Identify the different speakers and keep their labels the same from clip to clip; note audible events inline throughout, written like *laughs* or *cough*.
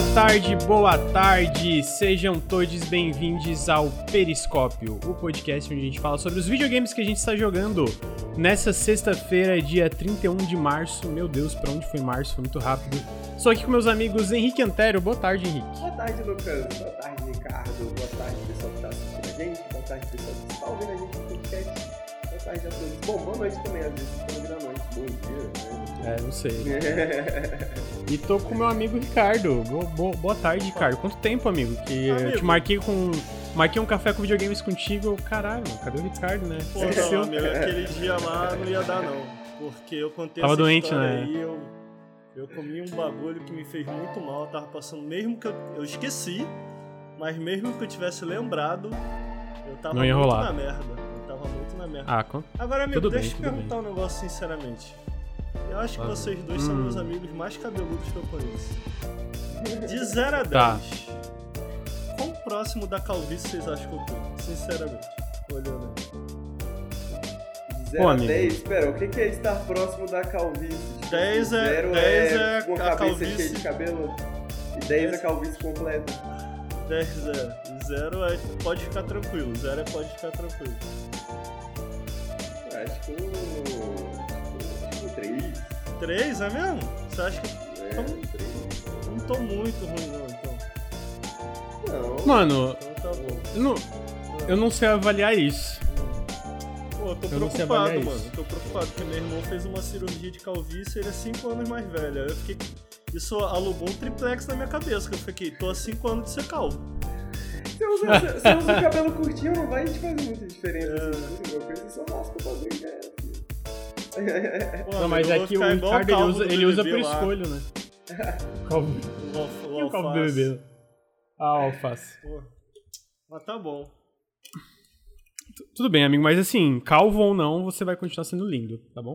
Speaker 1: Boa tarde, boa tarde, sejam todos bem-vindos ao Periscópio, o podcast onde a gente fala sobre os videogames que a gente está jogando nessa sexta-feira, dia 31 de março. Meu Deus, pra onde foi março? Foi muito rápido. Estou aqui com meus amigos Henrique Antero. Boa tarde, Henrique.
Speaker 2: Boa tarde, Lucas. Boa tarde, Ricardo. Boa tarde, pessoal que está assistindo a gente. Boa tarde, pessoal que está ouvindo a gente no podcast. Todos. Bom, boa noite também, às vezes estão ouvindo à noite. Bom dia, né?
Speaker 1: É, não sei. *laughs* E tô com meu amigo Ricardo. Boa, boa, tarde, Ricardo. Quanto tempo, amigo? Que eu
Speaker 3: Amigo.
Speaker 1: te marquei com. Marquei um café com videogames contigo. Caralho, cadê o Ricardo, né?
Speaker 3: Pô,
Speaker 1: Esqueceu.
Speaker 3: não, amigo, aquele dia lá não ia dar, não. Porque eu contei
Speaker 1: Tava
Speaker 3: essa
Speaker 1: doente,
Speaker 3: história
Speaker 1: né?
Speaker 3: aí, eu, eu comi um bagulho que me fez muito mal, eu tava passando, mesmo que eu, eu esqueci, mas mesmo que eu tivesse lembrado, eu tava
Speaker 1: Não ia
Speaker 3: muito
Speaker 1: rolar.
Speaker 3: na merda. Merda.
Speaker 1: Ah, con-
Speaker 3: Agora, amigo,
Speaker 1: tudo
Speaker 3: deixa
Speaker 1: bem,
Speaker 3: eu te perguntar um negócio sinceramente. Eu acho que
Speaker 1: Ah,
Speaker 3: vocês dois são
Speaker 1: hum.
Speaker 3: meus amigos mais cabeludos que eu conheço. De 0 a 10.
Speaker 1: Tá.
Speaker 3: Quão próximo da calvície vocês acham que eu tô? Sinceramente. Olhando aí.
Speaker 2: De 0
Speaker 1: Pô,
Speaker 2: a
Speaker 1: amigo.
Speaker 2: 10, espera, o que é estar próximo da calvície? Tipo,
Speaker 3: 10 é-
Speaker 2: zero
Speaker 3: 10 é
Speaker 2: com a
Speaker 3: a
Speaker 2: cabeça
Speaker 3: calvície.
Speaker 2: cheia de cabelo e 10 é
Speaker 3: Dez-
Speaker 2: calvície completa.
Speaker 3: 10 é. 0 é pode ficar tranquilo. 0 é pode ficar tranquilo.
Speaker 2: Eu Acho que um... Que um 3.
Speaker 3: 3 é mesmo? Você acha que
Speaker 2: É, 3.
Speaker 3: eu não tô muito ruim não, então.
Speaker 2: Não.
Speaker 1: Mano,
Speaker 3: Então tá bom.
Speaker 1: eu não, eu não sei avaliar isso.
Speaker 3: Pô, eu tô
Speaker 1: Eu
Speaker 3: preocupado, mano.
Speaker 1: isso.
Speaker 3: Eu tô preocupado porque meu irmão fez uma cirurgia de calvície e ele é 5 anos mais velho. Eu fiquei. Isso alugou um triplex na minha cabeça, que eu fiquei, tô há 5 anos de ser calvo.
Speaker 2: Você usa, você- usa o cabelo curtinho, não vai te fazer muita diferença.
Speaker 3: É.
Speaker 2: Assim, uma coisa, só raspa filho.
Speaker 3: Pô,
Speaker 1: Não, mas
Speaker 3: eu
Speaker 1: é o Ricardo ele usa, ele usa por escolha, né? *laughs* Calvo,
Speaker 3: O, o
Speaker 1: e o calvo do bebê? Ah, alface.
Speaker 3: Pô. Mas tá bom.
Speaker 1: Tudo bem, amigo, mas assim, calvo ou não, você vai continuar sendo lindo, tá bom?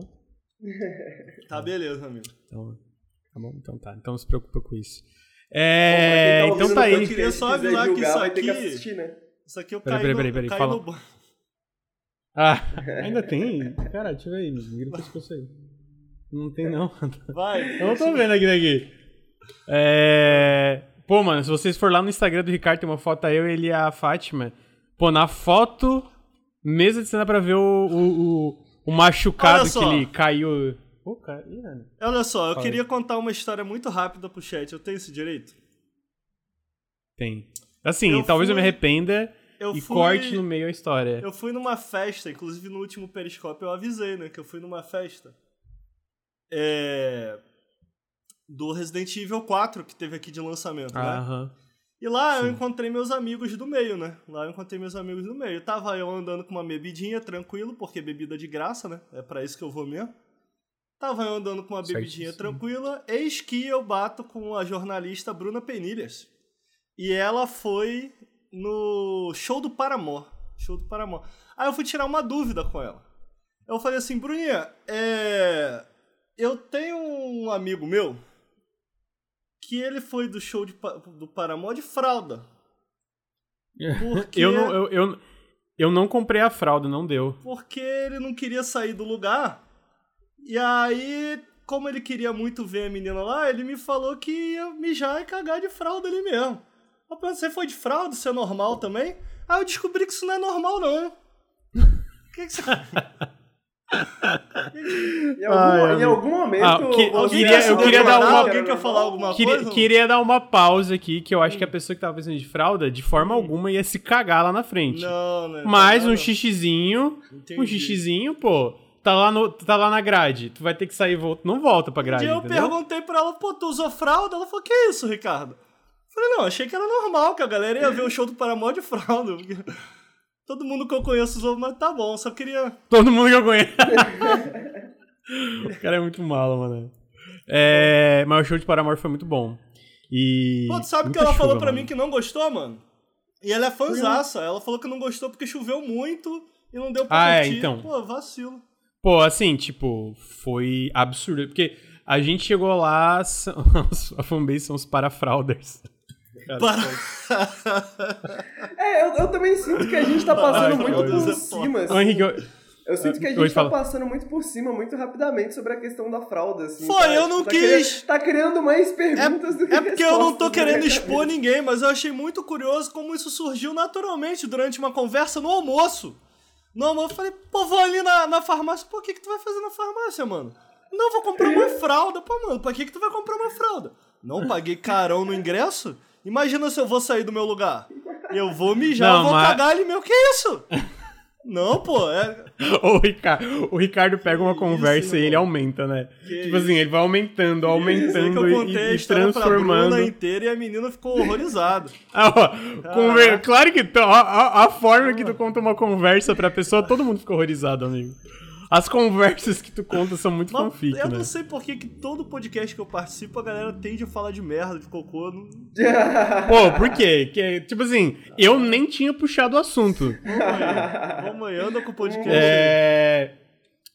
Speaker 1: *laughs*
Speaker 3: Tá beleza, amigo.
Speaker 1: Então, tá bom? Então tá. Então não se preocupa com isso. É,
Speaker 2: Bom, pra quem
Speaker 1: então tá
Speaker 2: no
Speaker 1: aí.
Speaker 2: podcast,
Speaker 3: Queria só avisar que isso
Speaker 2: vai ter que
Speaker 3: aqui-
Speaker 2: assistir, né?
Speaker 3: Isso aqui eu
Speaker 1: Peraí,
Speaker 3: caí
Speaker 1: peraí,
Speaker 3: no,
Speaker 1: peraí,
Speaker 3: caí
Speaker 1: fala.
Speaker 3: no
Speaker 1: Ah, *laughs* ainda tem? Cara, deixa eu ver aí, vira o pescoço aí. Não tem não.
Speaker 3: Vai. *laughs*
Speaker 1: Eu não tô vendo aqui daqui. É... Pô, mano, se vocês for lá no Instagram do Ricardo, tem uma foto aí, eu, ele e a Fátima. Pô, na foto, mesa de cena pra ver o, o, o, o machucado que ele caiu. Pô, cara, ih, mano.
Speaker 3: Olha só, eu
Speaker 1: Fala.
Speaker 3: queria contar uma história muito rápida pro chat. Eu tenho esse direito?
Speaker 1: Tem. Assim,
Speaker 3: Eu
Speaker 1: talvez eu me
Speaker 3: fui-
Speaker 1: arrependa
Speaker 3: Eu
Speaker 1: e
Speaker 3: fui...
Speaker 1: corte no meio a história.
Speaker 3: Eu fui numa festa, inclusive no último Periscópio eu avisei, né? Que eu fui numa festa. É... Do Resident Evil 4 que teve aqui de lançamento, né?
Speaker 1: Aham.
Speaker 3: E lá eu
Speaker 1: Sim.
Speaker 3: encontrei meus amigos do meio, né? Lá eu encontrei meus amigos do meio. Tava eu andando com uma bebidinha, tranquilo, porque bebida de graça, né? É pra isso que eu vou mesmo. Tava eu andando com uma bebidinha
Speaker 1: Certíssimo.
Speaker 3: tranquila, eis que eu bato com a jornalista Bruna Penilhas. E ela foi no show do Paramore. Show do Paramore. Aí eu fui tirar uma dúvida com ela. Eu falei assim, Bruninha, é... eu tenho um amigo meu que ele foi do show de, do Paramore de fralda. Porque, *laughs*
Speaker 1: Eu, não, eu, eu, eu não comprei a fralda, não deu.
Speaker 3: porque ele não queria sair do lugar. E aí, como ele queria muito ver a menina lá, ele me falou que ia mijar e cagar de fralda ali mesmo. Eu pensei, você foi de fralda? Isso é normal também? Aí eu descobri que isso não é normal, não. O *laughs* que, que você... *laughs*
Speaker 2: Em algum,
Speaker 1: Ai,
Speaker 2: em algum momento.
Speaker 1: Ah, que- eu queria- eu queria dar uma-
Speaker 3: Alguém quer falar alguma
Speaker 1: Queria,
Speaker 3: coisa?
Speaker 1: queria dar uma pausa aqui, que eu acho que a pessoa que tava pensando de fralda, de forma alguma, ia se cagar lá na frente.
Speaker 3: Não, né?
Speaker 1: Mas
Speaker 3: Não,
Speaker 1: um
Speaker 3: não.
Speaker 1: xixizinho,
Speaker 3: Entendi.
Speaker 1: um xixizinho, pô, tá lá, no, tá lá na grade. Tu vai ter que sair e volta. Não volta pra grade,
Speaker 3: dia eu
Speaker 1: entendeu?
Speaker 3: perguntei pra ela, pô, tu usou fralda? Ela falou, que isso, Ricardo? Eu falei, não, achei que era normal, que a galera ia ver o show do Paramore de fralda. porque *laughs* Todo mundo que eu conheço usou, mas tá bom, só queria... *laughs*
Speaker 1: Todo mundo que eu conheço. o cara é muito malo, mano. É, mas o show de Paramore foi muito bom. E.
Speaker 3: Pô, tu sabe que ela falou
Speaker 1: chuva,
Speaker 3: pra
Speaker 1: mano.
Speaker 3: mim que não gostou, mano? E ela é fãzaça. Ela falou que não gostou porque choveu muito e não deu pra
Speaker 1: Ah, é,
Speaker 3: curtir.
Speaker 1: então.
Speaker 3: Pô, vacilo.
Speaker 1: Pô, assim, tipo, foi absurdo. Porque a gente chegou lá, são- *laughs* a fanbase são os parafrauders.
Speaker 3: Para... *laughs*
Speaker 2: É, eu, eu também sinto que a gente tá passando
Speaker 3: Ai,
Speaker 2: muito por
Speaker 3: é
Speaker 2: cima. Assim.
Speaker 1: Henrique, eu,
Speaker 2: Eu sinto que a gente tá passando muito por cima, muito rapidamente sobre a questão da fralda, assim.
Speaker 3: Foi,
Speaker 2: tá?
Speaker 3: eu não
Speaker 2: tá
Speaker 3: quis.
Speaker 2: Criando, tá criando mais perguntas do que
Speaker 3: É porque eu não tô
Speaker 2: na
Speaker 3: querendo expor ninguém, mas eu achei muito curioso como isso surgiu naturalmente durante uma conversa no almoço. No almoço eu falei, pô, vou ali na, na farmácia. Pô, o que, que tu vai fazer na farmácia, mano? Não, vou comprar uma fralda. Pô, mano, pra que, que tu vai comprar uma fralda? Não paguei carão no ingresso? Imagina se eu vou sair do meu lugar. Eu vou mijar,
Speaker 1: Não,
Speaker 3: eu vou
Speaker 1: mas-
Speaker 3: cagar ali, meu, que isso? Não, pô, é. *laughs*
Speaker 1: O Ricardo, o Ricardo pega uma conversa
Speaker 3: isso,
Speaker 1: e ele aumenta, né?
Speaker 3: Que
Speaker 1: tipo assim, ele vai aumentando, aumentando
Speaker 3: que eu
Speaker 1: e, e
Speaker 3: história pra
Speaker 1: transformando.
Speaker 3: inteira e a menina ficou horrorizada. *laughs*
Speaker 1: Ah, ó, conver- Claro que a, a- a forma que tu conta uma conversa pra pessoa, todo mundo fica horrorizado, amigo. As conversas que tu conta são muito
Speaker 3: Mas
Speaker 1: fanfic,
Speaker 3: eu
Speaker 1: né?
Speaker 3: não sei por que que todo podcast que eu participo a galera tende a falar de merda, de cocô. Não... *laughs*
Speaker 1: Pô, por quê? Que, tipo assim, eu nem tinha puxado o assunto.
Speaker 3: Vamos aí, anda com o podcast.
Speaker 1: É.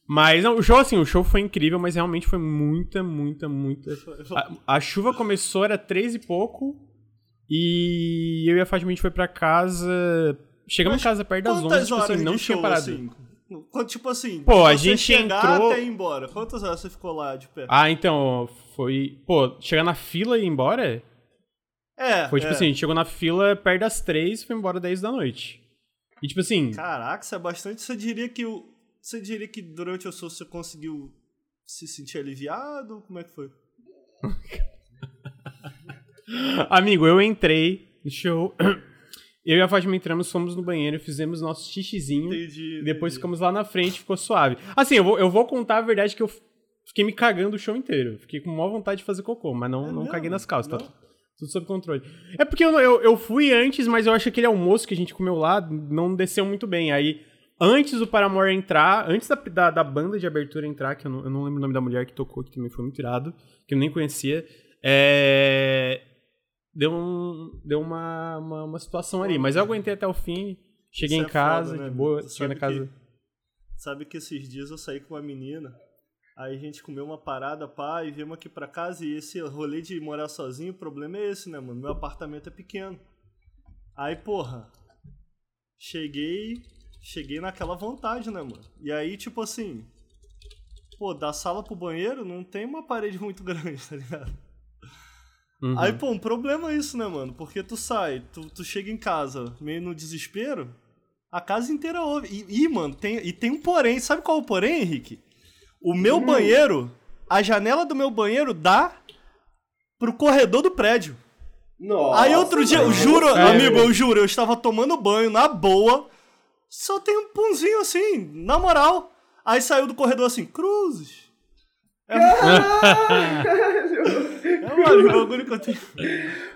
Speaker 1: Mas não, o show, assim, o show foi incrível, mas realmente foi muita, muita, muita. A, a chuva começou, era três e pouco. E eu e a Fátima a gente foi pra casa. Chegamos
Speaker 3: Mas
Speaker 1: em casa perto das
Speaker 3: Quantas
Speaker 1: 11, tipo assim, não tinha parado.
Speaker 3: assim? Quando, tipo assim,
Speaker 1: Pô, a gente
Speaker 3: chegar
Speaker 1: entrou-
Speaker 3: até ir embora. Quantas horas você ficou lá de pé?
Speaker 1: Ah, então, foi. Pô, chegar na fila e ir embora?
Speaker 3: é,
Speaker 1: Foi tipo
Speaker 3: é.
Speaker 1: assim, a gente chegou na fila perto das três e foi embora 10 da noite. E tipo assim,
Speaker 3: Caraca, isso é bastante. Você diria que o. Você diria que durante o show você conseguiu se sentir aliviado? Como é que foi? *laughs*
Speaker 1: amigo, eu entrei no show. Eu e a Fátima entramos, fomos no banheiro, fizemos nosso xixizinho.
Speaker 3: Entendi.
Speaker 1: Depois
Speaker 3: entendi.
Speaker 1: ficamos lá na frente, ficou suave. Assim, eu vou, eu vou contar a verdade que eu fiquei me cagando o show inteiro. Fiquei com maior vontade de fazer cocô, mas não,
Speaker 3: É
Speaker 1: não
Speaker 3: mesmo?
Speaker 1: caguei nas calças. Tá
Speaker 3: Não?
Speaker 1: tudo sob controle. É porque eu, eu, eu fui antes, mas eu acho que aquele almoço que a gente comeu lá não desceu muito bem. Aí, antes do Paramore entrar, antes da, da, da banda de abertura entrar, que eu não, eu não lembro o nome da mulher que tocou, que também foi muito irado, que eu nem conhecia, é... Deu, um, deu uma, uma, uma situação ali. Mas eu aguentei até o fim, cheguei
Speaker 3: Isso
Speaker 1: em
Speaker 3: é
Speaker 1: casa,
Speaker 3: foda, né,
Speaker 1: de boa, cheguei na casa...
Speaker 3: que- Sabe que esses dias eu saí com uma menina, aí a gente comeu uma parada, pá, e viemos aqui pra casa, e esse rolê de morar sozinho, o problema é esse, né, mano? Meu apartamento é pequeno. Aí, porra, cheguei, cheguei naquela vontade, né, mano? E aí, tipo assim, pô, da sala pro banheiro não tem uma parede muito *laughs* grande, tá ligado?
Speaker 1: Uhum.
Speaker 3: Aí, pô, um problema é isso, né, mano? Porque tu sai, tu, tu chega em casa meio no desespero, a casa inteira ouve. E, e, mano, tem, e tem um porém. Sabe qual é o porém, Henrique? O meu banheiro, a janela do meu banheiro dá pro corredor do prédio.
Speaker 2: Nossa,
Speaker 3: Aí outro dia, eu juro, amigo, eu juro, eu estava tomando banho na boa, só tem um punzinho assim, na moral. Aí saiu do corredor assim, cruzes. É, *laughs* é *laughs* mano, o bagulho que eu tenho.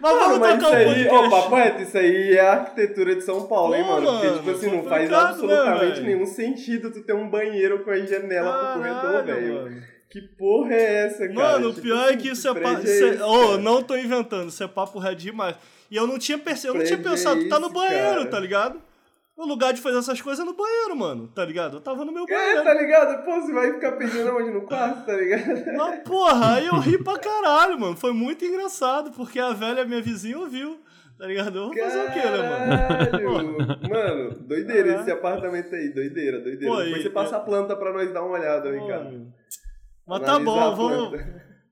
Speaker 3: Mas
Speaker 2: Mano,
Speaker 3: vamos
Speaker 2: mas isso
Speaker 3: tocar o
Speaker 2: aí, ó,
Speaker 3: podcast.
Speaker 2: papo reto, isso aí é a arquitetura de São Paulo, hein,
Speaker 3: Pô,
Speaker 2: mano? Porque,
Speaker 3: mano,
Speaker 2: tipo assim, não faz
Speaker 3: né,
Speaker 2: absolutamente
Speaker 3: velho?
Speaker 2: nenhum sentido tu ter um banheiro com a janela pro corredor,
Speaker 3: Caralho,
Speaker 2: velho.
Speaker 3: mano.
Speaker 2: Que porra é essa, cara?
Speaker 3: Mano, o
Speaker 2: Tipo
Speaker 3: pior é que isso é papo. Isso é... Oh, não tô inventando, isso é papo reto demais. E eu não tinha percebido, eu não tinha
Speaker 2: Prédio
Speaker 3: pensado,
Speaker 2: é
Speaker 3: tu tá no banheiro,
Speaker 2: cara?
Speaker 3: tá ligado? O lugar de fazer essas coisas é no banheiro, mano, tá ligado? Eu tava no meu
Speaker 2: É,
Speaker 3: banheiro.
Speaker 2: tá ligado? Pô, você vai ficar pedindo onde no quarto, tá ligado?
Speaker 3: Mas, porra, aí eu ri pra caralho, mano. Foi muito engraçado, porque a velha, minha vizinha, ouviu. Tá ligado? Eu vou fazer o quê, né, mano?
Speaker 2: Mano, doideira esse apartamento aí, doideira, doideira.
Speaker 3: Pô,
Speaker 2: Depois
Speaker 3: e-
Speaker 2: você passa a planta pra nós dar uma olhada, Ricardo.
Speaker 3: amigo. Mas tá
Speaker 2: Analisar
Speaker 3: bom,
Speaker 2: a
Speaker 3: vamos.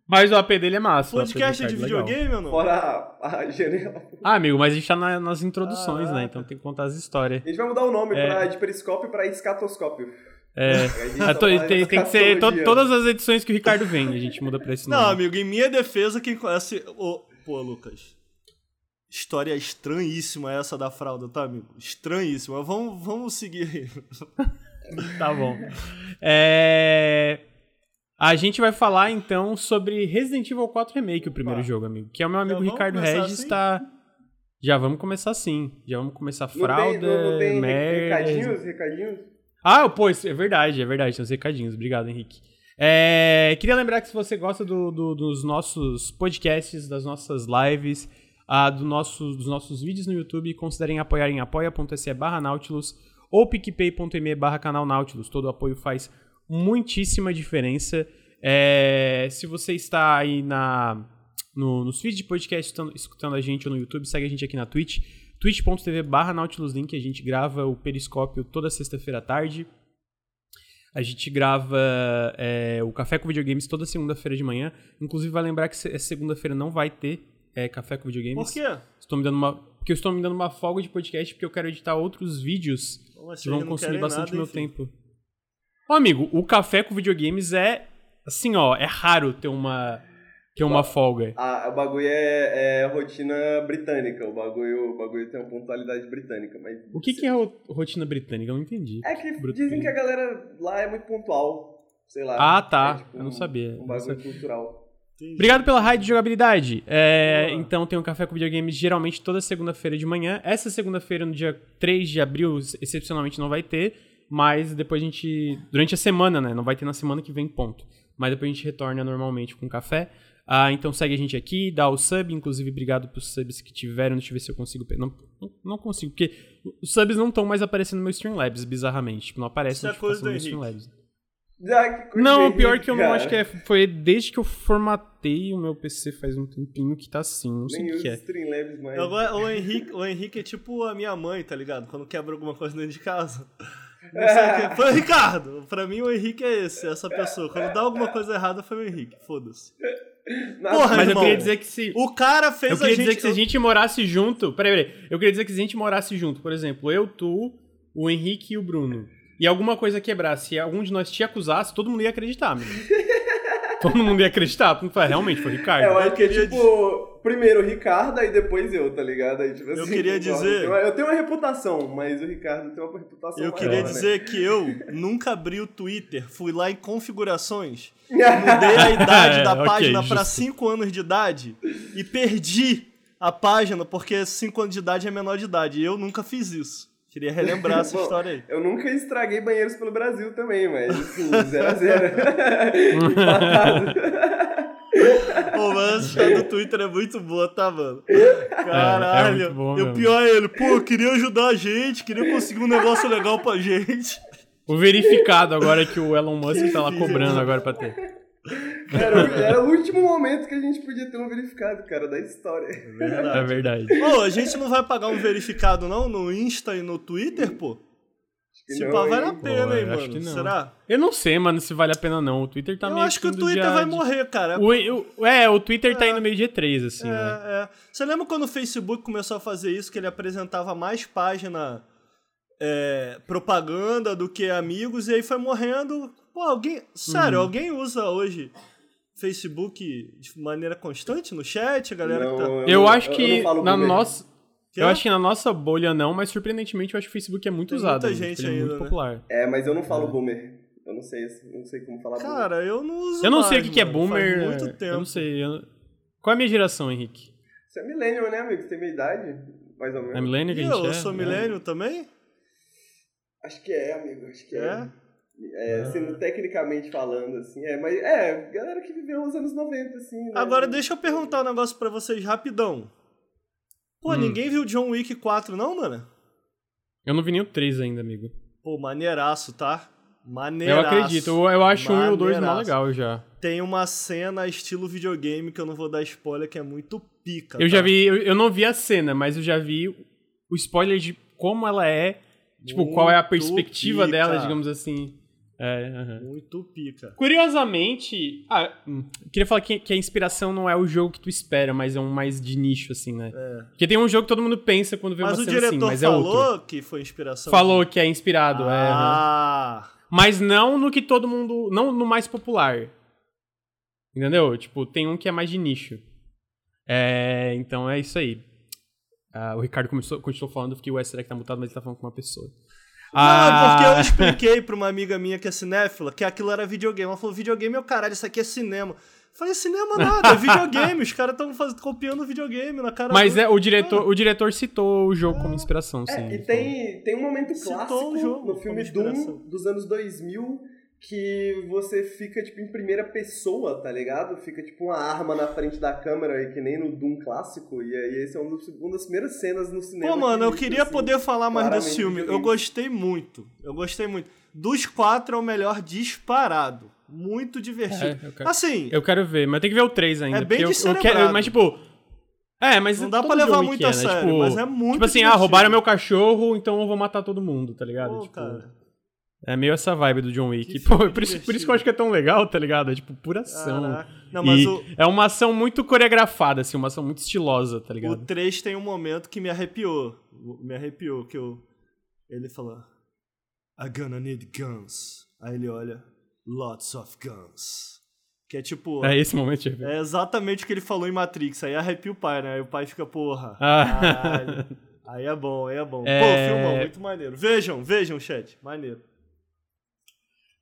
Speaker 1: Mas o AP dele é massa.
Speaker 3: Podcast de
Speaker 1: é legal.
Speaker 3: videogame ou não?
Speaker 2: Fora a, a janela.
Speaker 1: Ah, amigo, mas a gente tá na- nas introduções, né?
Speaker 3: Caraca.
Speaker 1: Então tem que contar as histórias.
Speaker 2: A gente vai mudar o nome
Speaker 1: É.
Speaker 2: pra, de periscópio pra escatoscópio.
Speaker 1: É. *laughs* Ah, tô- tem, tem que ser to- todas as edições que o Ricardo vem, a gente muda pra esse
Speaker 3: Não,
Speaker 1: nome.
Speaker 3: amigo, em minha defesa, quem conhece. ô, Pô, Lucas. História estranhíssima essa da fralda, tá, amigo? Estranhíssima. Vamos, vamos seguir aí. *laughs*
Speaker 1: Tá bom. É... A gente vai falar então sobre Resident Evil 4 Remake, o primeiro
Speaker 3: Tá.
Speaker 1: jogo, amigo. Que é o meu amigo
Speaker 3: vamos
Speaker 1: Ricardo Regis,
Speaker 3: assim?
Speaker 1: tá. Já vamos começar assim. Já vamos começar
Speaker 2: Não
Speaker 1: fralda,
Speaker 2: tem, não, não tem
Speaker 1: merda.
Speaker 2: recadinhos, recadinhos?
Speaker 1: Ah, pô, é verdade, é verdade. Tem os recadinhos. Obrigado, Henrique. É, queria lembrar que se você gosta do- do- dos nossos podcasts, das nossas lives, ah, do nosso- dos nossos vídeos no YouTube, considerem apoiar em apoia.se barra Nautilus ou picpay.me barra canal Nautilus. Todo apoio faz muitíssima diferença. É, se você está aí na, no, nos feeds de podcast escutando, escutando a gente ou no YouTube, segue a gente aqui na Twitch, twitch.tv barra Nautiluslink, a gente grava o Periscópio toda sexta-feira à tarde. A gente grava é, o Café com Videogames toda segunda-feira de manhã. Inclusive, vai lembrar que essa segunda-feira não vai ter é, Café com Videogames.
Speaker 3: Por quê?
Speaker 1: Estou me dando uma, porque eu estou me dando uma folga de podcast porque eu quero editar outros vídeos que vão consumir bastante
Speaker 3: nada,
Speaker 1: meu
Speaker 3: enfim.
Speaker 1: tempo. Ô, amigo, o Café com Videogames é, assim, ó, é raro ter uma, ter uma folga.
Speaker 2: Ah, o bagulho é, é rotina britânica. O bagulho, o bagulho tem uma pontualidade britânica. Mas
Speaker 1: O que, que é ro- rotina britânica? Eu não entendi.
Speaker 2: É que dizem que a galera lá é muito pontual. Sei lá.
Speaker 1: Ah, tá.
Speaker 2: É, tipo,
Speaker 1: Eu não sabia.
Speaker 2: Um bagulho
Speaker 1: sabia.
Speaker 2: cultural.
Speaker 3: Entendi.
Speaker 1: Obrigado pela raid de jogabilidade. É, então tem um café com videogames geralmente toda segunda-feira de manhã. Essa segunda-feira, no dia 3 de abril, excepcionalmente não vai ter, mas depois a gente. Durante a semana, né? Não vai ter na semana que vem, ponto. Mas depois a gente retorna normalmente com café. Ah, então segue a gente aqui, dá o sub, inclusive obrigado pros subs que tiveram. Deixa eu ver se eu consigo. Não, não, consigo, porque os subs não estão mais aparecendo no meu Streamlabs, bizarramente. Tipo, não aparece
Speaker 3: Isso é
Speaker 1: notificação no. Streamlabs.
Speaker 2: Ah,
Speaker 1: Não, pior que eu não
Speaker 2: cara.
Speaker 1: acho que é. Foi desde que eu formatei o meu PC faz um tempinho que tá assim. Não sei
Speaker 2: Nem
Speaker 1: o que é.
Speaker 2: Mais.
Speaker 3: O, Henrique, o Henrique é tipo a minha mãe, tá ligado? Quando quebra alguma coisa dentro de casa. Não sei o que. Foi o Ricardo. Pra mim, o Henrique é esse, essa pessoa. Quando dá alguma coisa errada, foi o Henrique. Foda-se. Porra,
Speaker 1: Mas eu
Speaker 3: irmão.
Speaker 1: queria dizer que se.
Speaker 3: O cara fez
Speaker 1: Eu queria
Speaker 3: a gente.
Speaker 1: dizer que se a gente morasse junto. Peraí, peraí. Eu queria dizer que se a gente morasse junto, por exemplo, eu, tu, o Henrique e o Bruno. E alguma coisa quebrasse e algum de nós te acusasse, todo mundo ia acreditar, amigo. *laughs* todo mundo ia acreditar. Fala, realmente, foi o Ricardo.
Speaker 2: É, eu acho que é tipo, primeiro o Ricardo, aí depois eu, tá ligado? Aí, tipo,
Speaker 3: Eu
Speaker 2: assim,
Speaker 3: queria
Speaker 2: concordo.
Speaker 3: dizer-
Speaker 2: Eu tenho uma- Eu tenho uma reputação, mas o Ricardo tem uma reputação
Speaker 3: Eu
Speaker 2: maior,
Speaker 3: queria
Speaker 2: né?
Speaker 3: dizer que eu nunca abri o Twitter, fui lá em configurações, *laughs* mudei a idade da
Speaker 1: É, ok,
Speaker 3: página pra
Speaker 1: justo.
Speaker 3: 5 anos de idade e perdi a página porque 5 anos de idade é menor de idade. E eu nunca fiz isso. Queria relembrar essa *laughs*
Speaker 2: Bom,
Speaker 3: história aí.
Speaker 2: Eu nunca estraguei banheiros pelo Brasil também, mas assim, 0 a 0 *laughs* Empatado.
Speaker 3: História do Twitter é muito boa, tá, mano?
Speaker 1: É,
Speaker 3: Caralho.
Speaker 1: muito bom
Speaker 3: e o pior é ele, pô, queria ajudar a gente, queria conseguir um negócio legal pra gente.
Speaker 1: O verificado agora que o Elon Musk tá lá cobrando agora pra ter.
Speaker 2: Era, o- era o último momento que a gente podia ter um verificado, cara, da história.
Speaker 1: É verdade.
Speaker 3: Pô, a gente não vai pagar um verificado, não? No Insta e no Twitter, pô? Se
Speaker 2: não,
Speaker 3: pá, vale a pena,
Speaker 1: Pô,
Speaker 3: hein,
Speaker 1: eu acho
Speaker 3: mano?
Speaker 1: que não.
Speaker 3: Será?
Speaker 1: Eu não sei, mano, se vale a pena não. O Twitter tá
Speaker 3: Eu
Speaker 1: meio
Speaker 3: acho que o Twitter vai
Speaker 1: de-
Speaker 3: morrer, cara.
Speaker 1: O, o- é, o Twitter tá indo meio de E3, assim, né?
Speaker 3: É, é. Você lembra quando o Facebook começou a fazer isso, que ele apresentava mais página é, propaganda do que amigos, e aí foi morrendo. Pô, alguém. Sério,
Speaker 1: Uhum.
Speaker 3: alguém usa hoje Facebook de maneira constante no chat, a galera que tá.
Speaker 2: Não,
Speaker 1: Eu
Speaker 2: não-
Speaker 1: acho
Speaker 2: eu
Speaker 1: que
Speaker 2: não falo
Speaker 1: na nossa.
Speaker 3: Que
Speaker 1: Eu
Speaker 3: é?
Speaker 1: acho que na nossa bolha não, mas surpreendentemente eu acho que o Facebook é muito
Speaker 3: Tem
Speaker 1: usado.
Speaker 3: muita
Speaker 1: ainda,
Speaker 3: gente
Speaker 1: ele é
Speaker 3: ainda,
Speaker 1: muito
Speaker 3: né?
Speaker 1: popular.
Speaker 2: É, mas eu não falo boomer. Eu não sei, eu não sei como falar boomer.
Speaker 3: Cara, eu não uso
Speaker 1: Eu não sei o
Speaker 3: mais,
Speaker 1: que, que é boomer.
Speaker 3: Faz muito
Speaker 1: é,
Speaker 3: tempo.
Speaker 1: Eu não sei. eu- Qual é a minha geração, Henrique?
Speaker 2: Você é millennial, né, amigo? Você tem minha idade, mais ou menos.
Speaker 1: É milênio que
Speaker 3: E
Speaker 1: a gente
Speaker 3: eu,
Speaker 1: é?
Speaker 3: sou
Speaker 1: É.
Speaker 3: milênio também?
Speaker 2: Acho que é, amigo, acho que é.
Speaker 3: É?
Speaker 2: É, sendo tecnicamente falando, assim, é, mas é, galera que viveu os anos 90, assim, né?
Speaker 3: Agora deixa eu perguntar um negócio pra vocês rapidão. Pô,
Speaker 1: Hum.
Speaker 3: ninguém viu John Wick 4 não, mano?
Speaker 1: Eu não vi nem o 3 ainda, amigo.
Speaker 3: Pô, maneiraço, tá?
Speaker 1: Eu
Speaker 3: Maneiraço.
Speaker 1: acredito. Eu, eu acho um e o 2 mó
Speaker 3: Maneiraço.
Speaker 1: legal já.
Speaker 3: Tem uma cena estilo videogame que eu não vou dar spoiler, que é muito pica.
Speaker 1: Eu
Speaker 3: tá?
Speaker 1: já vi. Eu, eu não vi a cena, mas eu já vi o spoiler de como ela é. Tipo, qual é a
Speaker 3: Muito
Speaker 1: perspectiva
Speaker 3: pica.
Speaker 1: dela, digamos assim. É, aham.
Speaker 3: Muito pica.
Speaker 1: Curiosamente, ah, hum, queria falar que, que a inspiração não é o jogo que tu espera, mas é um mais de nicho, assim, né?
Speaker 3: É.
Speaker 1: Porque tem um jogo que todo mundo pensa quando vê
Speaker 3: Mas
Speaker 1: uma
Speaker 3: o
Speaker 1: cena assim,
Speaker 3: diretor
Speaker 1: mas é
Speaker 3: falou
Speaker 1: outro.
Speaker 3: que foi inspiração.
Speaker 1: Falou que é inspirado, é.
Speaker 3: Ah,
Speaker 1: Mas não no que todo mundo. Não no mais popular. Entendeu? Tipo, tem um que é mais de nicho. É, então é isso aí. Ah, o Ricardo começou, continuou falando, eu fiquei, ué, será que tá mutado, mas ele tá falando com uma pessoa.
Speaker 3: Não, é porque eu
Speaker 1: Ah,
Speaker 3: expliquei pra uma amiga minha que é cinéfila que aquilo era videogame. Ela falou, videogame é o caralho, isso aqui é cinema. Eu falei, cinema nada, é videogame. Os caras estão copiando videogame na cara
Speaker 1: Mas
Speaker 3: do-
Speaker 1: é, o diretor, o diretor citou o jogo como inspiração, sim.
Speaker 2: É, e tem, tem um momento clássico
Speaker 3: o jogo
Speaker 2: no filme. Doom dos anos 2000 que você fica, tipo, em primeira pessoa, tá ligado? Fica, tipo, uma arma na frente da câmera, aí, que nem no Doom clássico. E aí, esse é um dos- uma das primeiras cenas no cinema.
Speaker 3: Pô, mano,
Speaker 2: que,
Speaker 3: eu queria
Speaker 2: assim,
Speaker 3: poder falar mais desse filme. Eu gostei muito. Eu gostei muito. Dos quatro é o melhor disparado. Muito divertido.
Speaker 1: É, eu quero-
Speaker 3: Assim,
Speaker 1: Eu quero ver, mas tem que ver o 3 ainda.
Speaker 3: É bem
Speaker 1: eu- eu, quero, Mas, tipo. É, mas.
Speaker 3: Não dá pra levar
Speaker 1: jogo
Speaker 3: muito
Speaker 1: que
Speaker 3: a
Speaker 1: é, né?
Speaker 3: sério,
Speaker 1: tipo,
Speaker 3: mas é muito
Speaker 1: Tipo assim, ah,
Speaker 3: divertido.
Speaker 1: roubaram meu cachorro, então eu vou matar todo mundo, tá ligado?
Speaker 3: pô,
Speaker 1: tipo,
Speaker 3: cara.
Speaker 1: É meio essa vibe do John Wick. Pô, por, isso, por isso que eu acho que é tão legal, tá ligado? É tipo pura ação.
Speaker 3: Não, mas o,
Speaker 1: É uma ação muito coreografada, assim, uma ação muito estilosa, tá
Speaker 3: o
Speaker 1: ligado?
Speaker 3: 3 tem um momento que me arrepiou. Me arrepiou, que eu. Ele fala. I'm gonna need guns. Aí ele olha. Lots of guns. Que é tipo.
Speaker 1: É esse momento, Jeff.
Speaker 3: É exatamente o que ele falou em Matrix. Aí arrepia o pai, né? Aí o pai fica, porra.
Speaker 1: Ah.
Speaker 3: Aí é bom, aí é bom.
Speaker 1: É.
Speaker 3: Pô, filmão, muito maneiro. Vejam, vejam, chat. Maneiro.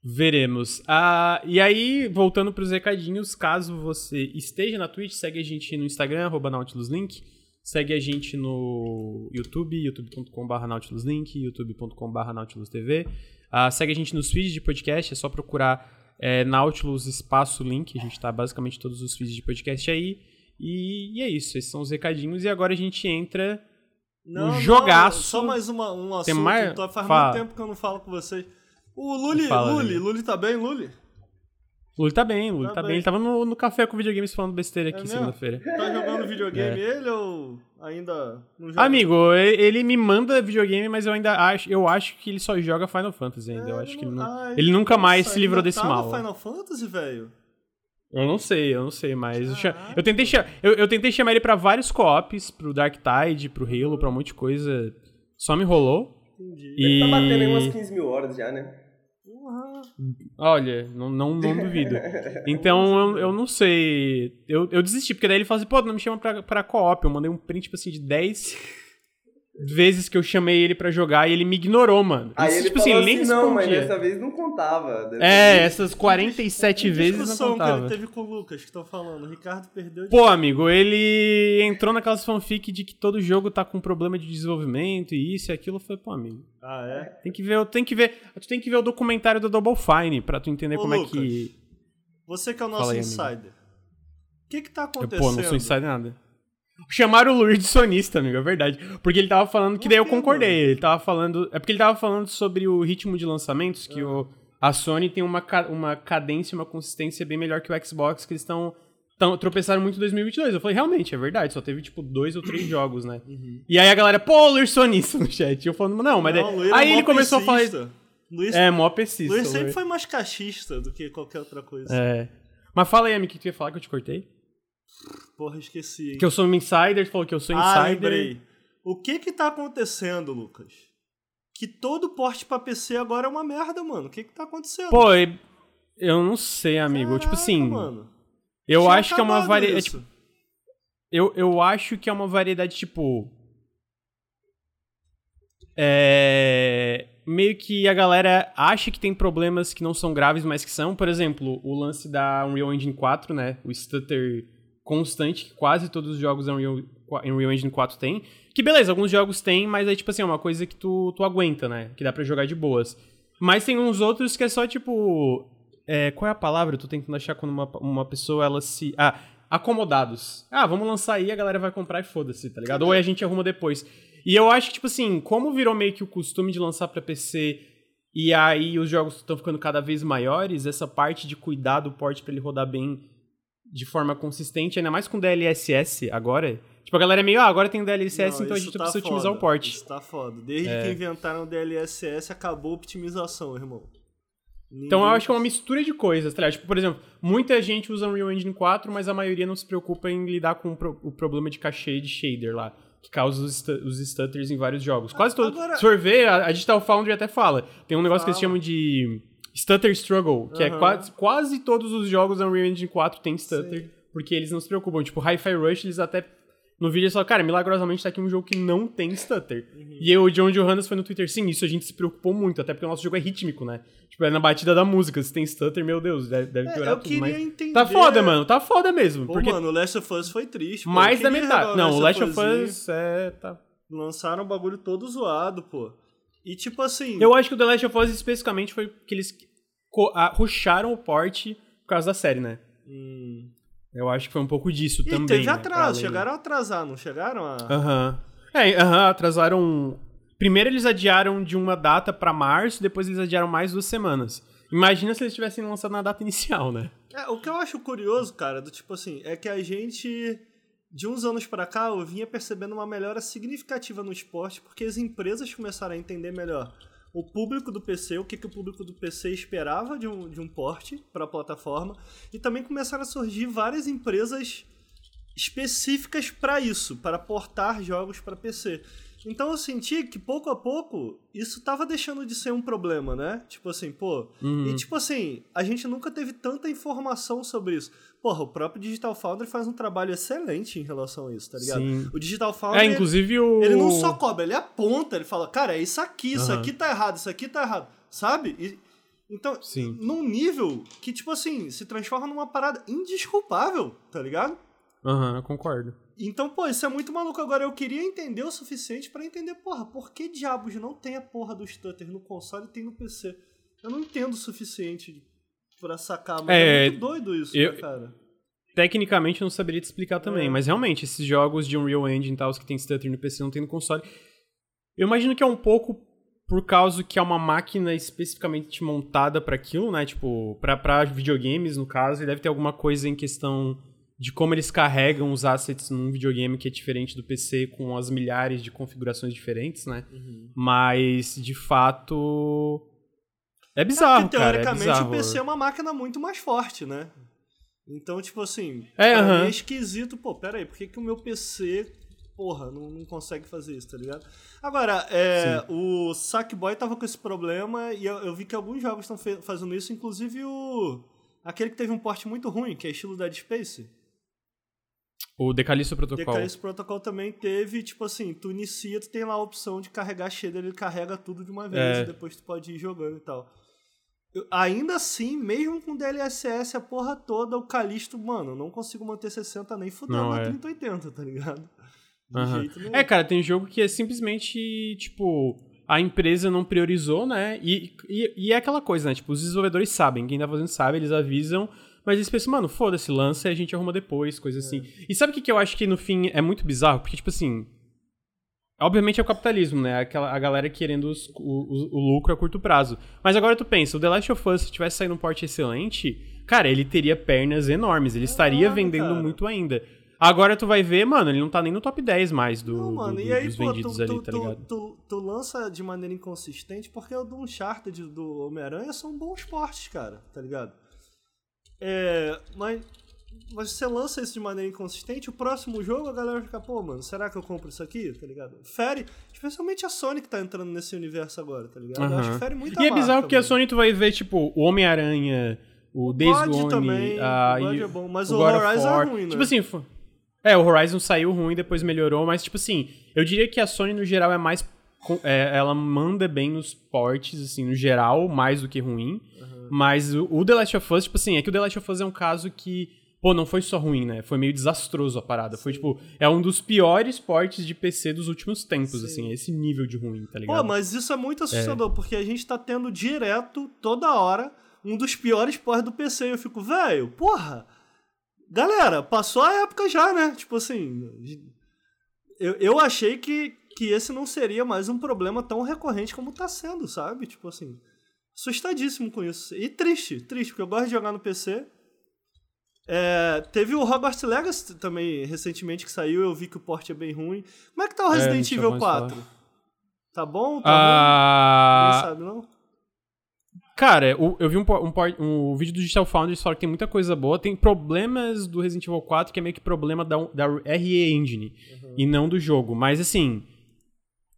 Speaker 1: Veremos. Ah, e aí, voltando pros recadinhos, caso você esteja na Twitch, segue a gente no Instagram, arroba NautilusLink. Segue a gente no YouTube, youtube.com.br NautilusLink, youtube.com.br NautilusTV. Ah, segue a gente nos feeds de podcast, é só procurar é, Nautilus Espaço Link. A gente tá basicamente todos os feeds de podcast aí. E, e é isso, esses são os recadinhos. E agora a gente entra
Speaker 3: Não, não,
Speaker 1: jogaço.
Speaker 3: só mais uma, um assunto.
Speaker 1: mais-
Speaker 3: Então, faz
Speaker 1: fala.
Speaker 3: muito tempo que eu não falo com vocês. O Luli,
Speaker 1: Fala,
Speaker 3: Luli. Luli tá bem, Luli?
Speaker 1: Luli tá bem, Luli
Speaker 3: Tá
Speaker 1: tá,
Speaker 3: bem.
Speaker 1: bem. Ele tava no, no café com videogames falando besteira aqui
Speaker 3: É
Speaker 1: segunda-feira.
Speaker 3: Tá jogando videogame
Speaker 1: É.
Speaker 3: ele ou ainda não joga?
Speaker 1: Amigo, ele me manda videogame, mas eu ainda acho, eu acho que ele só joga Final Fantasy ainda.
Speaker 3: É,
Speaker 1: eu acho que ele, não,
Speaker 3: Ai,
Speaker 1: ele nunca mais
Speaker 3: nossa,
Speaker 1: se livrou desse
Speaker 3: tá
Speaker 1: mal.
Speaker 3: Final Fantasy, velho?
Speaker 1: Eu não sei, eu não sei, mas eu, cha-
Speaker 3: Caraca.
Speaker 1: eu tentei cha- eu, eu tentei chamar ele pra vários co-ops, pro Dark Tide, pro Halo, pra um monte de coisa. Só me rolou.
Speaker 3: Entendi.
Speaker 1: E
Speaker 2: Tá batendo aí umas 15 mil horas já, né?
Speaker 1: Olha, não, não, não duvido. *laughs* Então eu, eu não sei. Eu, eu desisti, porque daí ele falou assim, pô, não me chama pra, pra co-op. Eu mandei um print, tipo assim, de 10 vezes que eu chamei ele pra jogar e ele me ignorou, mano.
Speaker 2: Aí
Speaker 1: Isso,
Speaker 2: ele
Speaker 1: tipo
Speaker 2: falou
Speaker 1: assim, ele nem
Speaker 2: assim, não, mas dessa vez não contava. Dessa
Speaker 1: É,
Speaker 2: vez-
Speaker 1: essas 47
Speaker 3: Que
Speaker 1: vezes não
Speaker 3: discussão que ele
Speaker 1: contava.
Speaker 3: teve com o Lucas, que estão falando. O Ricardo perdeu de...
Speaker 1: Pô, amigo, ele entrou naquelas fanfic de que todo jogo tá com problema de desenvolvimento e isso e aquilo. Eu falei, pô, amigo,
Speaker 3: Ah, é?
Speaker 1: tem que ver, tem que ver, tu tem que ver o documentário do Double Fine pra tu entender
Speaker 3: Ô,
Speaker 1: como
Speaker 3: Lucas,
Speaker 1: é que.
Speaker 3: Você que é o nosso
Speaker 1: aí,
Speaker 3: insider. O que que tá
Speaker 1: Eu,
Speaker 3: acontecendo?
Speaker 1: pô, não sou insider nada. Chamaram o Luiz de sonista, amigo, é verdade. Porque ele tava falando que daí eu concordei. Ele tava falando. É porque ele tava falando sobre o ritmo de lançamentos, que o, a Sony tem uma, uma cadência, uma consistência bem melhor que o Xbox, que eles estão. tropeçaram muito em 2022. Eu falei, realmente, é verdade. Só teve, tipo, dois ou três jogos, né? E aí a galera, pô, o Luiz sonista no chat. Eu falando, não, mas daí-
Speaker 3: Uhum. Não, Luiz é
Speaker 1: aí ele começou a falar.
Speaker 3: Luiz,
Speaker 1: É, mó pesista.
Speaker 3: Luiz sempre foi mais cachista do que qualquer outra coisa.
Speaker 1: É. Mas fala aí, amigo, o que tu ia falar que eu te cortei?
Speaker 3: Porra, esqueci. hein?
Speaker 1: Que eu sou um insider, falou que eu sou
Speaker 3: Ah,
Speaker 1: insider.
Speaker 3: lembrei. O que que tá acontecendo, Lucas? Que todo porte pra PC agora é uma merda, mano. O que que tá acontecendo?
Speaker 1: Pô, eu- não sei, amigo. tipo
Speaker 3: Caraca,
Speaker 1: assim,
Speaker 3: mano.
Speaker 1: eu
Speaker 3: Tinha
Speaker 1: acho que é uma variedade. Tipo, eu, eu acho que é uma variedade, tipo. É. Meio que a galera acha que tem problemas que não são graves, mas que são. Por exemplo, o lance da Unreal Engine 4, né? O stutter constante que quase todos os jogos Unreal, Unreal Engine 4 tem. Que beleza, alguns jogos tem, mas é tipo assim, é uma coisa que tu, tu aguenta, né? Que dá pra jogar de boas. Mas tem uns outros que é só tipo. é, qual é a palavra? Eu tô tentando achar quando uma, uma pessoa ela se. Ah, acomodados. Ah, vamos lançar aí, a galera vai comprar e foda-se, tá ligado? Ou a gente arruma depois. E eu acho que, tipo assim, como virou meio que o costume de lançar pra PC e aí os jogos estão ficando cada vez maiores, essa parte de cuidar do port pra ele rodar bem de forma consistente, ainda mais com DLSS agora. Tipo, a galera é meio, ah, agora tem DLSS,
Speaker 3: Não,
Speaker 1: então a gente
Speaker 3: tá
Speaker 1: precisa otimizar
Speaker 3: foda.
Speaker 1: o port.
Speaker 3: Isso tá foda. Desde
Speaker 1: É.
Speaker 3: que inventaram o DLSS, acabou a optimização, irmão.
Speaker 1: Então eu
Speaker 3: Ninguém-
Speaker 1: acho que é uma mistura de coisas, tá ligado? Tipo, por exemplo, muita gente usa Unreal Engine 4, mas a maioria não se preocupa em lidar com o, pro- o problema de cachê de shader lá, que causa os, os stutters em vários jogos. Quase todos.
Speaker 3: agora-
Speaker 1: Se for ver, a, Digital Foundry até fala. Tem um negócio que eles
Speaker 3: Fala.
Speaker 1: chamam de Stutter Struggle, que é quase, quase todos os jogos da Unreal Engine 4 tem stutter, porque eles não se preocupam. Tipo, Hi-Fi Rush, eles até. No vídeo eles falam, cara, milagrosamente tá aqui um jogo que não tem stutter.
Speaker 3: Uhum.
Speaker 1: E o John Johannes foi no Twitter, sim, isso a gente se preocupou muito, até porque o nosso jogo é rítmico, né? Tipo, é na batida da música, se tem stutter, meu Deus, deve, deve
Speaker 3: É,
Speaker 1: piorar
Speaker 3: eu
Speaker 1: tudo.
Speaker 3: queria
Speaker 1: Mas...
Speaker 3: entender.
Speaker 1: Tá foda, mano, tá foda mesmo.
Speaker 3: Pô,
Speaker 1: porque
Speaker 3: mano, o Last of Us foi triste. pô.
Speaker 1: mais da metade. Não, o Last of. Us é. Tá.
Speaker 3: Lançaram um bagulho todo zoado, pô. E tipo assim.
Speaker 1: Eu acho que o The Last of Us especificamente foi que eles rusharam o port por causa da série, né?
Speaker 3: Hum.
Speaker 1: Eu acho que foi um pouco disso
Speaker 3: E
Speaker 1: também.
Speaker 3: teve
Speaker 1: né,
Speaker 3: atraso,
Speaker 1: além.
Speaker 3: chegaram a atrasar, não chegaram a.
Speaker 1: Aham. É, aham, atrasaram. Primeiro eles adiaram de uma data pra março, depois eles adiaram mais duas semanas. Imagina se eles tivessem lançado na data inicial, né?
Speaker 3: É, o que eu acho curioso, cara, do tipo assim, é que a gente, de uns anos pra cá, eu vinha percebendo uma melhora significativa no esporte, porque as empresas começaram a entender melhor o público do PC, o que, que o público do PC esperava de um, de um porte para a plataforma, e também começaram a surgir várias empresas específicas para isso, para portar jogos para PC. Então eu senti que pouco a pouco isso tava deixando de ser um problema, né? Tipo assim, pô.
Speaker 1: Uhum.
Speaker 3: E tipo assim, a gente nunca teve tanta informação sobre isso. Porra, o próprio Digital Foundry faz um trabalho excelente em relação a isso, tá ligado?
Speaker 1: Sim.
Speaker 3: O Digital Foundry.
Speaker 1: É, inclusive o.
Speaker 3: Ele não só cobra, ele aponta, ele fala, cara, é isso aqui, isso aqui tá errado, isso aqui tá errado, sabe? E- então,
Speaker 1: Sim.
Speaker 3: num nível que, tipo assim, se transforma numa parada indesculpável, tá ligado?
Speaker 1: Aham, eu concordo.
Speaker 3: Então, pô, isso é muito maluco. Agora, eu queria entender o suficiente pra entender, porra, por que diabos não tem a porra do stutter no console e tem no PC? Eu não entendo o suficiente pra sacar, mas é,
Speaker 1: É,
Speaker 3: muito doido isso,
Speaker 1: eu-
Speaker 3: né, cara?
Speaker 1: Tecnicamente eu não saberia te explicar também,
Speaker 3: É.
Speaker 1: mas realmente, esses jogos de Unreal Engine e tal, os que tem stutter no PC não tem no console. Eu imagino que é um pouco por causa que é uma máquina especificamente montada pra aquilo, né? Tipo, pra, pra videogames, no caso, e deve ter alguma coisa em questão de como eles carregam os assets num videogame que é diferente do PC, com as milhares de configurações diferentes, né?
Speaker 3: Uhum.
Speaker 1: Mas, de fato. É bizarro,
Speaker 3: Porque,
Speaker 1: cara. É
Speaker 3: teoricamente,
Speaker 1: bizarro.
Speaker 3: o PC é uma máquina muito mais forte, né? Então, tipo assim,
Speaker 1: É,
Speaker 3: mim
Speaker 1: aham.
Speaker 3: é esquisito, pô, pera aí, por que, que o meu PC, porra, não, não consegue fazer isso, tá ligado? Agora, é, o Sackboy tava com esse problema e eu, eu vi que alguns jogos estão fazendo isso, inclusive o... Aquele que teve um porte muito ruim, que é estilo Dead Space.
Speaker 1: O Decalisto Protocol.
Speaker 3: Esse protocolo também teve, tipo assim, tu inicia, tu tem lá a opção de carregar shader, ele carrega tudo de uma vez
Speaker 1: É.
Speaker 3: e depois tu pode ir jogando e tal. Ainda assim, mesmo com DLSS, a porra toda, o Calisto, mano, eu não consigo manter 60 nem fudendo
Speaker 1: Não,
Speaker 3: na
Speaker 1: é.
Speaker 3: 3080, tá ligado? De
Speaker 1: Aham.
Speaker 3: jeito nenhum.
Speaker 1: É, cara, tem jogo que é simplesmente, tipo, a empresa não priorizou, né? E, e, e é aquela coisa, né? Tipo, os desenvolvedores sabem, quem tá fazendo sabe, eles avisam, mas eles pensam, mano, foda-se, lança e a gente arruma depois, coisa assim. E sabe o que, que eu acho que no fim é muito bizarro? Porque, tipo assim. Obviamente é o capitalismo, né? Aquela, a galera querendo os- o, o- lucro a curto prazo. Mas agora tu pensa, o The Last of Us, se tivesse saído um porte excelente, cara, ele teria pernas enormes, ele estaria vendendo
Speaker 3: cara.
Speaker 1: muito ainda. Agora tu vai ver, mano, ele não tá nem no top 10 mais do,
Speaker 3: Não, mano,
Speaker 1: do-
Speaker 3: e
Speaker 1: do-
Speaker 3: aí,
Speaker 1: dos
Speaker 3: pô,
Speaker 1: vendidos
Speaker 3: tu,
Speaker 1: ali,
Speaker 3: tu,
Speaker 1: tá ligado?
Speaker 3: tu, tu lança de maneira inconsistente porque o do Uncharted do Homem-Aranha são bons portes, cara, tá ligado? É, mas, mas você lança isso de maneira inconsistente, o próximo jogo a galera fica, pô, mano, será que eu compro isso aqui, tá ligado? Fere, especialmente a Sony que tá entrando nesse universo agora, tá ligado? Eu acho que fere muito
Speaker 1: E
Speaker 3: a
Speaker 1: é bizarro porque a
Speaker 3: mano.
Speaker 1: Sony tu vai ver, tipo, o Homem-Aranha, o Days Gone,
Speaker 3: também,
Speaker 1: ah,
Speaker 3: o God
Speaker 1: e
Speaker 3: é bom, mas
Speaker 1: o
Speaker 3: o Horizon é ruim, né?
Speaker 1: Tipo assim, é, o Horizon saiu ruim, depois melhorou, mas tipo assim, eu diria que a Sony no geral é mais é, ela manda bem nos portes, assim, no geral, mais do que ruim. Mas o, o The Last of Us, tipo assim, é que o The Last of Us é um caso que, pô, não foi só ruim, né? Foi meio desastroso a parada. Foi, tipo, é um dos piores portes de PC dos últimos tempos,
Speaker 3: Sim.
Speaker 1: assim, esse nível de ruim, tá ligado?
Speaker 3: Pô, mas isso é muito assustador, porque a gente tá tendo direto, toda hora, um dos piores porres do PC. E eu fico, velho, porra, galera, passou a época já, né? Tipo assim, eu, eu achei que, que esse não seria mais um problema tão recorrente como tá sendo, sabe? Tipo assim, assustadíssimo com isso. E triste, triste, porque eu gosto de jogar no PC. É, teve o Hogwarts Legacy também recentemente que saiu, eu vi que o porte é bem ruim. Como é que tá o
Speaker 1: É,
Speaker 3: Resident
Speaker 1: não tinha
Speaker 3: Evil
Speaker 1: mais
Speaker 3: 4?
Speaker 1: falar.
Speaker 3: Tá bom? Tá
Speaker 1: Ah,
Speaker 3: ruim? Ninguém sabe, não?
Speaker 1: Cara, o- eu vi um, um, por- um vídeo do Digital Foundry que fala que tem muita coisa boa. Tem problemas do Resident Evil 4 que é meio que problema da, da RE Engine e não do jogo. Mas assim,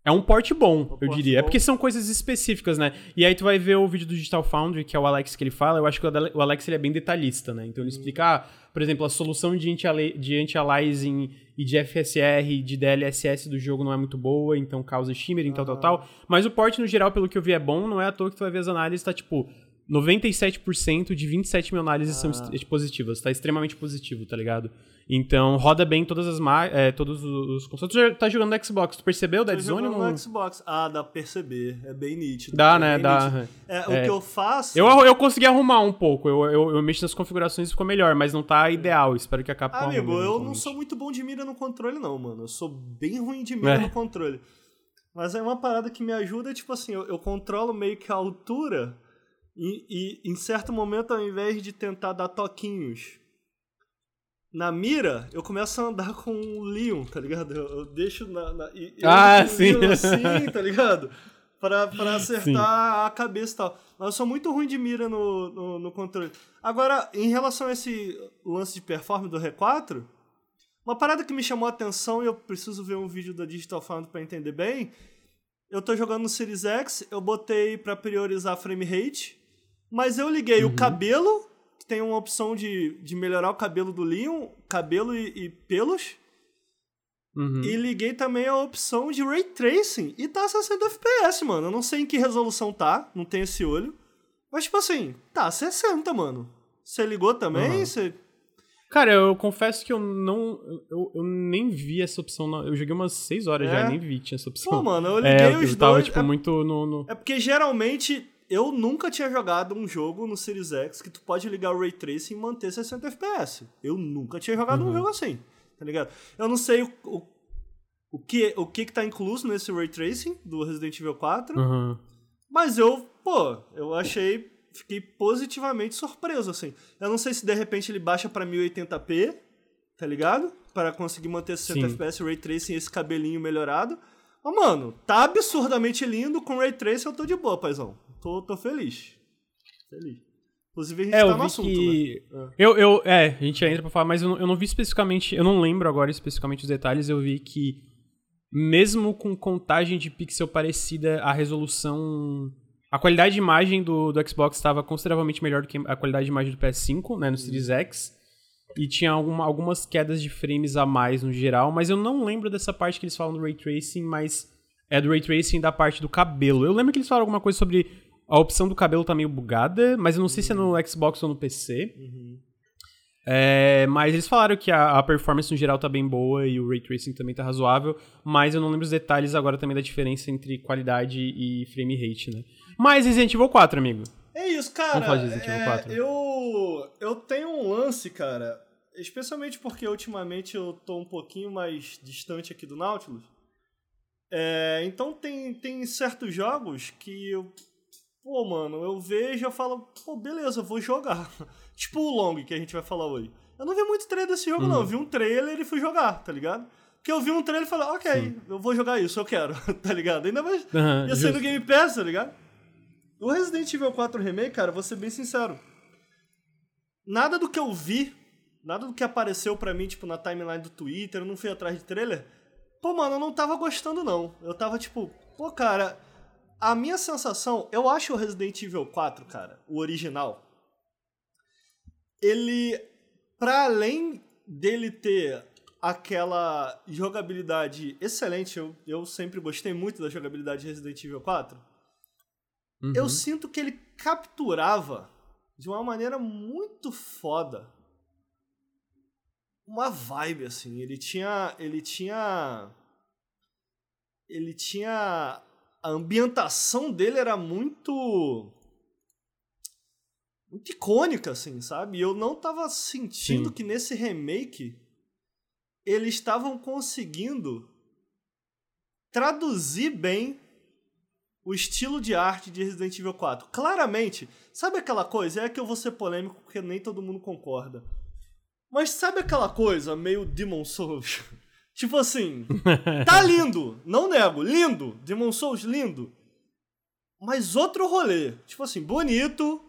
Speaker 1: é um porte bom, eu
Speaker 3: porte
Speaker 1: diria. É
Speaker 3: bom.
Speaker 1: porque são coisas específicas, né? E aí tu vai ver o vídeo do Digital Foundry, que é o Alex que ele fala. Eu acho que o Ale- o Alex ele é bem detalhista, né? Então ele explica, ah, por exemplo, a solução de anti-ali- de anti-aliasing e de FSR, de DLSS do jogo não é muito boa, então causa shimmering, tal, tal, tal. Mas o port, no geral, pelo que eu vi, é bom. Não é à toa que tu vai ver as análises, tá tipo 97% de 27 mil análises são
Speaker 3: Ah.
Speaker 1: est- positivas. Tá extremamente positivo, tá ligado? Então roda bem todas as é, todos os consoles. Tu já tá jogando no Xbox, tu percebeu Dead
Speaker 3: Tô
Speaker 1: Zone? ou não?
Speaker 3: no Xbox. Ah, dá pra perceber. É bem nítido.
Speaker 1: Dá,
Speaker 3: é
Speaker 1: né? Dá.
Speaker 3: nítido. É, o
Speaker 1: É.
Speaker 3: que eu faço.
Speaker 1: Eu, eu consegui arrumar um pouco. Eu, eu, eu mexi nas configurações e ficou melhor, mas não tá ideal. Espero que a Capcom
Speaker 3: Amigo, eu não sou muito bom de mira no controle, não, mano. Eu sou bem ruim de mira
Speaker 1: É.
Speaker 3: no controle. Mas é uma parada que me ajuda, tipo assim, eu, eu controlo meio que a altura e, e em certo momento, ao invés de tentar dar toquinhos na mira, eu começo a andar com o Leon, tá ligado? Eu, eu deixo na. na eu
Speaker 1: Ah, sim.
Speaker 3: Assim, tá ligado? pra, pra acertar Sim. a cabeça e tal. Mas eu sou muito ruim de mira no, no, no, controle. Agora, em relação a esse lance de performance do R4, uma parada que me chamou a atenção e eu preciso ver um vídeo da Digital Foundry pra entender bem. Eu tô jogando no Series X, eu botei pra priorizar frame rate, mas eu liguei uhum. o cabelo, que tem uma opção de, de melhorar o cabelo do Leon, cabelo e, e pelos. Uhum. E liguei também a opção de Ray Tracing. E tá 60 FPS, mano. Eu não sei em que resolução tá, não tem esse olho. Mas, tipo assim, tá 60, mano. Você ligou também? Uhum.
Speaker 1: Cara, eu confesso que eu não. Eu, eu nem vi essa opção. Não. Eu joguei umas 6 horas é. já, nem vi tinha essa opção.
Speaker 3: Pô, mano, eu *laughs* liguei é, os
Speaker 1: eu
Speaker 3: tava,
Speaker 1: tipo, é, muito no, no,
Speaker 3: É porque geralmente eu nunca tinha jogado um jogo no Series X que tu pode ligar o Ray Tracing e manter 60 FPS. Eu nunca tinha jogado uhum. um jogo assim tá ligado? Eu não sei o, o, o, que, o que que tá incluso nesse Ray Tracing do Resident Evil 4,
Speaker 1: uhum.
Speaker 3: mas eu, pô, eu achei, fiquei positivamente surpreso, assim. Eu não sei se de repente ele baixa pra 1080p, tá ligado? Para conseguir manter 60 Sim. FPS, Ray Tracing e esse cabelinho melhorado. Mas, mano, tá absurdamente lindo, com Ray Tracing eu tô de boa, paizão. Tô, tô feliz. Feliz. Inclusive, a gente é, tá no assunto, que...
Speaker 1: né? É. Eu, eu, é, a gente já entra pra falar, mas eu não, eu não vi especificamente, eu não lembro agora especificamente os detalhes, eu vi que mesmo com contagem de pixel parecida, a resolução... A qualidade de imagem do, do Xbox estava consideravelmente melhor do que a qualidade de imagem do PS5, né, no Series X. E tinha alguma, algumas quedas de frames a mais no geral, mas eu não lembro dessa parte que eles falam do Ray Tracing, mas é do Ray Tracing da parte do cabelo. Eu lembro que eles falaram alguma coisa sobre a opção do cabelo tá meio bugada, mas eu não sei se é no. Xbox ou no PC. Uhum. É, mas eles falaram que a, a, performance no geral tá bem boa e o ray tracing também tá razoável, mas eu não lembro os detalhes agora também da diferença entre qualidade e frame rate, né? Mas Resident Evil 4, amigo.
Speaker 3: É isso, cara. Vamos falar de Resident Evil 4. É, eu, eu tenho um lance, cara, especialmente porque ultimamente eu tô um pouquinho mais distante aqui do Nautilus. É, então tem, tem certos jogos que eu pô, mano, eu vejo e eu falo, pô, beleza, vou jogar. *laughs* tipo o Long que a gente vai falar hoje. Eu não vi muito trailer desse jogo, uhum. não. Eu vi um trailer e fui jogar, tá ligado? Porque eu vi um trailer e falei, ok, Sim. eu vou jogar isso, eu quero, *laughs* tá ligado? Ainda mais uhum, ia ser no Game Pass, tá ligado? O Resident Evil 4 Remake, cara, vou ser bem sincero. Nada do que eu vi, nada do que apareceu pra mim, tipo, na timeline do Twitter, eu não fui atrás de trailer. Pô, mano, eu não tava gostando, não. Eu tava tipo, pô, cara, a minha sensação, eu acho o Resident Evil 4, cara, o original, ele, para além dele ter aquela jogabilidade excelente, eu, eu sempre gostei muito da jogabilidade de Resident Evil 4, uhum. eu sinto que ele capturava de uma maneira muito foda uma vibe assim, ele tinha ele tinha ele tinha a ambientação dele era muito muito icônica, assim, sabe? E eu não tava sentindo Sim. que nesse remake eles estavam conseguindo traduzir bem o estilo de arte de Resident Evil 4. Claramente, sabe aquela coisa? É que eu vou ser polêmico porque nem todo mundo concorda. Mas sabe aquela coisa meio Demon Souls? *laughs* Tipo assim, *laughs* tá lindo, não nego, lindo, Demon Souls lindo. Mas outro rolê, tipo assim, bonito,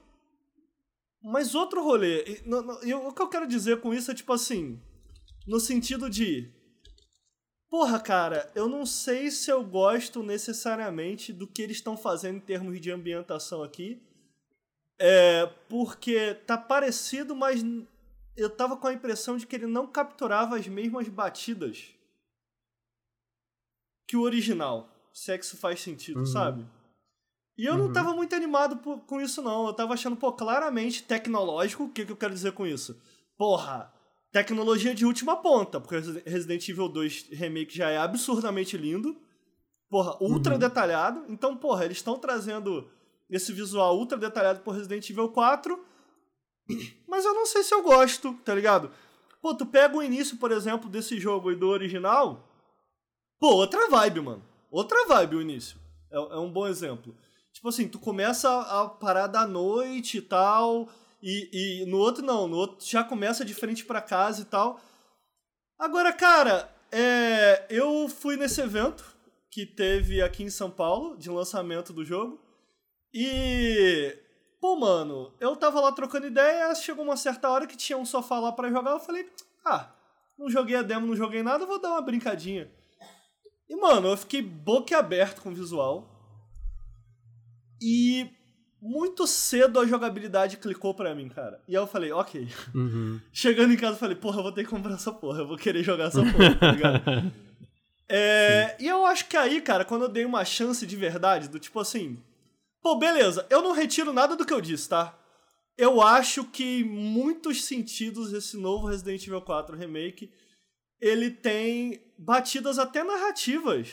Speaker 3: mas outro rolê. E, no, no, e o que eu quero dizer com isso é tipo assim, no sentido de Porra, cara, eu não sei se eu gosto necessariamente do que eles estão fazendo em termos de ambientação aqui. É, porque tá parecido, mas eu tava com a impressão de que ele não capturava as mesmas batidas que o original. Se é que isso faz sentido, uhum. sabe? E eu uhum. não tava muito animado por, com isso, não. Eu tava achando, pô, claramente tecnológico. O que, que eu quero dizer com isso? Porra, tecnologia de última ponta, porque Resident Evil 2 Remake já é absurdamente lindo. Porra, ultra uhum. detalhado. Então, porra, eles estão trazendo esse visual ultra detalhado por Resident Evil 4. Mas eu não sei se eu gosto, tá ligado? Pô, tu pega o início, por exemplo, desse jogo e do original. Pô, outra vibe, mano. Outra vibe o início. É, é um bom exemplo. Tipo assim, tu começa a parar da noite e tal, e, e no outro não, no outro já começa de frente para casa e tal. Agora, cara, é, eu fui nesse evento, que teve aqui em São Paulo, de lançamento do jogo. E. Pô, mano, eu tava lá trocando ideia, chegou uma certa hora que tinha um sofá lá para jogar, eu falei, ah, não joguei a demo, não joguei nada, vou dar uma brincadinha. E, mano, eu fiquei boquiaberto com o visual. E muito cedo a jogabilidade clicou pra mim, cara. E aí eu falei, ok.
Speaker 1: Uhum. *laughs*
Speaker 3: Chegando em casa, eu falei, porra, eu vou ter que comprar essa porra, eu vou querer jogar essa porra, tá ligado? *laughs* é, e eu acho que aí, cara, quando eu dei uma chance de verdade, do tipo assim, pô, beleza, eu não retiro nada do que eu disse, tá? Eu acho que em muitos sentidos esse novo Resident Evil 4 Remake, ele tem batidas até narrativas,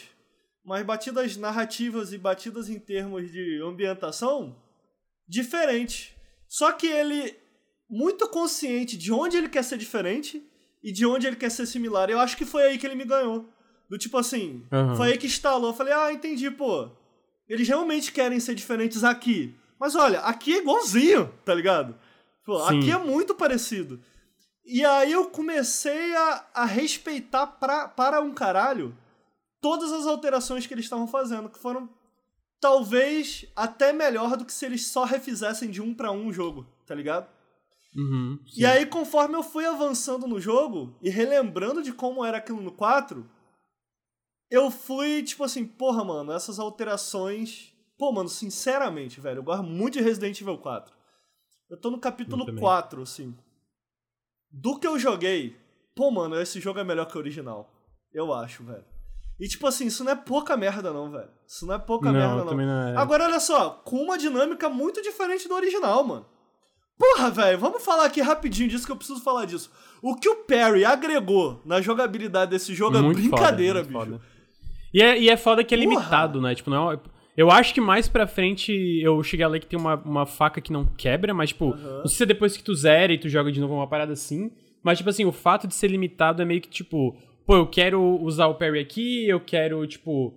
Speaker 3: mas batidas narrativas e batidas em termos de ambientação diferente. Só que ele muito consciente de onde ele quer ser diferente e de onde ele quer ser similar. Eu acho que foi aí que ele me ganhou. Do tipo assim,
Speaker 1: Uhum.
Speaker 3: foi aí que instalou. Eu falei, ah, entendi, pô. Eles realmente querem ser diferentes aqui. Mas olha, aqui é igualzinho, tá ligado? Pô, aqui é muito parecido. E aí eu comecei a, a respeitar pra, para um caralho todas as alterações que eles estavam fazendo, que foram talvez até melhor do que se eles só refizessem de um pra um o jogo, tá ligado?
Speaker 1: Uhum.
Speaker 3: E aí, conforme eu fui avançando no jogo e relembrando de como era aquilo no 4, eu fui tipo assim, porra, mano, essas alterações. Pô, mano, sinceramente, velho, eu gosto muito de Resident Evil 4. Eu tô no capítulo
Speaker 1: também.
Speaker 3: 4, assim. Do que eu joguei, pô, mano, esse jogo é melhor que o original. Eu acho, velho. E tipo assim, isso não é pouca merda, não, velho. Isso não é pouca
Speaker 1: não,
Speaker 3: merda, não.
Speaker 1: não é.
Speaker 3: Agora, olha só, com uma dinâmica muito diferente do original, mano. Porra, velho, vamos falar aqui rapidinho disso que eu preciso falar disso. O que o Perry agregou na jogabilidade desse jogo é
Speaker 1: Muito
Speaker 3: brincadeira,
Speaker 1: foda,
Speaker 3: bicho.
Speaker 1: foda. E é, e é foda que é
Speaker 3: Porra!
Speaker 1: limitado, né? Tipo, não é- Eu acho que mais pra frente eu cheguei a ler que tem uma, uma faca que não quebra, mas, tipo, não sei se é depois que tu zera e tu joga de novo uma parada assim. Mas, tipo assim, o fato de ser limitado é meio que, tipo, pô, eu quero usar o parry aqui, eu quero, tipo.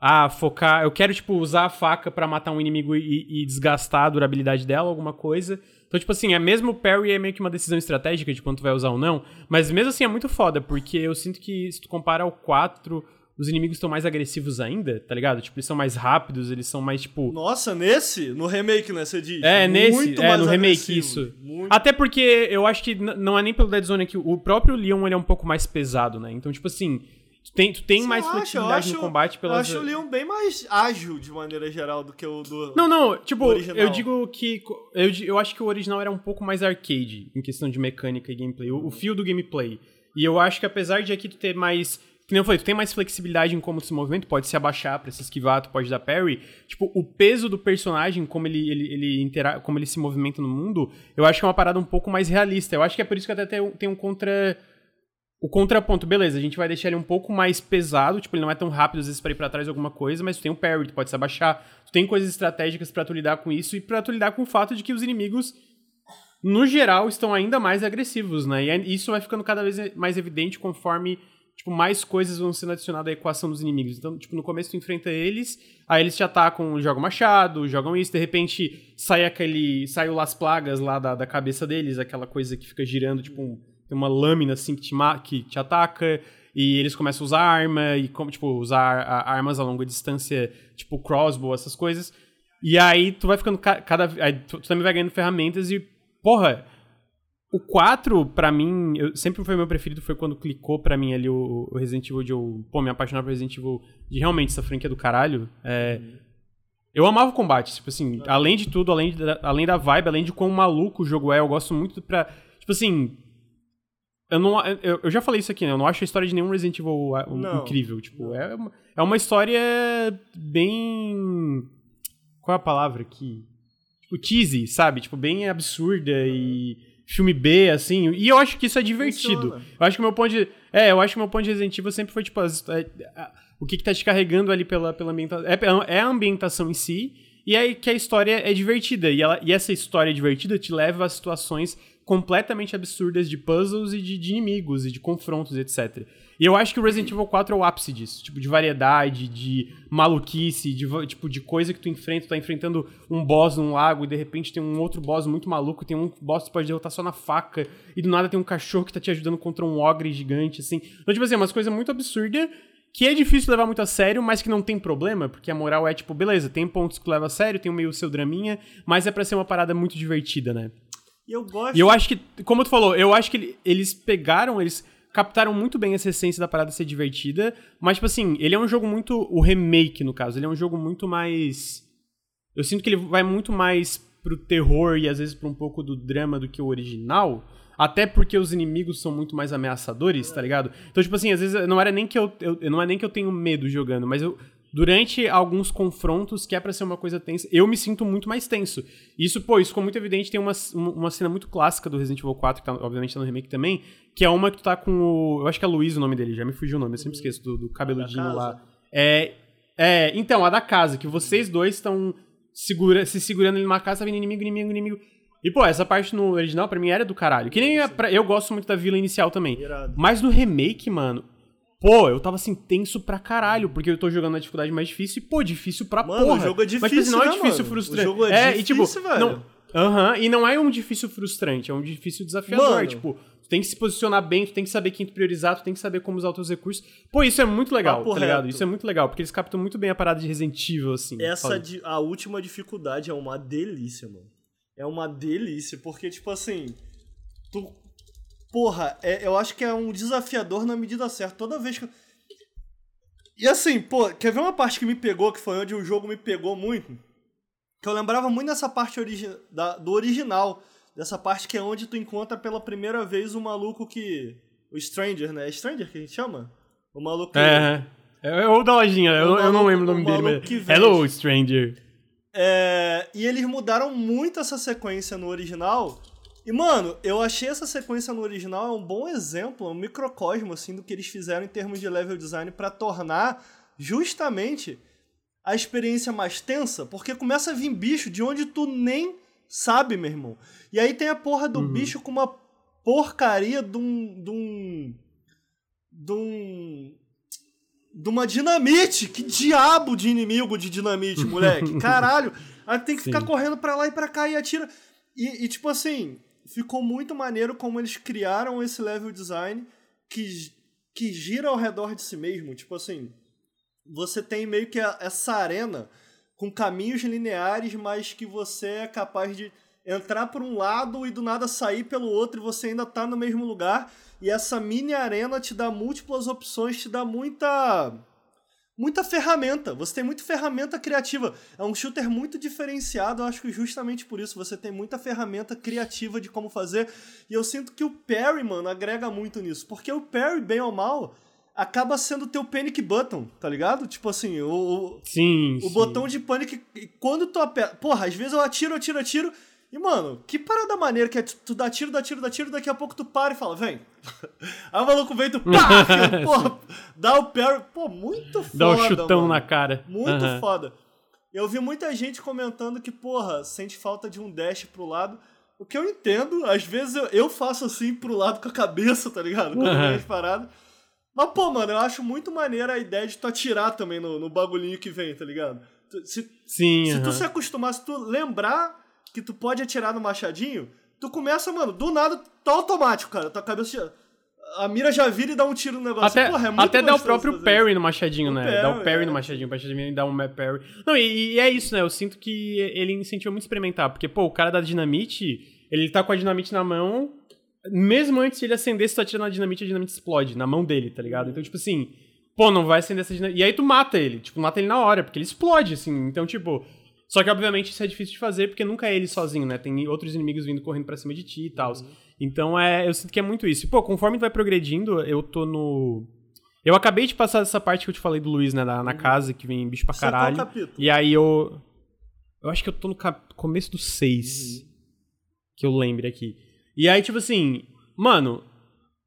Speaker 1: Ah, focar. Eu quero, tipo, usar a faca pra matar um inimigo e, e desgastar a durabilidade dela, alguma coisa. Então, tipo assim, é mesmo o parry é meio que uma decisão estratégica de quando tu vai usar ou não. Mas mesmo assim é muito foda, porque eu sinto que se tu compara ao 4, os inimigos estão mais agressivos ainda, tá ligado? Tipo, eles são mais rápidos, eles são mais, tipo.
Speaker 3: Nossa, nesse? No remake, né, você diz?
Speaker 1: É, nesse,
Speaker 3: Muito
Speaker 1: é, no remake, isso.
Speaker 3: Muito.
Speaker 1: Até porque eu acho que não é nem pelo Dead Zone aqui, o próprio Leon ele é um pouco mais pesado, né? Então, tipo assim, tu tem, tu tem
Speaker 3: Você
Speaker 1: mais
Speaker 3: acha?
Speaker 1: flexibilidade
Speaker 3: Eu
Speaker 1: no
Speaker 3: acho-
Speaker 1: combate
Speaker 3: Eu
Speaker 1: pelas.
Speaker 3: acho o Leon bem mais ágil, de maneira geral, do que o do...
Speaker 1: Não, não, tipo, eu digo que. Eu, eu acho que o original era um pouco mais arcade em questão de mecânica e gameplay. O, o fio do gameplay. E eu acho que apesar de aqui tu ter mais. Que nem eu falei, tu tem mais flexibilidade em como tu se movimenta, pode se abaixar pra se esquivar, tu pode dar parry. Tipo, o peso do personagem, como ele, ele, ele intera como ele se movimenta no mundo, eu acho que é uma parada um pouco mais realista. Eu acho que é por isso que até tem, um- tem um contra. O contraponto, beleza, a gente vai deixar ele um pouco mais pesado, tipo, ele não é tão rápido às vezes pra ir pra trás alguma coisa, mas tu tem um parry, tu pode se abaixar, tu tem coisas estratégicas pra tu lidar com isso e pra tu lidar com o fato de que os inimigos, no geral, estão ainda mais agressivos, né? E isso vai ficando cada vez mais evidente conforme, tipo, mais coisas vão sendo adicionadas à equação dos inimigos. Então, tipo, no começo tu enfrenta eles, aí eles te atacam, jogam machado, jogam isso, de repente sai aquele, sai o Las Plagas lá da, da cabeça deles, aquela coisa que fica girando, tipo, um, tem uma lâmina assim que te, que te ataca e eles começam a usar arma e como tipo usar a- armas a longa distância, tipo crossbow, essas coisas. E aí tu vai ficando ca- cada tu, tu também vai ganhando ferramentas e porra, o 4 pra mim, eu, sempre foi meu preferido foi quando clicou pra mim ali o, o Resident Evil de eu, pô, me apaixonar por Resident Evil de realmente essa franquia do caralho. É, eu amava o combate, tipo assim, além de tudo, além da, além da vibe, além de quão maluco o jogo é, eu gosto muito pra. Tipo assim. Eu, não, eu, eu já falei isso aqui, né? Eu não acho a história de nenhum Resident Evil
Speaker 3: Não.
Speaker 1: incrível. Tipo, é, uma, é uma história bem. Qual é a palavra aqui? Tipo, cheesy, sabe? Tipo, bem absurda e filme B, assim. E eu acho que isso é divertido.
Speaker 3: Funciona.
Speaker 1: Eu acho que o meu ponto de. É, eu acho que meu ponto de Resident Evil sempre foi, tipo, as- é, a- o que, que tá te carregando ali pela, pela ambientação. É, é a ambientação em si. E aí que a história é divertida. E, ela, e essa história divertida te leva a situações completamente absurdas de puzzles e de, de inimigos e de confrontos, etc. E eu acho que o Resident Evil 4 é o ápice disso. Tipo, de variedade, de maluquice, de, tipo, de coisa que tu enfrenta. Tu tá enfrentando um boss num lago e de repente tem um outro boss muito maluco. Tem um boss que tu pode derrotar só na faca. E do nada tem um cachorro que tá te ajudando contra um ogre gigante, assim. Então, tipo assim, é umas coisas muito absurdas. que é difícil levar muito a sério, mas que não tem problema, porque a moral é tipo, beleza, tem pontos que leva a sério, tem o meio seu draminha, mas é pra ser uma parada muito divertida, né?
Speaker 3: E eu gosto.
Speaker 1: E eu acho que, como tu falou, eu acho que eles pegaram, eles captaram muito bem essa essência da parada ser divertida, mas, tipo assim, ele é um jogo muito. O remake, no caso, ele é um jogo muito mais. Eu sinto que ele vai muito mais pro terror e às vezes pra um pouco do drama do que o original. Até porque os inimigos são muito mais ameaçadores, tá ligado? Então, tipo assim, às vezes não era nem que eu, eu não é nem que eu tenho medo jogando, mas eu durante alguns confrontos que é para ser uma coisa tensa, eu me sinto muito mais tenso. Isso, pô, isso ficou muito evidente, tem uma, uma cena muito clássica do Resident Evil 4, que tá, obviamente tá no remake também, que é uma que tu tá com o, eu acho que é Luiz o nome dele, já me fugiu o nome, eu sempre esqueço do, do cabeludinho lá. É, é, então, a da casa, que vocês dois estão segura, se segurando ali numa casa, tá vindo inimigo, inimigo, inimigo. E, pô, essa parte no original, pra mim, era do caralho. Que nem pra, eu gosto muito da vila inicial também.
Speaker 3: Irado.
Speaker 1: Mas no remake, mano, pô, eu tava assim, tenso pra caralho, porque eu tô jogando na dificuldade mais difícil e, pô, difícil pra
Speaker 3: Mano,
Speaker 1: porra.
Speaker 3: o jogo é
Speaker 1: Mas, tipo
Speaker 3: difícil,
Speaker 1: assim, não é
Speaker 3: né,
Speaker 1: difícil
Speaker 3: mano?
Speaker 1: frustrante.
Speaker 3: O jogo é
Speaker 1: e, tipo,
Speaker 3: difícil, velho.
Speaker 1: Não, Aham, e não é um difícil frustrante, é um difícil desafiador.
Speaker 3: Mano.
Speaker 1: Tipo, tu tem que se posicionar bem, tu tem que saber quem tu priorizar, tu tem que saber como usar os teus recursos. Pô, isso é muito legal,
Speaker 3: Papo
Speaker 1: tá ligado?
Speaker 3: reto.
Speaker 1: Isso é muito legal, porque eles captam muito bem a parada de Resident Evil, assim.
Speaker 3: Essa di- a última dificuldade é uma delícia, mano. É uma delícia, porque, tipo assim, tu. Porra, é- eu acho que é um desafiador na medida certa. Toda vez que. eu- E assim, pô, quer ver uma parte que me pegou, que foi onde o jogo me pegou muito? Que eu lembrava muito dessa parte origi da- do original. Dessa parte que é onde tu encontra pela primeira vez o maluco que. O Stranger, né? É Stranger que a gente chama? O maluco que.
Speaker 1: É, é, é o da lojinha, eu, eu não lembro o nome
Speaker 3: o
Speaker 1: dele, mas... Hello, Stranger.
Speaker 3: É, e eles mudaram muito essa sequência no original. E, mano, eu achei essa sequência no original é um bom exemplo, um microcosmo, assim, do que eles fizeram em termos de level design pra tornar justamente a experiência mais tensa, porque começa a vir bicho de onde tu nem sabe, meu irmão. E aí tem a porra do bicho com uma porcaria de um. de um. de um. de uma dinamite! Que diabo de inimigo de dinamite, moleque! *laughs* Caralho! Aí tem que ficar
Speaker 1: Sim.
Speaker 3: correndo pra lá e pra cá e atira. E, e, tipo assim, ficou muito maneiro como eles criaram esse level design que, que gira ao redor de si mesmo. Tipo assim, você tem meio que a- essa arena com caminhos lineares, mas que você é capaz de entrar por um lado e do nada sair pelo outro e você ainda tá no mesmo lugar. E essa mini arena te dá múltiplas opções, te dá muita muita ferramenta. Você tem muita ferramenta criativa. É um shooter muito diferenciado, eu acho que justamente por isso você tem muita ferramenta criativa de como fazer. E eu sinto que o parry, mano, agrega muito nisso, porque o parry, bem ou mal, acaba sendo o teu panic button, tá ligado? Tipo assim, o,
Speaker 1: Sim,
Speaker 3: o
Speaker 1: sim.
Speaker 3: botão de panic, quando tu aperta. Porra, às vezes eu atiro, atiro, atiro. E, mano, que parada maneira que é tu tu dá tiro, dá tiro, dá tiro, daqui a pouco tu para e fala, vem. *laughs* Aí o maluco vem, tu pá! *laughs* porra, dá o parry. Pô, muito *laughs* foda.
Speaker 1: Dá um chutão
Speaker 3: mano.
Speaker 1: na cara.
Speaker 3: Muito
Speaker 1: Aham.
Speaker 3: foda. Eu vi muita gente comentando que, porra, sente falta de um dash pro lado. O que eu entendo, às vezes eu, eu faço assim pro lado com a cabeça, tá ligado? Quando vem as paradas. Mas, pô, mano, eu acho muito maneira a ideia de tu atirar também no, no bagulhinho que vem, tá ligado? Tu- Se,
Speaker 1: Sim,
Speaker 3: se tu
Speaker 1: aham.
Speaker 3: se acostumar, se tu lembrar que tu pode atirar no machadinho, tu começa, mano, do nada, tá automático, cara. Tua cabeça A mira já vira e dá um tiro no negócio.
Speaker 1: Até,
Speaker 3: Porra, é muito
Speaker 1: até dá o próprio parry no machadinho,
Speaker 3: O
Speaker 1: né? dá o
Speaker 3: parry,
Speaker 1: parry
Speaker 3: é.
Speaker 1: no machadinho, o machadinho dá um parry. Não, e, e é isso, né? Eu sinto que ele incentiva muito a experimentar, porque, pô, o cara da dinamite, ele tá com a dinamite na mão, mesmo antes de ele acender, se tu atira na dinamite, a dinamite explode na mão dele, tá ligado? Então, tipo assim, pô, não vai acender essa dinamite. E aí tu mata ele, tipo, mata ele na hora, porque ele explode, assim. Então, tipo. Só que, obviamente, isso é difícil de fazer, porque nunca é ele sozinho, né? Tem outros inimigos vindo correndo pra cima de ti e tal. Então, é, eu sinto que é muito isso. E, pô, conforme vai progredindo, eu tô no. Eu acabei de passar essa parte que eu te falei do Luiz, né? Na, na casa, que vem bicho pra
Speaker 3: Você tá no
Speaker 1: caralho.
Speaker 3: capítulo.
Speaker 1: E aí eu. Eu acho que eu tô no cap- começo do 6. Que eu lembre aqui. E aí, tipo assim, mano,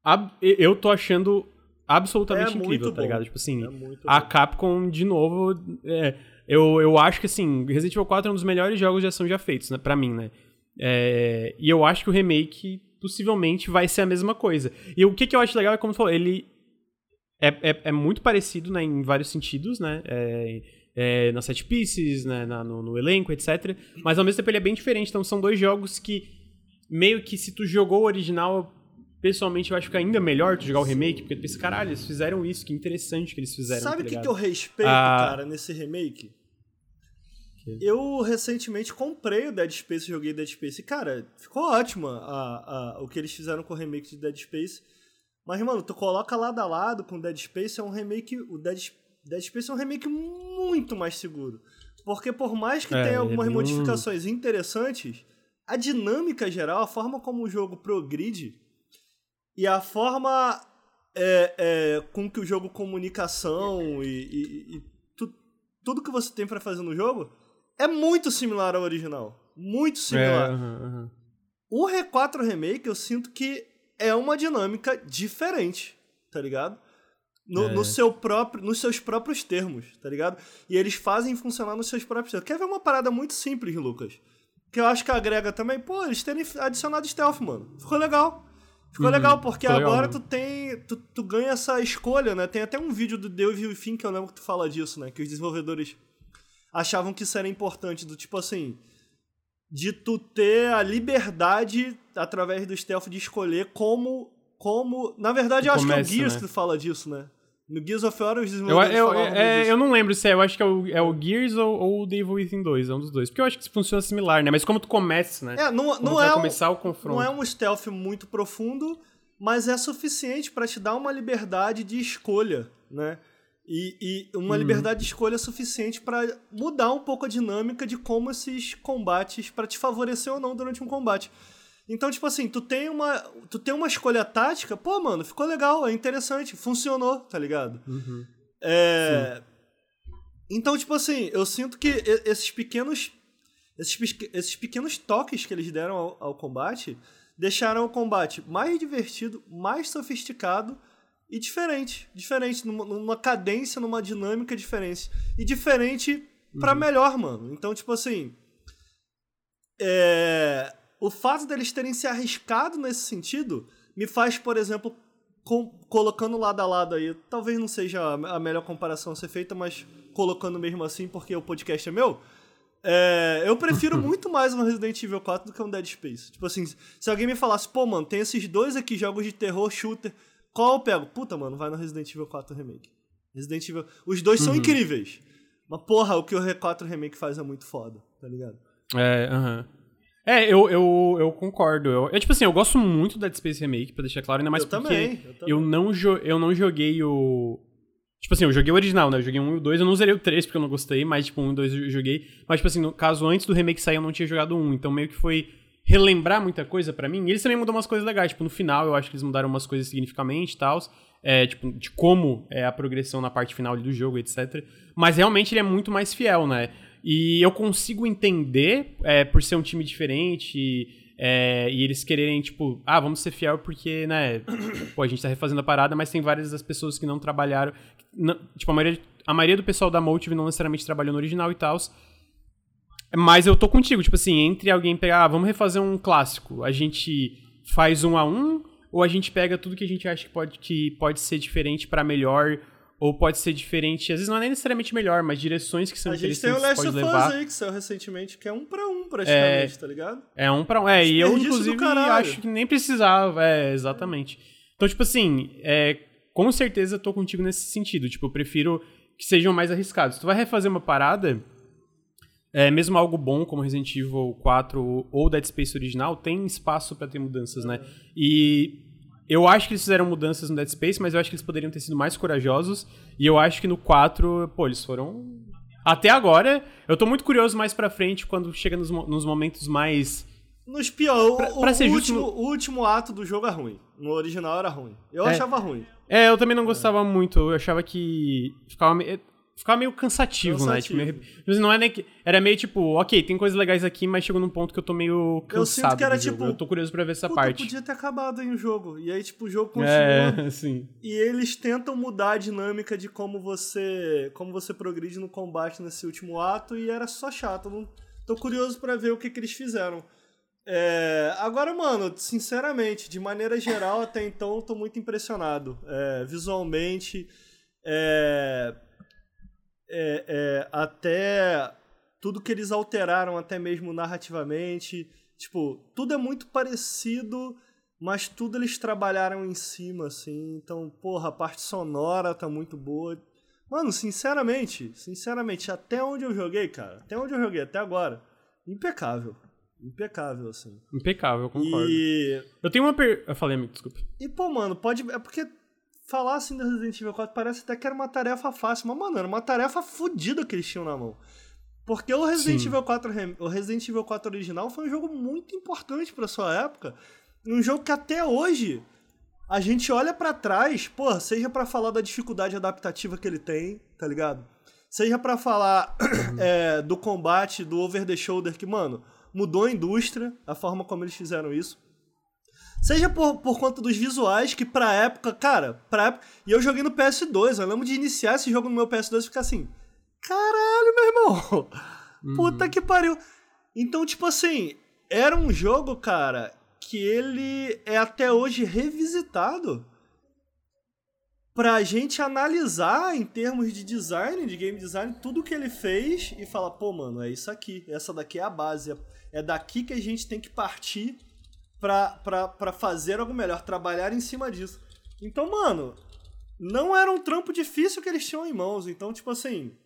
Speaker 1: ab- eu tô achando absolutamente
Speaker 3: É
Speaker 1: incrível, tá
Speaker 3: bom.
Speaker 1: ligado? Tipo assim,
Speaker 3: É muito
Speaker 1: a. Capcom, de novo, é, eu, eu acho que assim, Resident Evil 4 é um dos melhores jogos de ação já feitos, né? Pra mim, né? É, e eu acho que o remake possivelmente vai ser a mesma coisa. E o que, que eu acho legal é como tu falou, ele é, é, é muito parecido né, em vários sentidos, né? É, é, nas set pieces, né, na- no, no elenco, etc. Mas ao mesmo tempo ele é bem diferente. Então são dois jogos que meio que se tu jogou o original pessoalmente eu acho que ainda melhor tu jogar o remake, porque tu pensa, caralho, eles fizeram isso, que interessante que eles fizeram.
Speaker 3: Sabe
Speaker 1: tá
Speaker 3: o que,
Speaker 1: ligado?
Speaker 3: que eu respeito,
Speaker 1: Ah.
Speaker 3: cara, nesse remake?
Speaker 1: Que?
Speaker 3: Eu recentemente comprei o Dead Space, joguei Dead Space. E, cara, ficou ótimo a, a- o que eles fizeram com o remake de Dead Space. Mas, mano, tu coloca lado a lado com o Dead Space, é um remake. O Dead, Dead Space é um remake muito mais seguro. Porque por mais que
Speaker 1: É,
Speaker 3: tenha
Speaker 1: é
Speaker 3: algumas
Speaker 1: bem-
Speaker 3: modificações interessantes, a dinâmica geral, a forma como o jogo progride e a forma é, é, com que o jogo comunicação e, e- e tu- tudo que você tem pra fazer no jogo é muito similar ao original. Muito
Speaker 1: É,
Speaker 3: similar.
Speaker 1: aham, aham.
Speaker 3: O R4 Remake eu sinto que é uma dinâmica diferente, tá ligado? No,
Speaker 1: É.
Speaker 3: no seu próprio, nos seus próprios termos, tá ligado? E eles fazem funcionar nos seus próprios termos. Quer ver uma parada muito simples, Lucas? Que eu acho que agrega também, pô, eles terem adicionado stealth, mano. Ficou legal. Ficou
Speaker 1: Uhum,
Speaker 3: legal, porque
Speaker 1: legal
Speaker 3: agora
Speaker 1: mesmo.
Speaker 3: tu tem. Tu, tu ganha essa escolha, né? Tem até um vídeo do Devil e Fim que eu lembro que tu fala disso, né? Que os desenvolvedores achavam que isso era importante, do tipo assim. De tu ter a liberdade, através do stealth, de escolher como. como... Na verdade, eu acho que é o Gears
Speaker 1: né?
Speaker 3: que fala disso, né? No Gears of War, os
Speaker 1: Eu,
Speaker 3: desenvolvedores
Speaker 1: eu,
Speaker 3: falavam
Speaker 1: é, eu não lembro se é, eu acho que é o, é o Gears ou, ou o Devil Within 2, é um dos dois. Porque eu acho que funciona similar, né? Mas como tu começa, né?
Speaker 3: É, não,
Speaker 1: Como
Speaker 3: não é um,
Speaker 1: começar o confronto.
Speaker 3: não é um stealth muito profundo, mas é suficiente pra te dar uma liberdade de escolha, né? E, e uma
Speaker 1: Uhum.
Speaker 3: liberdade de escolha suficiente pra mudar um pouco a dinâmica de como esses combates, pra te favorecer ou não durante um combate. Então, tipo assim, tu tem uma, tu tem uma escolha tática, pô, mano, ficou legal, é interessante, funcionou, tá ligado?
Speaker 1: Uhum.
Speaker 3: É... Então, tipo assim, eu sinto que esses pequenos. Esses, esses pequenos toques que eles deram ao, ao combate deixaram o combate mais divertido, mais sofisticado e diferente. Diferente, numa, numa cadência, numa dinâmica diferente. E diferente pra melhor, mano. Então, tipo assim. É... O fato deles terem se arriscado nesse sentido me faz, por exemplo, com- colocando lado a lado aí, talvez não seja a melhor comparação a ser feita, mas colocando mesmo assim, porque o podcast é meu. é, eu prefiro *laughs* muito mais um Resident Evil 4 do que um Dead Space. Tipo assim, se alguém me falasse, pô, mano, tem esses dois aqui, jogos de terror, shooter, qual eu pego? Puta, mano, vai no Resident Evil 4 Remake. Resident Evil. Os dois são incríveis. Mas, porra, o que o R4 Remake faz é muito foda, tá ligado?
Speaker 1: É, aham. É, eu, eu, eu concordo. Eu, eu, tipo assim, eu gosto muito do Dead Space Remake, pra deixar claro, ainda mais
Speaker 3: eu
Speaker 1: porque
Speaker 3: também. Eu também.
Speaker 1: eu não, jo eu não joguei o. Tipo assim, eu joguei o original, né? Eu joguei um e o dois, eu não zerei o 3 porque eu não gostei, mas tipo, um e dois eu joguei. Mas, tipo assim, no caso, antes do remake sair, eu não tinha jogado um, então meio que foi relembrar muita coisa pra mim. E eles também mudam umas coisas legais, tipo, no final eu acho que eles mudaram umas coisas significativamente e tal. É, tipo, de como é a progressão na parte final do jogo, etc. Mas realmente ele é muito mais fiel, né? E eu consigo entender, é, por ser um time diferente e, é, e eles quererem, tipo, ah, vamos ser fiel porque, né, pô, a gente tá refazendo a parada, mas tem várias das pessoas que não trabalharam. não- tipo, a maioria, a maioria do pessoal da Motive não necessariamente trabalhou no original e tal. Mas eu tô contigo, tipo assim, entre alguém pegar, ah, vamos refazer um clássico, a gente faz um a um, ou a gente pega tudo que a gente acha que pode, que pode ser diferente pra melhor, ou pode ser diferente, às vezes não é nem necessariamente melhor, mas direções que são
Speaker 3: A gente tem o Last of Us
Speaker 1: levar.
Speaker 3: aí, que saiu recentemente, que é um pra um, praticamente, tá ligado?
Speaker 1: É um pra um. É, e eu, inclusive, acho que nem precisava. É, exatamente. Então, tipo assim, é, com certeza tô contigo nesse sentido. Tipo, eu prefiro que sejam mais arriscados. Tu vai refazer uma parada, é, mesmo algo bom como Resident Evil 4 ou Dead Space original, tem espaço pra ter mudanças, né? E eu acho que eles fizeram mudanças no Dead Space, mas eu acho que eles poderiam ter sido mais corajosos. E eu acho que no 4, pô, eles foram. Até agora, eu tô muito curioso mais pra frente quando chega nos, nos momentos mais.
Speaker 3: Nos pior,
Speaker 1: Pra-
Speaker 3: o,
Speaker 1: pra
Speaker 3: o
Speaker 1: ser justo,
Speaker 3: último,
Speaker 1: no-
Speaker 3: o último ato do jogo é ruim. No original era ruim. Eu
Speaker 1: É.
Speaker 3: achava ruim.
Speaker 1: É, eu também não gostava muito. Eu achava que ficava, ficava meio cansativo, né? Tipo,
Speaker 3: Cansativo.
Speaker 1: meio- mas não é nem que. Era meio tipo, ok, tem coisas legais aqui, mas chegou num ponto que eu tô meio cansado.
Speaker 3: sinto que era tipo,
Speaker 1: Eu tô curioso pra ver essa
Speaker 3: Puta,
Speaker 1: parte.
Speaker 3: podia ter acabado aí o jogo. E aí, tipo, o jogo continua.
Speaker 1: É, *laughs* sim.
Speaker 3: E eles tentam mudar a dinâmica de como você como você progride no combate nesse último ato e era só chato. Não, tô curioso pra ver o que, que eles fizeram. É, agora, mano, sinceramente, de maneira geral, até então, eu tô muito impressionado. É, visualmente, é, é, é, até tudo que eles alteraram, até mesmo narrativamente. Tipo, tudo é muito parecido, mas tudo eles trabalharam em cima, assim. Então, porra, a parte sonora tá muito boa. Mano, sinceramente, sinceramente, até onde eu joguei, cara, até onde eu joguei, até agora, impecável. Impecável, assim.
Speaker 1: Impecável, eu concordo.
Speaker 3: E,
Speaker 1: Eu tenho uma per... Eu falei, amigo, desculpa.
Speaker 3: e, pô, mano, pode. É porque falar assim do Resident Evil 4 parece até que era uma tarefa fácil, mas, mano, era uma tarefa fodida que eles tinham na mão. Porque o Resident
Speaker 1: Sim.
Speaker 3: Evil 4 rem- o Resident Evil 4 original foi um jogo muito importante pra sua época. Um jogo que até hoje a gente olha pra trás, pô, seja pra falar da dificuldade adaptativa que ele tem, tá ligado? Seja pra falar *clears throat* é, do combate, do over the shoulder, que, mano, mudou a indústria, a forma como eles fizeram isso. Seja por, por conta dos visuais, que pra época, cara, pra época. E eu joguei no PS2, eu lembro de iniciar esse jogo no meu PS2 e ficar assim. Caralho, meu irmão! Puta que pariu! Então, tipo assim, era um jogo, cara, que ele é até hoje revisitado pra gente analisar em termos de design, de game design, tudo que ele fez e falar, pô, mano, é isso aqui, essa daqui é a base, é daqui que a gente tem que partir pra, pra, pra fazer algo melhor, trabalhar em cima disso. Então, mano, não era um trampo difícil que eles tinham em mãos, então, tipo assim,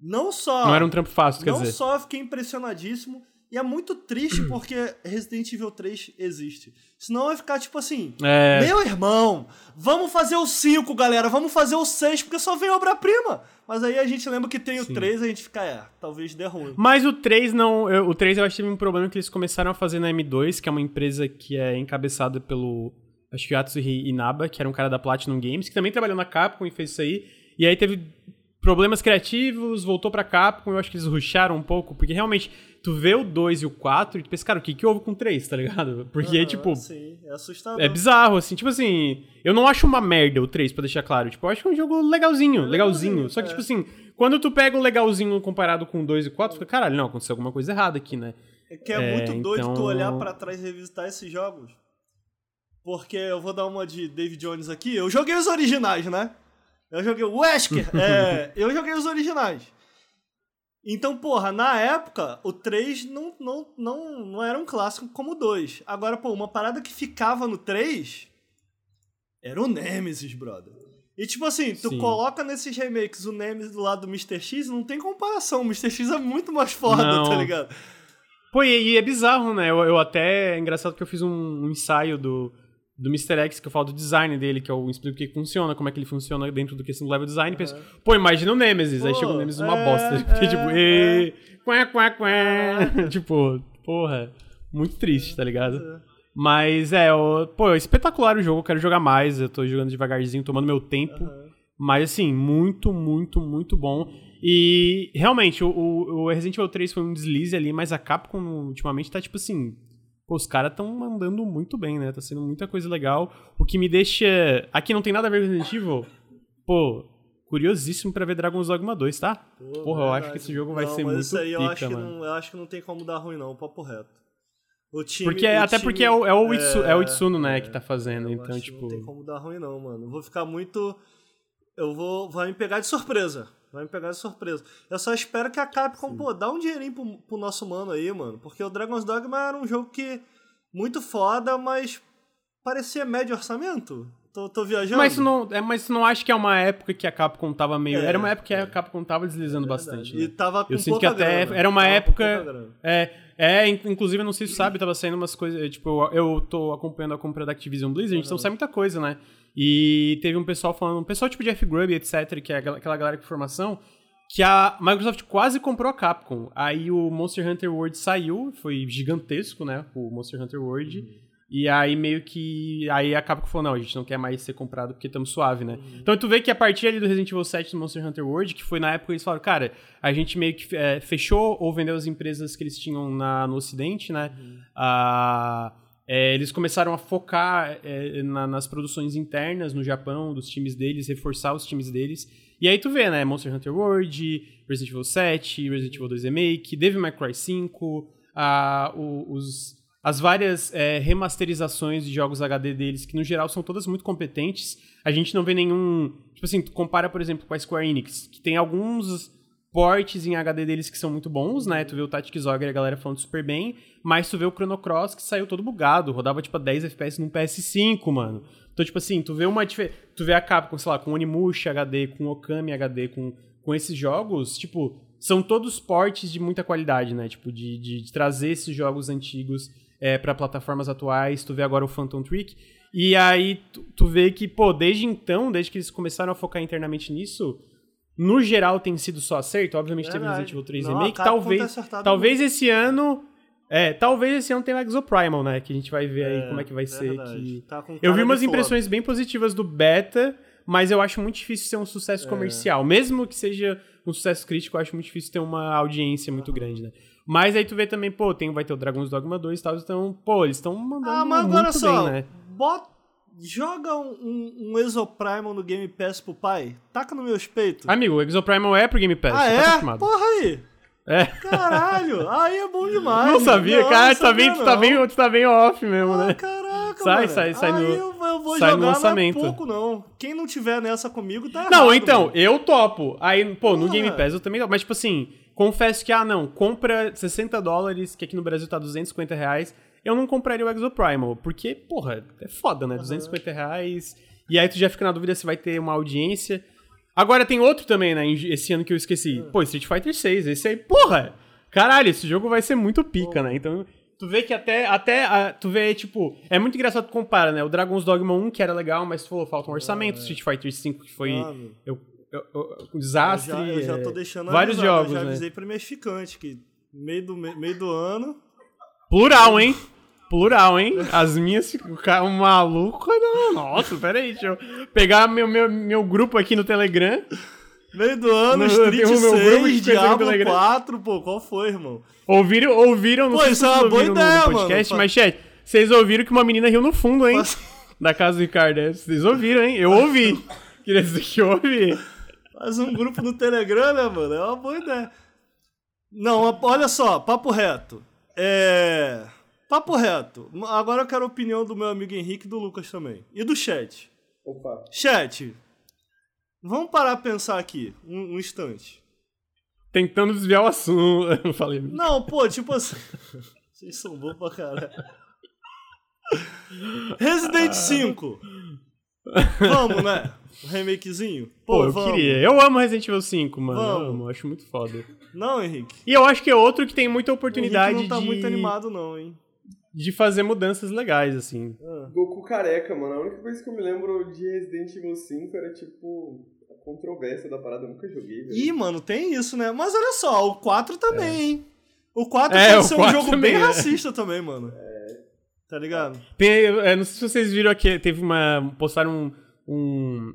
Speaker 3: não só...
Speaker 1: Não era um trampo fácil, quer
Speaker 3: Não
Speaker 1: dizer.
Speaker 3: só fiquei impressionadíssimo, e é muito triste porque Resident Evil 3 existe. Senão vai ficar tipo assim:
Speaker 1: É,
Speaker 3: Meu irmão, vamos fazer o 5, galera, vamos fazer o 6, porque só vem obra-prima. Mas aí a gente lembra que tem o
Speaker 1: Sim.
Speaker 3: 3 e a gente fica, é, talvez dê ruim.
Speaker 1: Mas o 3 não. eu- o 3 eu acho que teve um problema que eles começaram a fazer na M2, que é uma empresa que é encabeçada pelo. Acho que Atsuhi Inaba, que era um cara da Platinum Games, que também trabalhou na Capcom e fez isso aí. E aí teve problemas criativos, voltou pra Capcom, eu acho que eles rusharam um pouco, porque realmente tu vê o 2 e o 4 e tu pensa, cara, o que que houve com o 3, tá ligado? *laughs* Porque,
Speaker 3: Aham,
Speaker 1: tipo,
Speaker 3: Sim, é assustador.
Speaker 1: é bizarro, assim, tipo assim, eu não acho uma merda o 3, pra deixar claro. Tipo, eu acho que é um jogo legalzinho,
Speaker 3: É
Speaker 1: legalzinho.
Speaker 3: legalzinho,
Speaker 1: Só que,
Speaker 3: é.
Speaker 1: tipo assim, quando tu pega o legalzinho comparado com o 2 e o 4, tu fica, caralho, não, aconteceu alguma coisa errada aqui, né?
Speaker 3: É que é,
Speaker 1: É,
Speaker 3: muito doido tu
Speaker 1: então-
Speaker 3: olhar pra trás e revisitar esses jogos. Porque eu vou dar uma de David Jones aqui. Eu joguei os originais, né? Eu joguei o Wesker. *laughs* é, eu joguei os originais. Então, porra, na época, o 3 não, não, não, não era um clássico como o 2. Agora, pô, uma parada que ficava no 3 era o Nemesis, brother. E tipo assim, tu
Speaker 1: Sim.
Speaker 3: coloca nesses remakes o Nemesis do lado do Mr. X, não tem comparação. O Mr. X é muito mais foda,
Speaker 1: Não.
Speaker 3: tá ligado?
Speaker 1: Pô, e, e é bizarro, né? Eu, eu até. É engraçado que eu fiz um, um ensaio do, do Mr. X, que eu falo do design dele, que eu explico o que funciona, como é que ele funciona dentro do questão do level design. Penso, pô, imagina o Nemesis. Aí
Speaker 3: Pô,
Speaker 1: chega o Nemesis uma
Speaker 3: é,
Speaker 1: bosta.
Speaker 3: É,
Speaker 1: tipo,
Speaker 3: é.
Speaker 1: Quá, quá, quá. tipo, porra. Muito triste, tá ligado? Mas é, o- pô, é espetacular o jogo, eu quero jogar mais, eu tô jogando devagarzinho, tomando meu tempo. Mas assim, muito, muito, muito bom. E realmente, o, o, o Resident Evil 3 foi um deslize ali, mas a Capcom ultimamente tá tipo assim. Pô, os caras tão mandando muito bem, né? Tá sendo muita coisa legal. O que me deixa. Aqui não tem nada a ver com Resident Evil. Pô, curiosíssimo pra ver Dragon's Dogma 2, tá?
Speaker 3: Pô,
Speaker 1: Porra, eu acho
Speaker 3: verdade.
Speaker 1: que esse jogo vai
Speaker 3: Não,
Speaker 1: ser
Speaker 3: mas
Speaker 1: muito
Speaker 3: isso aí eu
Speaker 1: pica,
Speaker 3: acho, que
Speaker 1: mano.
Speaker 3: não, eu acho que não tem como dar ruim, não, papo reto. O time,
Speaker 1: Porque,
Speaker 3: o
Speaker 1: até
Speaker 3: time-
Speaker 1: porque é o, é o, Itsu, é o Itsuno, né, que tá fazendo.
Speaker 3: eu
Speaker 1: Então, tipo.
Speaker 3: Não tem como dar ruim, não, mano. Eu vou ficar muito. Eu vou. Vai me pegar de surpresa. Vai me pegar de surpresa. Eu só espero que a Capcom, pô, dá um dinheirinho pro, pro nosso mano aí, mano. Porque o Dragon's Dogma era um jogo que. Muito foda, mas. Parecia médio orçamento. Tô, tô viajando.
Speaker 1: Mas não, é, mas não acha que é uma época que a Capcom tava meio.
Speaker 3: É,
Speaker 1: era uma época que
Speaker 3: é.
Speaker 1: a Capcom tava deslizando
Speaker 3: Verdade.
Speaker 1: bastante.
Speaker 3: E
Speaker 1: Né?
Speaker 3: tava com
Speaker 1: Eu sinto que até
Speaker 3: grana.
Speaker 1: era uma
Speaker 3: Tava
Speaker 1: época. É, é, in- inclusive, eu não sei se sabe, tava saindo umas coisas. Tipo, eu tô acompanhando a compra da Activision Blizzard, então sai muita coisa, né? E teve um pessoal falando, um pessoal tipo Jeff Grubb, etc., que é aquela galera com formação, que a Microsoft quase comprou a Capcom. Aí o Monster Hunter World saiu, foi gigantesco, né? O Monster Hunter World. E aí meio que. Aí a Capcom falou, não, a gente não quer mais ser comprado porque estamos suave, né? Então tu vê que a partir ali do Resident Evil 7 do Monster Hunter World, que foi na época que eles falaram, cara, a gente meio que é, fechou ou vendeu as empresas que eles tinham na, no Ocidente, né? Ah, é, eles começaram a focar é, na- nas produções internas no Japão, dos times deles, reforçar os times deles. E aí tu vê, né? Monster Hunter World, Resident Evil 7, Resident Evil 2 Remake, Devil May Cry 5, ah, o- os, as várias é, remasterizações de jogos HD deles, que no geral são todas muito competentes. A gente não vê nenhum. Tipo assim, tu compara, por exemplo, com a Square Enix, que tem alguns portes em HD deles que são muito bons, né? Tu vê o Tactic Zogger a galera falando super bem, mas tu vê o Chrono Cross que saiu todo bugado, rodava tipo a 10 FPS num PS5, mano. Então, tipo assim, tu vê uma tu vê a Capcom, sei lá, com Onimusha HD, com Okami HD, com, com esses jogos, tipo, são todos portes de muita qualidade, né? Tipo, de, de, de trazer esses jogos antigos é, para plataformas atuais. Tu vê agora o Phantom Trick. E aí tu, tu vê que, pô, desde então, desde que eles começaram a focar internamente nisso, no geral tem sido só acerto. Obviamente
Speaker 3: Verdade.
Speaker 1: teve Resident Evil 3
Speaker 3: Não,
Speaker 1: Remake. Talvez,
Speaker 3: tá acertado
Speaker 1: talvez esse ano. É, talvez esse ano tenha o Exoprimal, né? Que a gente vai ver aí
Speaker 3: É,
Speaker 1: como é que vai ser. Que...
Speaker 3: Tá
Speaker 1: Eu vi umas impressões bem positivas do beta, mas eu acho muito difícil ser um
Speaker 3: É.
Speaker 1: sucesso comercial. Mesmo que seja um sucesso crítico, eu acho muito difícil ter uma audiência muito grande, né? Mas aí tu vê também, pô, tem, vai ter o Dragon's Dogma 2 e tal, então, pô, eles estão mandando
Speaker 3: Ah, mas
Speaker 1: muito
Speaker 3: agora só,
Speaker 1: bem, né?
Speaker 3: bota, joga um, um, Exoprimal no Game Pass pro pai, taca no meus peitos.
Speaker 1: Amigo, o Exoprimal é pro Game Pass,
Speaker 3: ah,
Speaker 1: você
Speaker 3: é?
Speaker 1: tá.
Speaker 3: Porra aí.
Speaker 1: É.
Speaker 3: Caralho, aí é bom demais.
Speaker 1: Não sabia,
Speaker 3: Não,
Speaker 1: cara,
Speaker 3: não
Speaker 1: tu tá, bem,
Speaker 3: sabia,
Speaker 1: tu, tá bem, tu tá bem off mesmo,
Speaker 3: Ah,
Speaker 1: né?
Speaker 3: caraca,
Speaker 1: Sai,
Speaker 3: mano.
Speaker 1: sai, sai
Speaker 3: Aí
Speaker 1: no-
Speaker 3: eu, eu vou
Speaker 1: sai no
Speaker 3: jogar
Speaker 1: lançamento.
Speaker 3: não é pouco, não. Quem não tiver nessa comigo tá
Speaker 1: Não,
Speaker 3: errado,
Speaker 1: então,
Speaker 3: mano.
Speaker 1: eu topo. Aí, pô, no
Speaker 3: Porra.
Speaker 1: Game Pass eu também topo. Mas, tipo assim, confesso que, ah, não, compra 60 dólares, que aqui no Brasil tá 250 reais. Eu não compraria o Exoprimal, porque, porra, é foda, né? 250 reais. E aí tu já fica na dúvida se vai ter uma audiência. Agora tem outro também, né? Esse ano que eu esqueci. Pô, Street Fighter 6. Esse aí, porra! Caralho, esse jogo vai ser muito pica, né? Então, tu vê que até. até ah, tu vê, tipo. É muito engraçado tu compara, né? O Dragon's Dogma 1, que era legal, mas tu falou, falta um orçamento. Street Fighter 5, que foi.
Speaker 3: Ah,
Speaker 1: eu, eu- eu- desastre.
Speaker 3: Eu já, eu já tô deixando
Speaker 1: Vários
Speaker 3: avisado,
Speaker 1: jogos,
Speaker 3: Eu já
Speaker 1: né?
Speaker 3: avisei pra minhas ficantes que meio do, meio do ano...
Speaker 1: Plural, hein? Plural, hein? As minhas, o cara, um maluco. Não, nossa, peraí, deixa eu pegar meu, meu, meu grupo aqui no Telegram.
Speaker 3: Meio do ano,
Speaker 1: No-
Speaker 3: Street
Speaker 1: tem o meu grupo de
Speaker 3: 6, Diablo
Speaker 1: Telegram.
Speaker 3: 4, pô, qual foi, irmão?
Speaker 1: Ouviram, ouviram, não
Speaker 3: Pô,
Speaker 1: sei
Speaker 3: isso
Speaker 1: se
Speaker 3: é uma boa
Speaker 1: ouviram no-
Speaker 3: ideia,
Speaker 1: no podcast,
Speaker 3: mano.
Speaker 1: mas, chat, vocês ouviram que uma menina riu no fundo, hein?
Speaker 3: Mas-
Speaker 1: Da casa do Ricardo. é, Vocês ouviram, hein? Eu ouvi. *laughs* Queria dizer que eu ouvi.
Speaker 3: Faz um grupo no Telegram, né, mano? É uma boa ideia. Não, olha só, papo reto. É. Papo reto. Agora eu quero a opinião do meu amigo Henrique e do Lucas também. E do chat.
Speaker 2: Opa.
Speaker 3: Chat, vamos parar pra pensar aqui, um, um instante.
Speaker 1: Tentando desviar o assunto. *laughs* Eu falei.
Speaker 3: Não, pô, tipo assim. *laughs* Vocês são bons pra caralho. Resident 5. Vamos, né? Um remakezinho?
Speaker 1: Pô, eu
Speaker 3: vamos.
Speaker 1: queria. Eu amo Resident Evil 5, mano. Eu
Speaker 3: Vamos.
Speaker 1: amo, acho muito foda.
Speaker 3: Não, Henrique.
Speaker 1: E eu acho que é outro que tem muita
Speaker 3: O
Speaker 1: oportunidade
Speaker 3: Henrique não tá
Speaker 1: de,
Speaker 3: muito animado, não, hein?
Speaker 1: de fazer mudanças legais, assim.
Speaker 2: Goku careca, mano. A única coisa que eu me lembro de Resident Evil 5 era tipo a controvérsia da parada. Eu nunca joguei, velho.
Speaker 3: Ih, mano, tem isso, né? Mas olha só, o 4 também, hein? O 4
Speaker 1: É,
Speaker 3: pode
Speaker 1: o
Speaker 3: ser um
Speaker 1: 4
Speaker 3: jogo
Speaker 1: também,
Speaker 3: bem
Speaker 1: é.
Speaker 3: racista também, mano. Tá ligado?
Speaker 1: Tem, é, não sei se vocês viram aqui, teve uma. Postaram um. um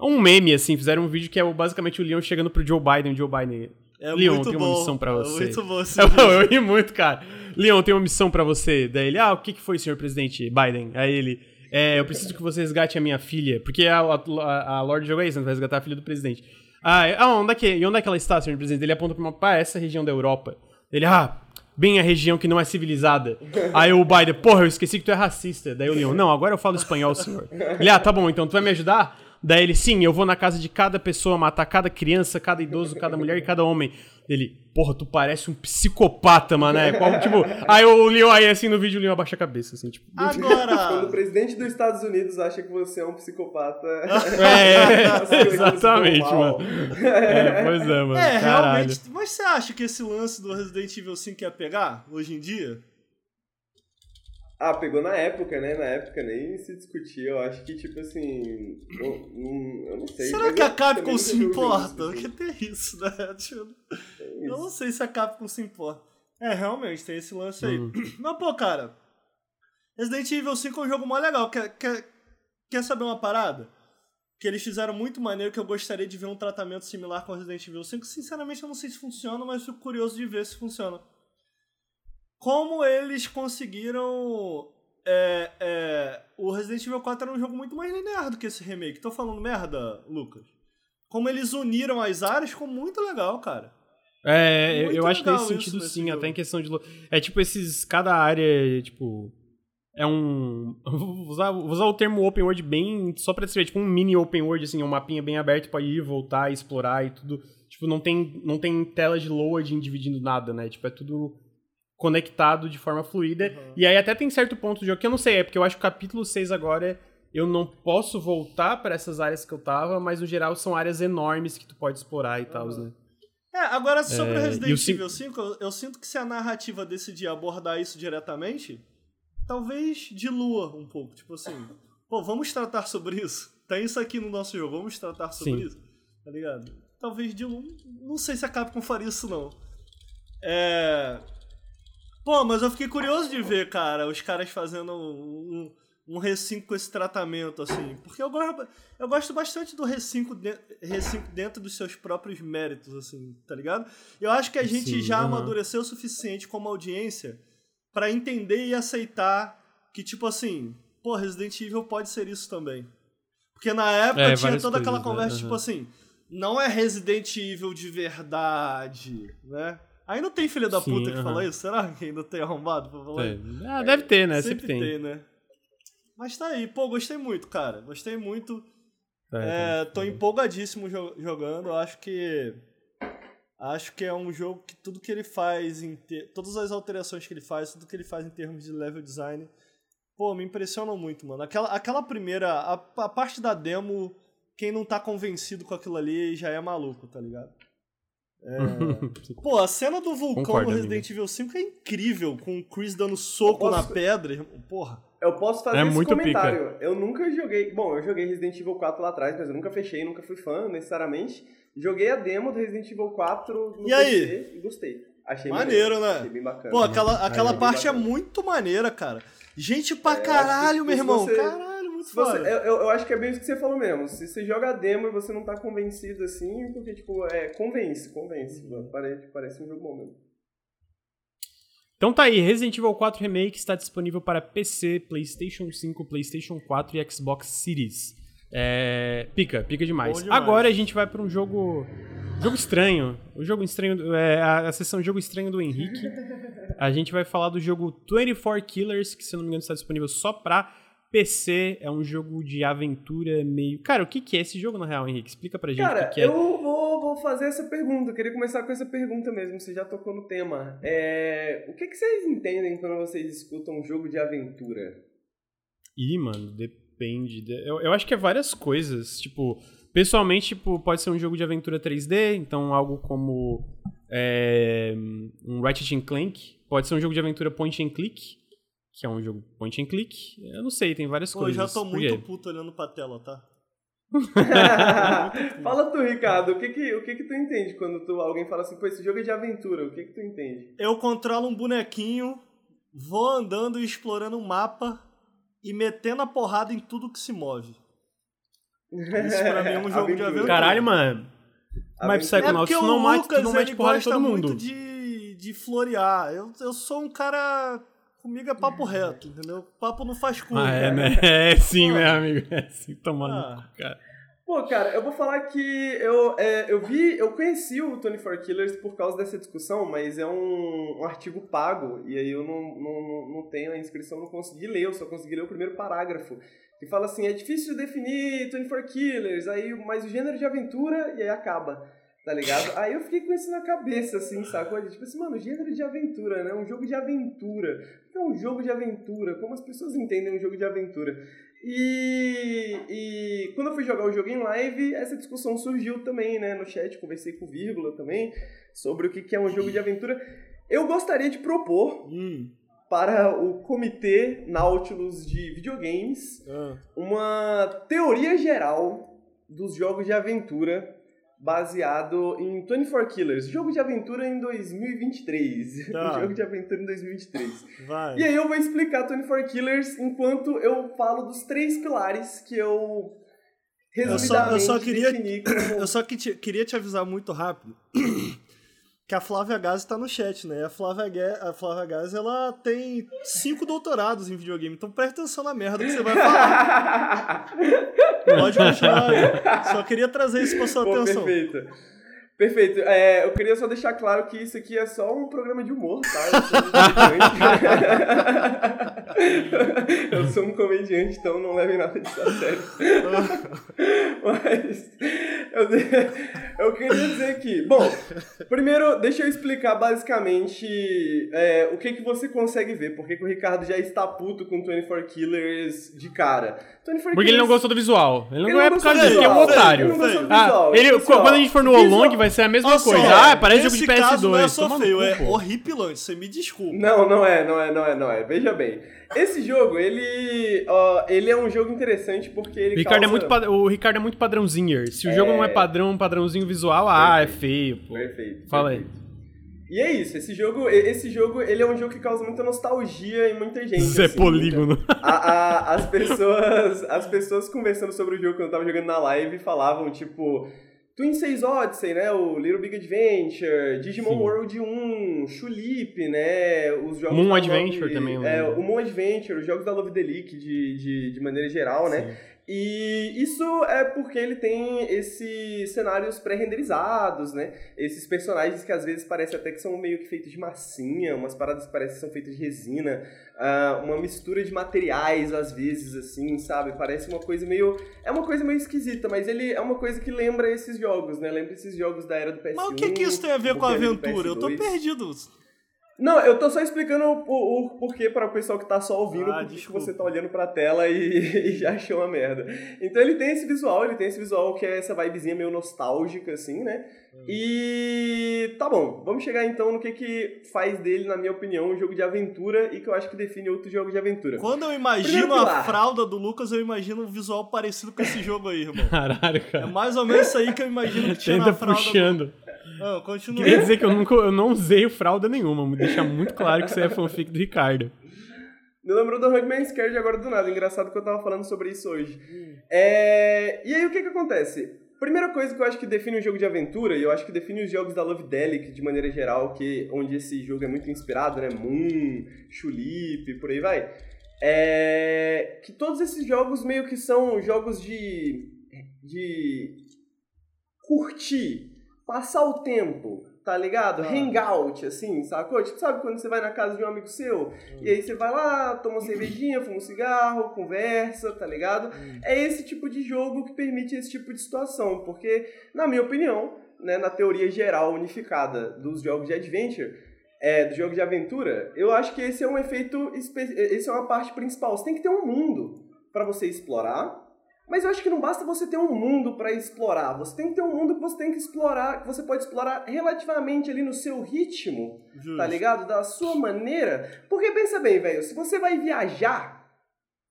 Speaker 1: um meme, assim, fizeram um vídeo que é basicamente o Leon chegando pro Joe Biden, Joe Biden.
Speaker 3: É
Speaker 1: Leon,
Speaker 3: muito
Speaker 1: tem
Speaker 3: bom.
Speaker 1: uma missão pra você.
Speaker 3: É muito bom esse *laughs*
Speaker 1: Eu, eu ri muito, cara. Leon, tem uma missão pra você. Daí ele, ah, o que, que foi, senhor presidente Biden? Aí ele, é, eu preciso que você resgate a minha filha. Porque a, a, a Lorde joga isso, né? Vai resgatar a filha do presidente. Ah, ah onde é que, e onde é que ela está, senhor presidente? Ele aponta pra uma, pá, essa região da Europa. Ele, ah, bem a região que não é civilizada. *laughs* Aí o Biden, porra, eu esqueci que tu é racista. Daí o Leon, não, agora eu falo espanhol, senhor. Ele, ah, tá bom, então tu vai me ajudar? Daí ele, sim, eu vou na casa de cada pessoa matar cada criança, cada idoso, cada mulher e cada homem. Ele, porra, tu parece um psicopata, mané. Qual, tipo, aí o Leon, aí assim no vídeo o Leon abaixa a cabeça, assim, tipo. *laughs*
Speaker 2: Quando o
Speaker 3: Agora.
Speaker 2: presidente dos Estados Unidos acha que você é um psicopata. *laughs*
Speaker 1: É,
Speaker 2: coisas
Speaker 1: exatamente, mano. É, pois é, mano.
Speaker 3: É,
Speaker 1: caralho.
Speaker 3: realmente. Mas você acha que esse lance do Resident Evil 5 ia pegar hoje em dia?
Speaker 2: Ah, pegou na época, né? Na época nem se discutia. Eu acho que, tipo assim. Eu, não- eu não sei.
Speaker 3: Será que a Capcom se importa?
Speaker 2: isso,
Speaker 3: Porque
Speaker 2: assim.
Speaker 3: tem isso, né? *laughs* Tipo,
Speaker 2: É
Speaker 3: Eu não
Speaker 2: isso.
Speaker 3: sei se a Capcom se importa. É, realmente, tem esse lance aí.
Speaker 1: Hum. *clears throat*
Speaker 3: Mas, pô, cara, Resident Evil 5 é um jogo mó legal. Quer, quer, quer saber uma parada? Que eles fizeram muito maneiro que eu gostaria de ver um tratamento similar com Resident Evil 5. Sinceramente, eu não sei se funciona, mas fico curioso de ver se funciona. Como eles conseguiram. É, é, o Resident Evil 4 era um jogo muito mais linear do que esse remake. Tô falando merda, Lucas? Como eles uniram as áreas ficou muito legal, cara.
Speaker 1: É, eu-
Speaker 3: Muito
Speaker 1: eu acho que nesse sentido
Speaker 3: nesse
Speaker 1: sim,
Speaker 3: jogo.
Speaker 1: até em questão de. É tipo esses. Cada área, tipo. é um. *laughs* Vou usar, vou usar o termo open world bem. Só pra descrever, tipo um mini open world, assim, um mapinha bem aberto pra ir, voltar, explorar e tudo. Tipo, não tem, não tem tela de loading dividindo nada, né? Tipo, é tudo conectado de forma fluida. Uhum. E aí até tem certo ponto do jogo que eu não sei, é porque eu acho que o capítulo 6 agora eu não posso voltar para essas áreas que eu tava, mas no geral são áreas enormes que tu pode explorar e uhum. tal, né?
Speaker 3: É, agora sobre é, Resident Evil 5, eu, eu sinto que se a narrativa decidir abordar isso diretamente, talvez dilua um pouco. Tipo assim, pô, vamos tratar sobre isso. Tem isso aqui no nosso jogo, vamos tratar sobre Sim. isso. Tá ligado? Talvez dilua. Não sei se a Capcom faria isso, não. É. Pô, mas eu fiquei curioso de ver, cara, os caras fazendo um, um R5 com esse tratamento, assim. Porque eu gosto, eu gosto bastante do R5, de, R5 dentro dos seus próprios méritos, assim, tá ligado? Eu acho que a gente Sim, já amadureceu o suficiente como audiência para entender e aceitar que, tipo assim, pô, Resident Evil pode ser isso também. Porque na época é, tinha toda aquela conversa, né? tipo assim, não é Resident Evil de verdade, né? Ainda tem filho da Sim, puta que uh -huh. fala isso? Será que ainda tem arrombado pra falar
Speaker 1: isso? Ah, deve ter, né? Sempre, Sempre tem. tem.
Speaker 3: né? Mas tá aí, pô, gostei muito, cara. Gostei muito. É, é, tô empolgadíssimo jogando. Acho que. Acho que é um jogo que tudo que ele faz, em ter, todas as alterações que ele faz, tudo que ele faz em termos de level design, pô, me impressionam muito, mano. Aquela, aquela primeira. A, a parte da demo, quem não tá convencido com aquilo ali já é maluco, tá ligado? É... *laughs* Pô, a cena do vulcão Concordo, no Resident amigo. Evil 5 é incrível, com o Chris dando soco posso... na pedra. Porra.
Speaker 2: Eu posso fazer é esse comentário. Pica. Eu nunca joguei. Bom, eu joguei Resident Evil 4 lá atrás, mas eu nunca fechei, nunca fui fã necessariamente. Joguei a demo do Resident Evil 4 no
Speaker 3: e PC aí?
Speaker 2: e gostei. Achei
Speaker 3: maneiro, maneiro, né? Achei bem bacana. Pô, aquela, aquela parte é muito maneira, cara. Gente pra é, caralho, meu irmão. Você... Caralho muito
Speaker 2: você, eu, eu, acho que é bem isso que você falou mesmo. Se você joga a demo e você não tá convencido assim, porque, tipo, é, convence, convence. Uhum. Parece, parece um jogo bom mesmo.
Speaker 1: Então tá aí, Resident Evil 4 Remake está disponível para PC, PlayStation 5, PlayStation 4 e Xbox Series. É, pica, pica demais. demais. Agora a gente vai para um jogo jogo estranho. O jogo estranho é a, a sessão jogo estranho do Henrique. *laughs* A gente vai falar do jogo 24 Killers, que se eu não me engano está disponível só para PC, é um jogo de aventura meio. Cara, o que, que é esse jogo na real, Henrique? Explica pra gente
Speaker 2: Cara,
Speaker 1: o que, que é.
Speaker 2: Eu vou, vou fazer essa pergunta. Eu queria começar com essa pergunta mesmo, você já tocou no tema. É... O que, que vocês entendem quando vocês escutam um jogo de aventura?
Speaker 1: Ih, mano, depende. Eu, eu acho que é várias coisas. Tipo, pessoalmente, tipo, pode ser um jogo de aventura 3D, então algo como é, um Ratchet Clank. Pode ser um jogo de aventura point and click que é um jogo point and click. Eu não sei, tem várias Pô, coisas.
Speaker 3: Eu já tô muito puto olhando pra tela, tá? *laughs*
Speaker 2: fala tu, Ricardo, o que que, o que que tu entende quando tu, alguém fala assim, pô, esse jogo é de aventura, o que que tu entende?
Speaker 3: Eu controlo um bonequinho, vou andando e explorando um mapa e metendo a porrada em tudo que se move. Isso pra mim é um *laughs* jogo de aventura.
Speaker 1: Caralho, mano. Mas Psychonauts é não, mate, não mete porrada em todo mundo.
Speaker 3: muito de, de florear. Eu, eu sou um cara Comigo é papo reto, entendeu? Papo não faz curva.
Speaker 1: Ah, é, né? *laughs* É sim, né, amigo? É assim, tomando ah. cara.
Speaker 2: Pô, cara, eu vou falar que eu, é, eu vi, eu conheci o Tony for Killers por causa dessa discussão, mas é um, um artigo pago, e aí eu não, não, não tenho a inscrição, não consegui ler, eu só consegui ler o primeiro parágrafo, que fala assim, é difícil de definir Tony for Killers, aí, mas o gênero de aventura, e aí acaba tá ligado? Aí eu fiquei com isso na cabeça, assim, sacou? Tipo assim, mano, gênero de aventura, né? Um jogo de aventura. O que é um jogo de aventura? Como as pessoas entendem um jogo de aventura? E, e quando eu fui jogar o jogo em live, essa discussão surgiu também, né? No chat, conversei com o Vírgula também, sobre o que é um jogo de aventura. Eu gostaria de propor hum. para o Comitê Nautilus de Videogames ah. uma teoria geral dos jogos de aventura baseado em 24 Killers, jogo de aventura em 2023. *laughs* Tá. jogo de aventura em 2023.
Speaker 3: Vai.
Speaker 2: E aí eu vou explicar 24 Killers enquanto eu falo dos três pilares que eu resumidamente eu só, eu só queria, como... *coughs*
Speaker 3: Eu só que te, queria te avisar muito rápido que a Flávia Gazi tá no chat, né? A Flávia, a Flávia Gazi, ela tem cinco doutorados em videogame, então presta atenção na merda que você vai falar. *laughs* Pode continuar. Só queria trazer isso pra sua Pô, atenção.
Speaker 2: Perfeito. Perfeito. É, eu queria só deixar claro que isso aqui é só um programa de humor, tá? Eu sou um comediante, *laughs* então não levem nada disso a sério. *laughs* Mas eu, eu queria dizer aqui. Bom, primeiro deixa eu explicar basicamente é, o que, que você consegue ver. Porque que o Ricardo já está puto com 24 Killers de cara.
Speaker 1: 24 Porque ele não gostou do visual. Ele não, ele não é por causa disso, que é um otário. Ele não gostou do visual. Ah, ele, quando a gente for no Olong, vai ser a mesma Nossa, coisa. É, ah, parece jogo de PS2.
Speaker 3: Não é só feio, é horripilante. Você me desculpa.
Speaker 2: Não, não é, não é, não é, não é. Veja bem. Esse jogo, ele, uh, ele é um jogo interessante porque ele
Speaker 1: o Ricardo, é causa... é muito, o Ricardo é muito padrãozinho. Se o é... jogo não é padrão, padrãozinho visual, perfeito, ah, é feio. Pô.
Speaker 2: Perfeito.
Speaker 1: Fala
Speaker 2: perfeito. aí. E é isso, esse jogo, esse jogo, ele é um jogo que causa muita nostalgia em muita gente.
Speaker 1: Zé
Speaker 2: assim,
Speaker 1: Polígono.
Speaker 2: A, a, as, pessoas, as pessoas conversando sobre o jogo quando eu tava jogando na live falavam, tipo, Twin Sails Odyssey, né? O Little Big Adventure, Digimon Sim. World 1, Chulip, né? Os jogos
Speaker 1: Moon Adventure Love, também.
Speaker 2: É, o Moon Adventure, os jogos da Love Delic de, de, de maneira geral, né? Sim. né? E isso é porque ele tem esses cenários pré-renderizados, né? Esses personagens que às vezes parece até que são meio que feitos de massinha, umas paradas que parecem que são feitas de resina, uh, uma mistura de materiais às vezes, assim, sabe? Parece uma coisa meio. É uma coisa meio esquisita, mas ele é uma coisa que lembra esses jogos, né? Lembra esses jogos da era do PS1.
Speaker 3: Mas o que, que isso tem a ver com a aventura? Eu tô perdido.
Speaker 2: Não, eu tô só explicando o, o porquê para o pessoal que tá só ouvindo, ah, porque você tá olhando pra tela e, *laughs* e, já achou uma merda. Então ele tem esse visual, ele tem esse visual que é essa vibezinha meio nostálgica, assim, né? Hum. E tá bom, vamos chegar então no que que faz dele, na minha opinião, um jogo de aventura e que eu acho que define outro jogo de aventura.
Speaker 3: Quando eu imagino a fralda do Lucas, eu imagino um visual parecido com esse jogo aí, irmão. *laughs*
Speaker 1: Caralho, cara.
Speaker 3: É mais ou menos isso aí que eu imagino que tinha Tenta na fralda
Speaker 1: puxando.
Speaker 3: Do... Continua.
Speaker 1: Queria dizer que eu, nunca, eu não usei fralda nenhuma, me deixa muito claro que isso é fanfic do Ricardo.
Speaker 2: Me lembrou do Hugman Scared agora do nada. Engraçado que eu tava falando sobre isso hoje. Hum. É... E aí o que que acontece? Primeira coisa que eu acho que define um jogo de aventura, e eu acho que define os jogos da Love Delic de maneira geral, que, onde esse jogo é muito inspirado, né? Moon, Chulip, por aí vai. É... Que todos esses jogos meio que são jogos de. de. curtir passar o tempo, tá ligado? Ah. Hangout, assim, sacou? Tipo, sabe quando você vai na casa de um amigo seu? Hum. E aí você vai lá, toma uma cervejinha, fuma um cigarro, conversa, tá ligado? Hum. É esse tipo de jogo que permite esse tipo de situação, porque, na minha opinião, né, na teoria geral unificada dos jogos de adventure, é, do jogo de aventura, eu acho que esse é um efeito, esse é uma parte principal. Você tem que ter um mundo para você explorar, mas eu acho que não basta você ter um mundo para explorar. Você tem que ter um mundo que você tem que explorar, que você pode explorar relativamente ali no seu ritmo, tá Justo. tá ligado? Da sua maneira. Porque pensa bem, velho, se você vai viajar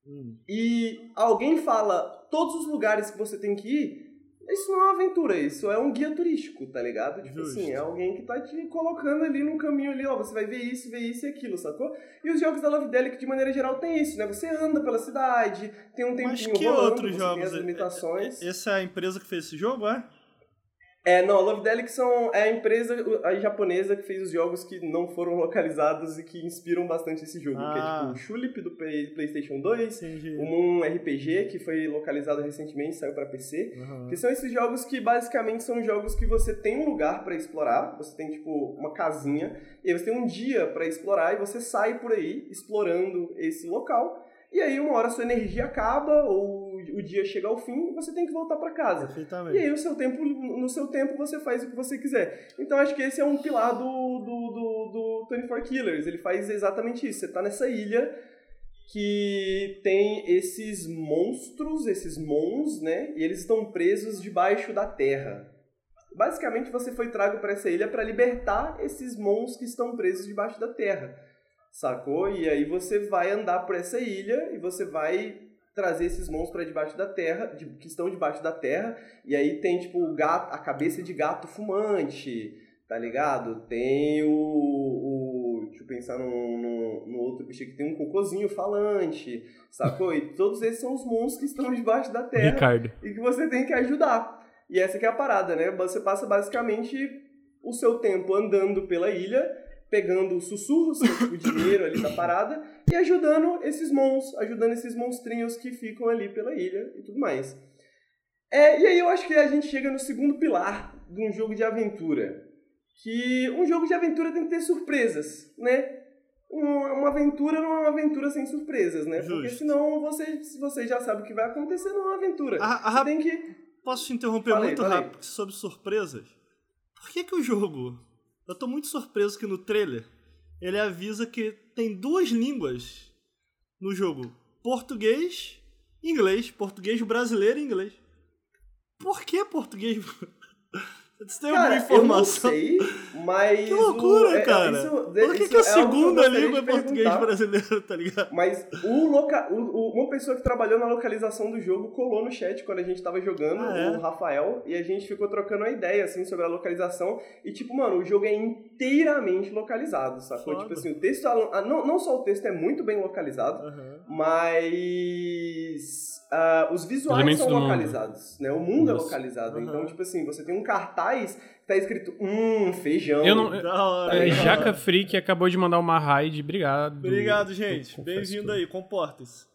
Speaker 2: hum. e alguém fala todos os lugares que você tem que ir, isso não é uma aventura, isso é um guia turístico, tá ligado? Tipo Justo. assim, é alguém que tá te colocando ali num caminho ali, ó, você vai ver isso, ver isso e aquilo, sacou? E os jogos da Love Delic, de maneira geral, tem isso, né? Você anda pela cidade, tem um tempinho Mas
Speaker 3: que
Speaker 2: rolando,
Speaker 3: outros jogos? Tem
Speaker 2: as limitações.
Speaker 3: Essa é a empresa que fez esse jogo, é?
Speaker 2: É, não, a Love Delic são, é a empresa a japonesa que fez os jogos que não foram localizados e que inspiram bastante esse jogo, ah. que é tipo ah. o Shulip do Play, PlayStation 2, Entendi. o Moon RPG, que foi localizado recentemente, saiu para PC, uhum. que são esses jogos que basicamente são jogos que você tem um lugar para explorar, você tem tipo uma casinha, e você tem um dia para explorar e você sai por aí explorando esse local. E aí, uma hora sua energia acaba, ou o dia chega ao fim, e você tem que voltar para casa.
Speaker 3: Perfeitamente.
Speaker 2: E aí, o seu tempo, no seu tempo, você faz o que você quiser. Então, acho que esse é um pilar do, do, do, do 24 Killers. Ele faz exatamente isso. Você tá nessa ilha que tem esses monstros, esses mons, né? E eles estão presos debaixo da terra. Basicamente, você foi trago para essa ilha para libertar esses mons que estão presos debaixo da terra sacou? E aí você vai andar por essa ilha e você vai trazer esses monstros para debaixo da terra, de, que estão debaixo da terra, e aí tem tipo o gato, a cabeça de gato fumante, tá ligado? Tem o, o deixa eu pensar no, no, outro bicho que tem um cocôzinho falante, sacou? E todos esses são os monstros que estão debaixo da terra
Speaker 1: Ricardo.
Speaker 2: e que você tem que ajudar. E essa que é a parada, né? Você passa basicamente o seu tempo andando pela ilha pegando sussurros, o dinheiro ali da parada, e ajudando esses mons, ajudando esses monstrinhos que ficam ali pela ilha e tudo mais. É, e aí eu acho que a gente chega no segundo pilar de um jogo de aventura? Que um jogo de aventura tem que ter surpresas, né? Uma, uma aventura não é uma aventura sem surpresas, né?
Speaker 3: Justo.
Speaker 2: Porque senão você, se você já sabe o que vai acontecer, não é uma aventura.
Speaker 3: A- a
Speaker 2: você
Speaker 3: rap-
Speaker 2: tem que.
Speaker 3: Posso te interromper
Speaker 2: Falei,
Speaker 3: muito
Speaker 2: falei.
Speaker 3: rápido sobre surpresas? Por que que o jogo... Eu tô muito surpreso que no trailer ele avisa que tem duas línguas no jogo. Português e inglês. Português brasileiro e inglês. Por que português... Você tem
Speaker 2: Cara,
Speaker 3: alguma informação?
Speaker 2: eu não sei, mas.
Speaker 3: Que loucura,
Speaker 2: o- é-
Speaker 3: cara.
Speaker 2: Isso,
Speaker 3: Por que,
Speaker 2: isso
Speaker 3: que a
Speaker 2: é que eu
Speaker 3: segunda língua é
Speaker 2: de
Speaker 3: português brasileiro, tá ligado?
Speaker 2: Mas o loca... o- o- uma pessoa que trabalhou na localização do jogo colou no chat quando a gente tava jogando,
Speaker 3: Ah, é?
Speaker 2: o Rafael, e a gente ficou trocando uma ideia, assim, sobre a localização. E, tipo, mano, o jogo é inteiramente localizado, sacou?
Speaker 3: Foda.
Speaker 2: Tipo assim, o texto... Não, não só o texto é muito bem localizado,
Speaker 3: Aham.
Speaker 2: mas ah, os visuais
Speaker 1: Elementos
Speaker 2: são localizados, né? O mundo é
Speaker 1: Isso.
Speaker 2: localizado.
Speaker 3: Aham.
Speaker 2: Então, tipo assim, você tem um cartaz que tá escrito, hum, feijão.
Speaker 1: Eu não-
Speaker 3: hora.
Speaker 1: É. Jaca Freak acabou de mandar uma raid, obrigado.
Speaker 3: Obrigado, gente. Bem-vindo aí, comportem-se.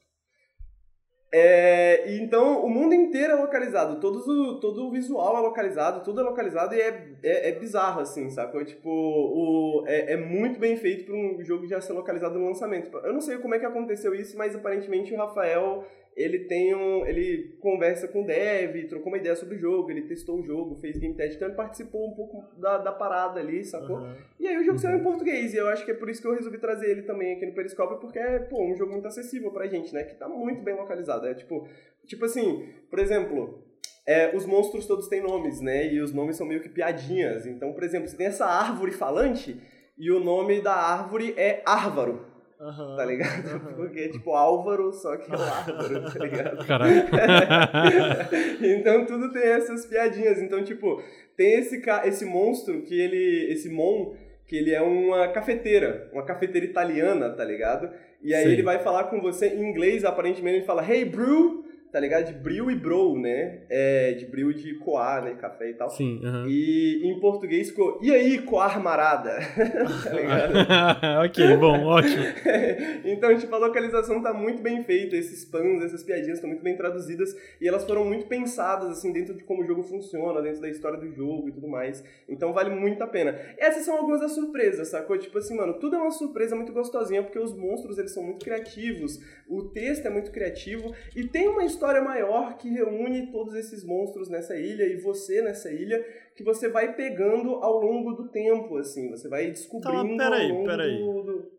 Speaker 2: É, então, o mundo inteiro é localizado, todos o, todo o visual é localizado, tudo é localizado e é, é, é bizarro, assim, sacou? Tipo, o, é, é muito bem feito para um jogo já ser localizado no lançamento. Eu não sei como é que aconteceu isso, mas aparentemente o Rafael, ele tem um... ele conversa com o dev, trocou uma ideia sobre o jogo, ele testou o jogo, fez game test, então ele participou um pouco da, da parada ali, sacou?
Speaker 3: Aham.
Speaker 2: E aí o jogo saiu em português, e eu acho que é por isso que eu resolvi trazer ele também aqui no Periscope, porque é, pô, um jogo muito acessível pra gente, né? Que tá muito bem localizado. É tipo, tipo assim, por exemplo, é, os monstros todos têm nomes, né? E os nomes são meio que piadinhas. Então, por exemplo, você tem essa árvore falante, e o nome da árvore é Árvaro,
Speaker 3: Aham.
Speaker 2: tá ligado?
Speaker 3: Aham. *laughs*
Speaker 2: Porque é tipo Álvaro, só que é o Árvaro, tá ligado?
Speaker 1: Caralho. *laughs*
Speaker 2: então tudo tem essas piadinhas. Então, tipo, tem esse, esse monstro que ele. Esse Mon, que ele é uma cafeteira, uma cafeteira italiana, tá ligado? E aí
Speaker 1: Sim.
Speaker 2: ele vai falar com você em inglês, aparentemente ele fala, hey brew, tá ligado? De bril e bro, né? É, de bril de coar, né? Café e tal.
Speaker 1: Sim.
Speaker 2: E em português ficou, e aí, coar marada? *laughs* tá ligado? *laughs*
Speaker 1: ok, bom, ótimo. *laughs*
Speaker 2: então, tipo, a localização tá muito bem feita, esses pans, essas piadinhas estão muito bem traduzidas e elas foram muito pensadas, assim, dentro de como o jogo funciona, dentro da história do jogo e tudo mais. Então vale muito a pena. Essas são algumas das surpresas, sacou? Tipo assim, mano, tudo é uma surpresa muito gostosinha porque os monstros, eles são muito criativos, o texto é muito criativo e tem uma história maior que reúne todos esses monstros nessa ilha e você nessa ilha que você vai pegando ao longo do tempo, assim, você vai descobrindo
Speaker 3: Tá, peraí,
Speaker 2: ao longo
Speaker 3: peraí.
Speaker 2: do... do...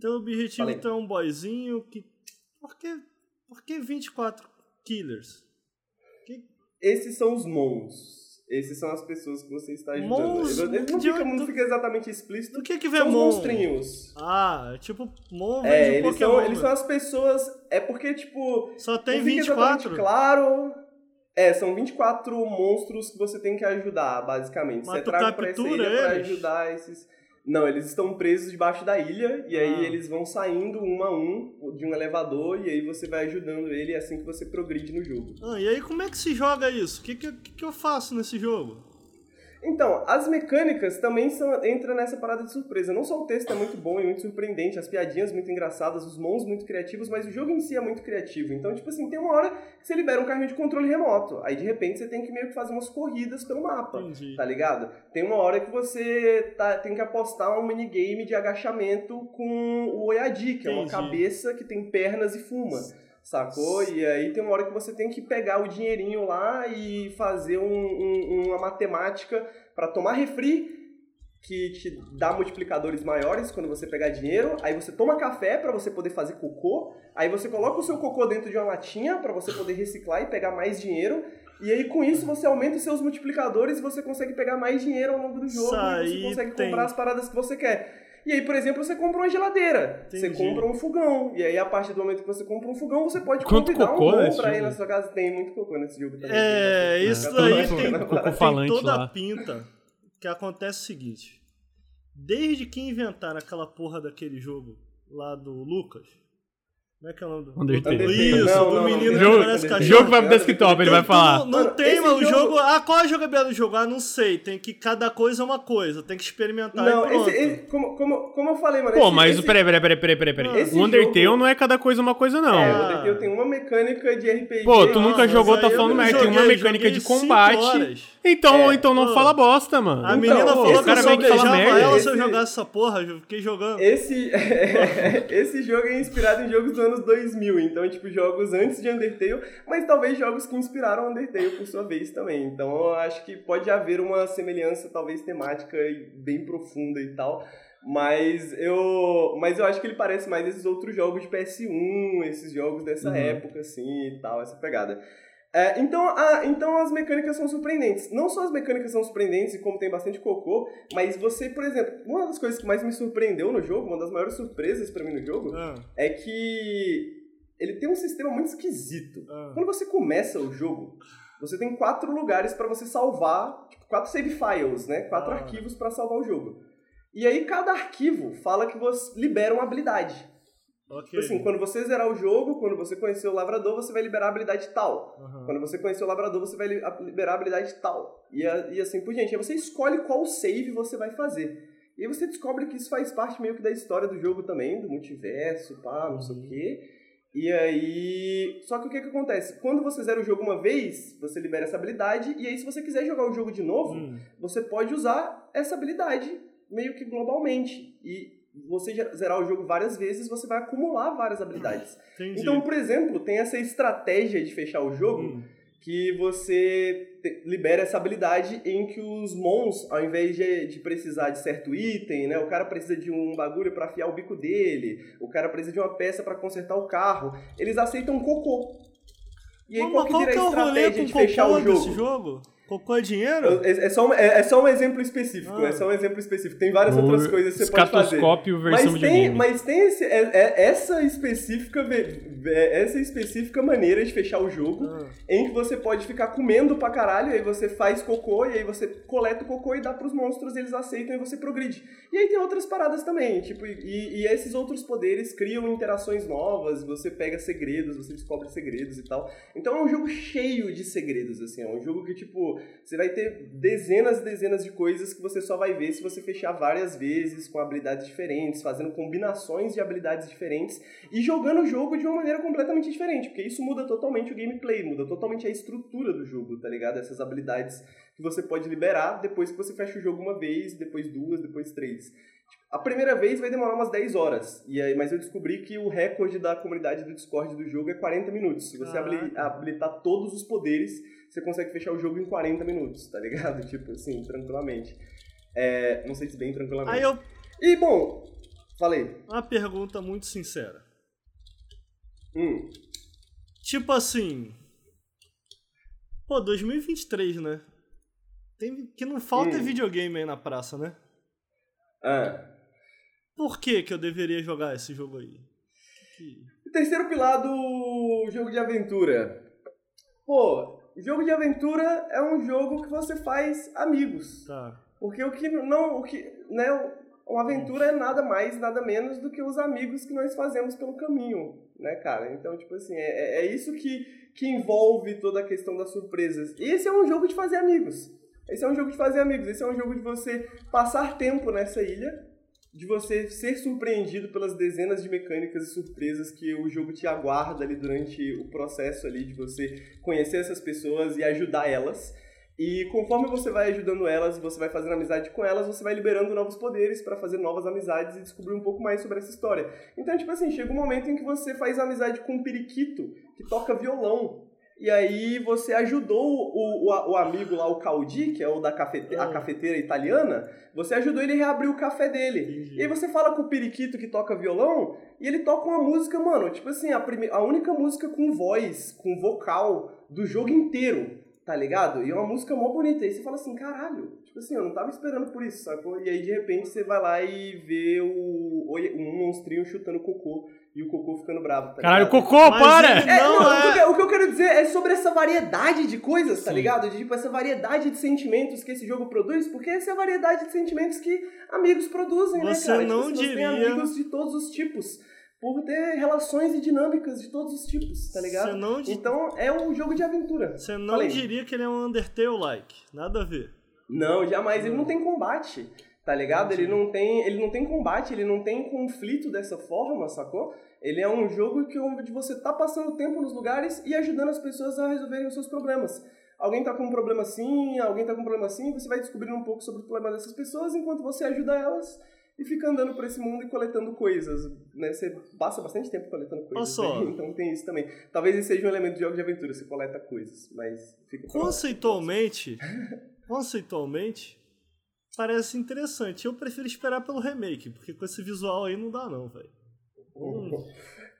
Speaker 3: Teu objetivo
Speaker 2: Falei.
Speaker 3: então é um boyzinho que. Por que, por que 24 killers?
Speaker 2: Esses são os mons. Esses são as pessoas que você está ajudando.
Speaker 3: Mons?
Speaker 2: Ele não, fica, não fica exatamente explícito.
Speaker 3: Do que que vem
Speaker 2: São os
Speaker 3: Mon?
Speaker 2: monstrinhos.
Speaker 3: Ah, é tipo Mon vem
Speaker 2: É,
Speaker 3: de
Speaker 2: eles
Speaker 3: Pokémon.
Speaker 2: são, eles são
Speaker 3: né?
Speaker 2: as pessoas. É porque, tipo.
Speaker 3: Só tem
Speaker 2: não fica
Speaker 3: 24.
Speaker 2: exatamente claro. É, são 24 monstros que você tem que ajudar, basicamente.
Speaker 3: Mas
Speaker 2: você
Speaker 3: tu
Speaker 2: traga pra essa
Speaker 3: captura
Speaker 2: pra
Speaker 3: eles?
Speaker 2: ajudar esses. Não, eles estão presos debaixo da ilha, e aí
Speaker 3: Ah.
Speaker 2: eles vão saindo um a um de um elevador, e aí você vai ajudando ele, é assim que você progride no jogo.
Speaker 3: Ah, e aí como é que se joga isso? O que, que, que, que eu faço nesse jogo?
Speaker 2: Então, as mecânicas também são, entra nessa parada de surpresa. Não só o texto é muito bom e muito surpreendente, as piadinhas muito engraçadas, os mons muito criativos, mas o jogo em si é muito criativo. Então, tipo assim, tem uma hora que você libera um carrinho de controle remoto. Aí, de repente, você tem que meio que fazer umas corridas pelo mapa.
Speaker 3: Entendi.
Speaker 2: Tá ligado? Tem uma hora que você tá, tem que apostar um minigame de agachamento com o Oyadi, que é uma
Speaker 3: Entendi.
Speaker 2: cabeça que tem pernas e fuma. Sacou? E aí tem uma hora que você tem que pegar o dinheirinho lá e fazer um- um- uma matemática para tomar refri, que te dá multiplicadores maiores quando você pegar dinheiro. Aí você toma café para você poder fazer cocô. Aí você coloca o seu cocô dentro de uma latinha para você poder reciclar e pegar mais dinheiro. E aí com isso você aumenta os seus multiplicadores e você consegue pegar mais dinheiro ao longo do jogo
Speaker 3: Isso
Speaker 2: e você consegue
Speaker 3: tem-
Speaker 2: comprar as paradas que você quer. E aí, por exemplo, você compra uma geladeira, você
Speaker 3: Entendi.
Speaker 2: compra um fogão. E aí, a partir do momento que você compra um fogão, você pode
Speaker 1: Quanto
Speaker 2: convidar
Speaker 1: cocô
Speaker 2: um bom
Speaker 1: nesse
Speaker 2: pra ir na sua casa. Tem muito cocô nesse jogo também.
Speaker 3: É,
Speaker 2: Tem
Speaker 3: isso aí tem, tem toda
Speaker 1: lá.
Speaker 3: a pinta que acontece o seguinte. Desde que inventaram aquela porra daquele jogo lá do Lucas, Como é que é o nome do
Speaker 1: Undertale.
Speaker 3: Isso,
Speaker 2: Não,
Speaker 3: do
Speaker 2: não, não,
Speaker 3: menino
Speaker 2: não,
Speaker 3: que
Speaker 1: Jogo,
Speaker 3: parece cachorro.
Speaker 1: jogo vai pro desktop, ele vai
Speaker 3: Então,
Speaker 1: falar.
Speaker 3: Não, não
Speaker 2: Mano,
Speaker 3: tem, mano. O
Speaker 2: jogo-
Speaker 3: jogo. Ah, qual é a jogabilidade do jogo? Ah, não sei. Tem que. Cada coisa é uma coisa. Tem que experimentar
Speaker 2: Não,
Speaker 3: e pronto.
Speaker 2: esse, esse- como, como, como eu falei, mano.
Speaker 1: Pô,
Speaker 2: esse-
Speaker 1: mas
Speaker 2: esse,
Speaker 1: peraí, peraí, peraí, peraí, peraí, peraí.
Speaker 2: Esse
Speaker 1: O Undertale
Speaker 2: jogo-
Speaker 1: não é cada coisa uma coisa, não.
Speaker 2: É,
Speaker 3: Ah.
Speaker 2: o Undertale tem uma mecânica de RPG.
Speaker 1: Pô, tu
Speaker 3: Não,
Speaker 1: nunca jogou, tá falando merda. Tem uma mecânica de combate. Então,
Speaker 2: É,
Speaker 1: então não
Speaker 3: pô.
Speaker 1: fala bosta, mano.
Speaker 3: A
Speaker 2: Então,
Speaker 3: menina falou que
Speaker 1: cara
Speaker 3: eu só
Speaker 1: que fala
Speaker 3: beijava
Speaker 1: merda.
Speaker 3: ela se eu
Speaker 2: Esse-
Speaker 3: jogasse essa porra. Eu fiquei jogando.
Speaker 2: Esse, *laughs* esse jogo é inspirado em jogos dos anos 2000, então é tipo jogos antes de Undertale, mas talvez jogos que inspiraram Undertale por sua vez também. Então eu acho que pode haver uma semelhança, talvez temática e bem profunda e tal. Mas eu, mas eu acho que ele parece mais esses outros jogos de PS1, esses jogos dessa
Speaker 1: Uhum.
Speaker 2: época, assim, e tal, essa pegada. É, então, a- então as mecânicas são surpreendentes. Não só as mecânicas são surpreendentes e como tem bastante cocô, mas você, por exemplo, uma das coisas que mais me surpreendeu no jogo, uma das maiores surpresas pra mim no jogo,
Speaker 3: Ah,
Speaker 2: é que ele tem um sistema muito esquisito.
Speaker 3: ah.
Speaker 2: Quando você começa o jogo, você tem quatro lugares pra você salvar, tipo, quatro save files, né? Quatro
Speaker 3: Ah.
Speaker 2: arquivos pra salvar o jogo. E aí cada arquivo fala que você libera uma habilidade.
Speaker 3: Ok.
Speaker 2: Tipo assim, quando você zerar o jogo, quando você conhecer o lavrador, você vai liberar a habilidade tal.
Speaker 3: Aham.
Speaker 2: Quando você conhecer o labrador, você vai liberar a habilidade tal. E, a- e assim por diante. Aí você escolhe qual save você vai fazer. E aí você descobre que isso faz parte meio que da história do jogo também, do multiverso, pá, não sei o quê. E aí. Só que o que, que acontece? Quando você zera o jogo uma vez, você libera essa habilidade, e aí se você quiser jogar o jogo de novo,
Speaker 3: Hum.
Speaker 2: você pode usar essa habilidade meio que globalmente. E você zerar o jogo várias vezes, você vai acumular várias habilidades.
Speaker 3: Entendi.
Speaker 2: Então, por exemplo, tem essa estratégia de fechar o jogo
Speaker 3: Hum.
Speaker 2: que você te- libera essa habilidade em que os mons, ao invés de, de precisar de certo item, né, o cara precisa de um bagulho pra afiar o bico dele, o cara precisa de uma peça pra consertar o carro, eles aceitam cocô. E aí
Speaker 3: Mas
Speaker 2: qual que
Speaker 3: qual que é
Speaker 2: a estratégia de fechar
Speaker 3: cocô
Speaker 2: o jogo?
Speaker 3: desse jogo? Cocô é dinheiro?
Speaker 2: É, é só um, é, é só um exemplo específico,
Speaker 3: Ah.
Speaker 2: é só um exemplo específico. Tem várias
Speaker 1: O
Speaker 2: outras coisas que você pode fazer.
Speaker 1: Escatoscópio versão
Speaker 2: Mas tem, mas tem esse, é- é- essa específica é- essa específica maneira de fechar o jogo
Speaker 3: Ah.
Speaker 2: em que você pode ficar comendo pra caralho, aí você faz cocô, e aí você coleta o cocô e dá pros monstros, eles aceitam e você progride. E aí tem outras paradas também, tipo, e, e esses outros poderes criam interações novas, você pega segredos, você descobre segredos e tal. Então é um jogo cheio de segredos, assim, é um jogo que, tipo, você vai ter dezenas e dezenas de coisas que você só vai ver se você fechar várias vezes, com habilidades diferentes, fazendo combinações de habilidades diferentes, e jogando o jogo de uma maneira completamente diferente, porque isso muda totalmente o gameplay, muda totalmente a estrutura do jogo, tá ligado? Essas habilidades que você pode liberar depois que você fecha o jogo uma vez, depois duas, depois três. Tipo, A primeira vez vai demorar umas 10 horas, e aí, mas eu descobri que o recorde da comunidade do Discord do jogo é 40 minutos. Se você
Speaker 3: Caraca.
Speaker 2: habilitar todos os poderes, você consegue fechar o jogo em 40 minutos, tá ligado? *laughs* Tipo assim, tranquilamente. É, não sei se bem tranquilamente.
Speaker 3: Aí eu.
Speaker 2: E bom, falei.
Speaker 3: Uma pergunta muito sincera.
Speaker 2: Hum,
Speaker 3: Tipo assim. Pô, 2023, né? Tem, que não falta
Speaker 2: Hum.
Speaker 3: videogame aí na praça, né?
Speaker 2: ah.
Speaker 3: Por que que eu deveria jogar esse jogo aí? Que-
Speaker 2: terceiro pilar do jogo de aventura. Pô, jogo de aventura é um jogo que você faz amigos.
Speaker 3: Tá.
Speaker 2: Porque o que não, o que, né, uma aventura é nada mais, nada menos do que os amigos que nós fazemos pelo caminho, né, cara? Então, tipo assim, é, é isso que, que envolve toda a questão das surpresas. E esse é um jogo de fazer amigos. Esse é um jogo de fazer amigos. Esse é um jogo de você passar tempo nessa ilha, de você ser surpreendido pelas dezenas de mecânicas e surpresas que o jogo te aguarda ali durante o processo ali de você conhecer essas pessoas e ajudar elas. E conforme você vai ajudando elas, você vai fazendo amizade com elas, você vai liberando novos poderes para fazer novas amizades e descobrir um pouco mais sobre essa história. Então, tipo assim, chega um momento em que você faz amizade com um periquito que toca violão. E aí você ajudou o, o, o amigo lá, o Caldi, que é o da cafete, a
Speaker 3: Ah.
Speaker 2: cafeteira italiana, você ajudou ele a reabrir o café dele.
Speaker 3: Entendi.
Speaker 2: E aí você fala com o periquito que toca violão, e ele toca uma música, mano, tipo assim, a, prime... a única música com voz, com vocal do jogo inteiro, tá ligado? E é uma música mó bonita. E aí você fala assim, caralho, tipo assim, eu não tava esperando por isso, sacou? E aí de repente você vai lá e vê o, o- um monstrinho chutando cocô e o cocô ficando bravo, tá
Speaker 1: Caralho,
Speaker 2: ligado?
Speaker 1: cocô,
Speaker 3: Mas
Speaker 1: para!
Speaker 2: É,
Speaker 3: Não,
Speaker 2: não,
Speaker 3: é-
Speaker 2: O, que eu, quero- o que eu quero dizer é sobre essa variedade de coisas, tá
Speaker 1: Sim.
Speaker 2: ligado? De, tipo, essa variedade de sentimentos que esse jogo produz, porque essa é a variedade de sentimentos que amigos produzem,
Speaker 3: Você
Speaker 2: né, cara?
Speaker 3: não
Speaker 2: tipo, assim, você tem
Speaker 3: diria-
Speaker 2: amigos de todos os tipos. por ter relações e dinâmicas de todos os tipos, tá ligado?
Speaker 3: Você não, di-
Speaker 2: Então é um jogo de aventura.
Speaker 3: você não
Speaker 2: Falei.
Speaker 3: diria que ele é um Undertale-like. Nada a ver.
Speaker 2: Não, jamais. Ele não tem combate, tá ligado? Ele não tem, ele não tem combate, ele não tem conflito dessa forma, sacou? Ele é um jogo que onde você tá passando tempo nos lugares e ajudando as pessoas a resolverem os seus problemas. Alguém tá com um problema assim, alguém tá com um problema assim, você vai descobrindo um pouco sobre o problema dessas pessoas enquanto você ajuda elas e fica andando por esse mundo e coletando coisas, né? Você passa bastante tempo coletando coisas,
Speaker 3: Olha só.
Speaker 2: né? *laughs* então tem isso também. Talvez esse seja um elemento de jogo de aventura, você coleta coisas, mas fica.
Speaker 3: Conceitualmente, conceitualmente, parece interessante. Eu prefiro esperar pelo remake, porque com esse visual aí não dá não, velho.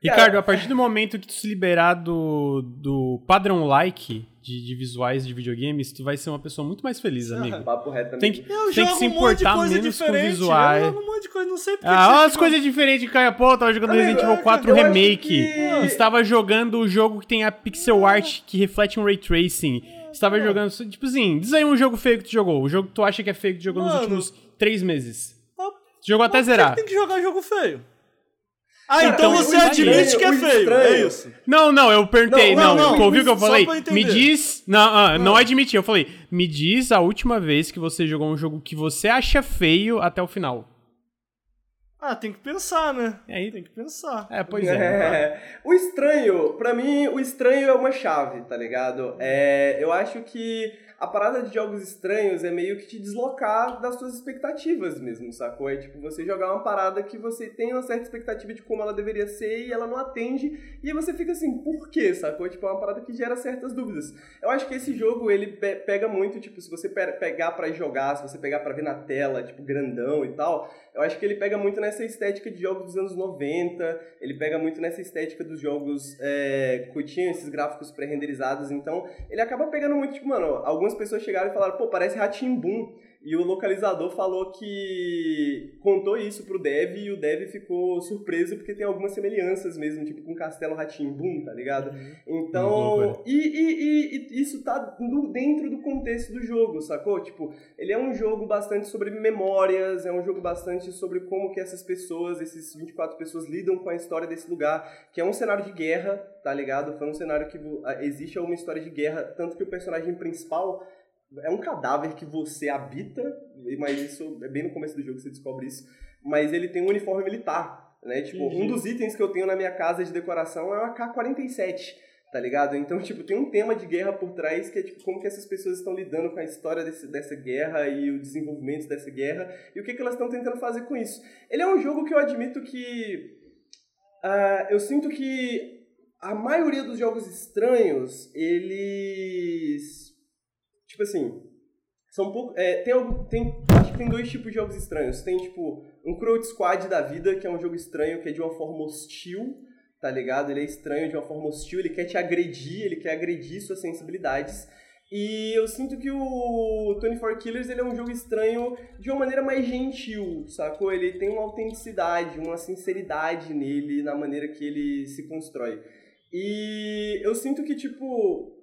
Speaker 1: Ricardo, a partir do momento que tu se liberar do, do padrão like de, de visuais de videogames, tu vai ser uma pessoa muito mais feliz, amigo.
Speaker 2: Papo reto
Speaker 1: Tem que,
Speaker 3: Eu
Speaker 1: tem que se
Speaker 3: um
Speaker 1: importar
Speaker 3: coisa
Speaker 1: menos com visuais.
Speaker 3: Eu jogo um monte de coisa, não sei porque
Speaker 1: Ah, olha as coisas diferentes, cara. Pô, eu tava jogando
Speaker 2: Amigo,
Speaker 1: Resident Evil
Speaker 2: é,
Speaker 1: 4
Speaker 2: eu acho
Speaker 1: Remake.
Speaker 2: que-
Speaker 1: Estava jogando o jogo que tem a pixel art que reflete um ray tracing. Estava jogando. Tipo assim, diz aí um jogo feio que tu jogou. O jogo que tu acha que é feio que tu jogou nos
Speaker 3: Mano.
Speaker 1: últimos três meses.
Speaker 3: Ah,
Speaker 1: Tu jogou até zerar.
Speaker 3: Tem que jogar jogo feio. Ah,
Speaker 2: Cara,
Speaker 3: então
Speaker 2: o
Speaker 3: você
Speaker 2: estranho-
Speaker 3: admite que é feio,
Speaker 2: estranho-
Speaker 3: é isso.
Speaker 1: Não, não, eu perguntei.
Speaker 3: Não,
Speaker 1: Não,
Speaker 3: não,
Speaker 1: tu ouviu o que eu falei? Me diz. Não, ah, não admiti. Eu falei, me diz a última vez que você jogou um jogo que você acha feio até o final.
Speaker 3: Ah, tem que pensar, né?
Speaker 1: É aí.
Speaker 3: Tem que pensar.
Speaker 1: É, pois é.
Speaker 2: É, o estranho, pra mim, o estranho é uma chave, tá ligado? É, eu acho que a parada de jogos estranhos é meio que te deslocar das suas expectativas mesmo, sacou? É tipo você jogar uma parada que você tem uma certa expectativa de como ela deveria ser e ela não atende, e aí você fica assim, por quê, sacou? Tipo, é uma parada que gera certas dúvidas. Eu acho que esse jogo, ele pe- pega muito, tipo, se você pe- pegar pra jogar, se você pegar pra ver na tela, tipo, grandão e tal, eu acho que ele pega muito nessa estética de jogos dos anos 90, ele pega muito nessa estética dos jogos é, que tinham esses gráficos pré-renderizados, então ele acaba pegando muito, tipo, mano, algumas pessoas chegaram e falaram, pô, parece Ratimbum, e o localizador falou que contou isso pro dev e o dev ficou surpreso porque tem algumas semelhanças mesmo, tipo com Castelo Ratimbum, tá ligado? Então,
Speaker 1: Loucura.
Speaker 2: e, e, e- e isso tá no- dentro do contexto do jogo, sacou? Tipo, ele é um jogo bastante sobre memórias, é um jogo bastante sobre como que essas pessoas, esses 24 pessoas lidam com a história desse lugar, que é um cenário de guerra, tá ligado? Foi um cenário que existe uma história de guerra, tanto que o personagem principal é um cadáver que você habita, mas isso é bem no começo do jogo que você descobre isso, mas ele tem um uniforme militar, né? Tipo, um dos itens que eu tenho na minha casa de decoração é uma K-47, tá ligado? Então, tipo, tem um tema de guerra por trás que é, tipo, como que essas pessoas estão lidando com a história desse, dessa guerra e o desenvolvimento dessa guerra e o que, que elas estão tentando fazer com isso. Ele é um jogo que eu admito que... ah, eu sinto que a maioria dos jogos estranhos, eles... Tipo assim, são um pouco. É, tem, tem, acho que tem dois tipos de jogos estranhos. Tem, tipo, um Crowd Squad da vida, que é um jogo estranho, que é de uma forma hostil, tá ligado? Ele é estranho de uma forma hostil, ele quer te agredir, ele quer agredir suas sensibilidades. E eu sinto que o 24 Killers ele é um jogo estranho de uma maneira mais gentil, sacou? Ele tem uma autenticidade, uma sinceridade nele, na maneira que ele se constrói. E eu sinto que, tipo,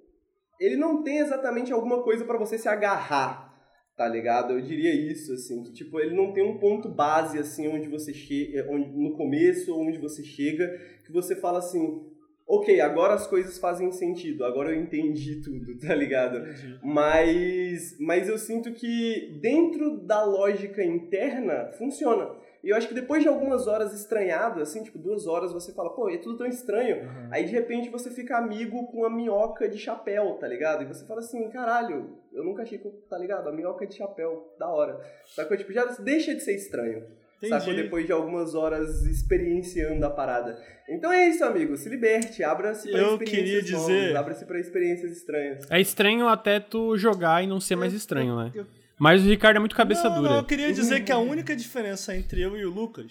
Speaker 2: ele não tem exatamente alguma coisa pra você se agarrar, tá ligado? Eu diria isso, assim, que tipo, ele não tem um ponto base, assim, onde você chega, onde, no começo, onde você chega, que você fala assim, ok, agora as coisas fazem sentido, agora eu entendi *laughs* tudo, tá ligado?
Speaker 3: Entendi.
Speaker 2: Mas, mas eu sinto que dentro da lógica interna funciona. E eu acho que depois de algumas horas estranhado, assim, tipo duas horas, você fala, pô, é tudo tão estranho.
Speaker 3: Uhum.
Speaker 2: Aí de repente você fica amigo com a minhoca de chapéu, tá ligado? E você fala assim, caralho, eu nunca achei que, eu- tá ligado? A minhoca de chapéu, da hora. Sacou? Tipo, já deixa de ser estranho. Sacou?
Speaker 3: Entendi.
Speaker 2: Depois de algumas horas experienciando a parada. Então é isso, amigo. Se liberte, abra-se pra
Speaker 3: Eu
Speaker 2: experiências
Speaker 3: queria
Speaker 2: novas,
Speaker 3: dizer-
Speaker 2: Abra-se pra experiências estranhas.
Speaker 1: É estranho até tu jogar e não ser mais estranho, né?
Speaker 3: eu-
Speaker 1: Mas o Ricardo é muito cabeça
Speaker 3: não,
Speaker 1: dura.
Speaker 3: Não, eu queria dizer que a única diferença entre eu e o Lucas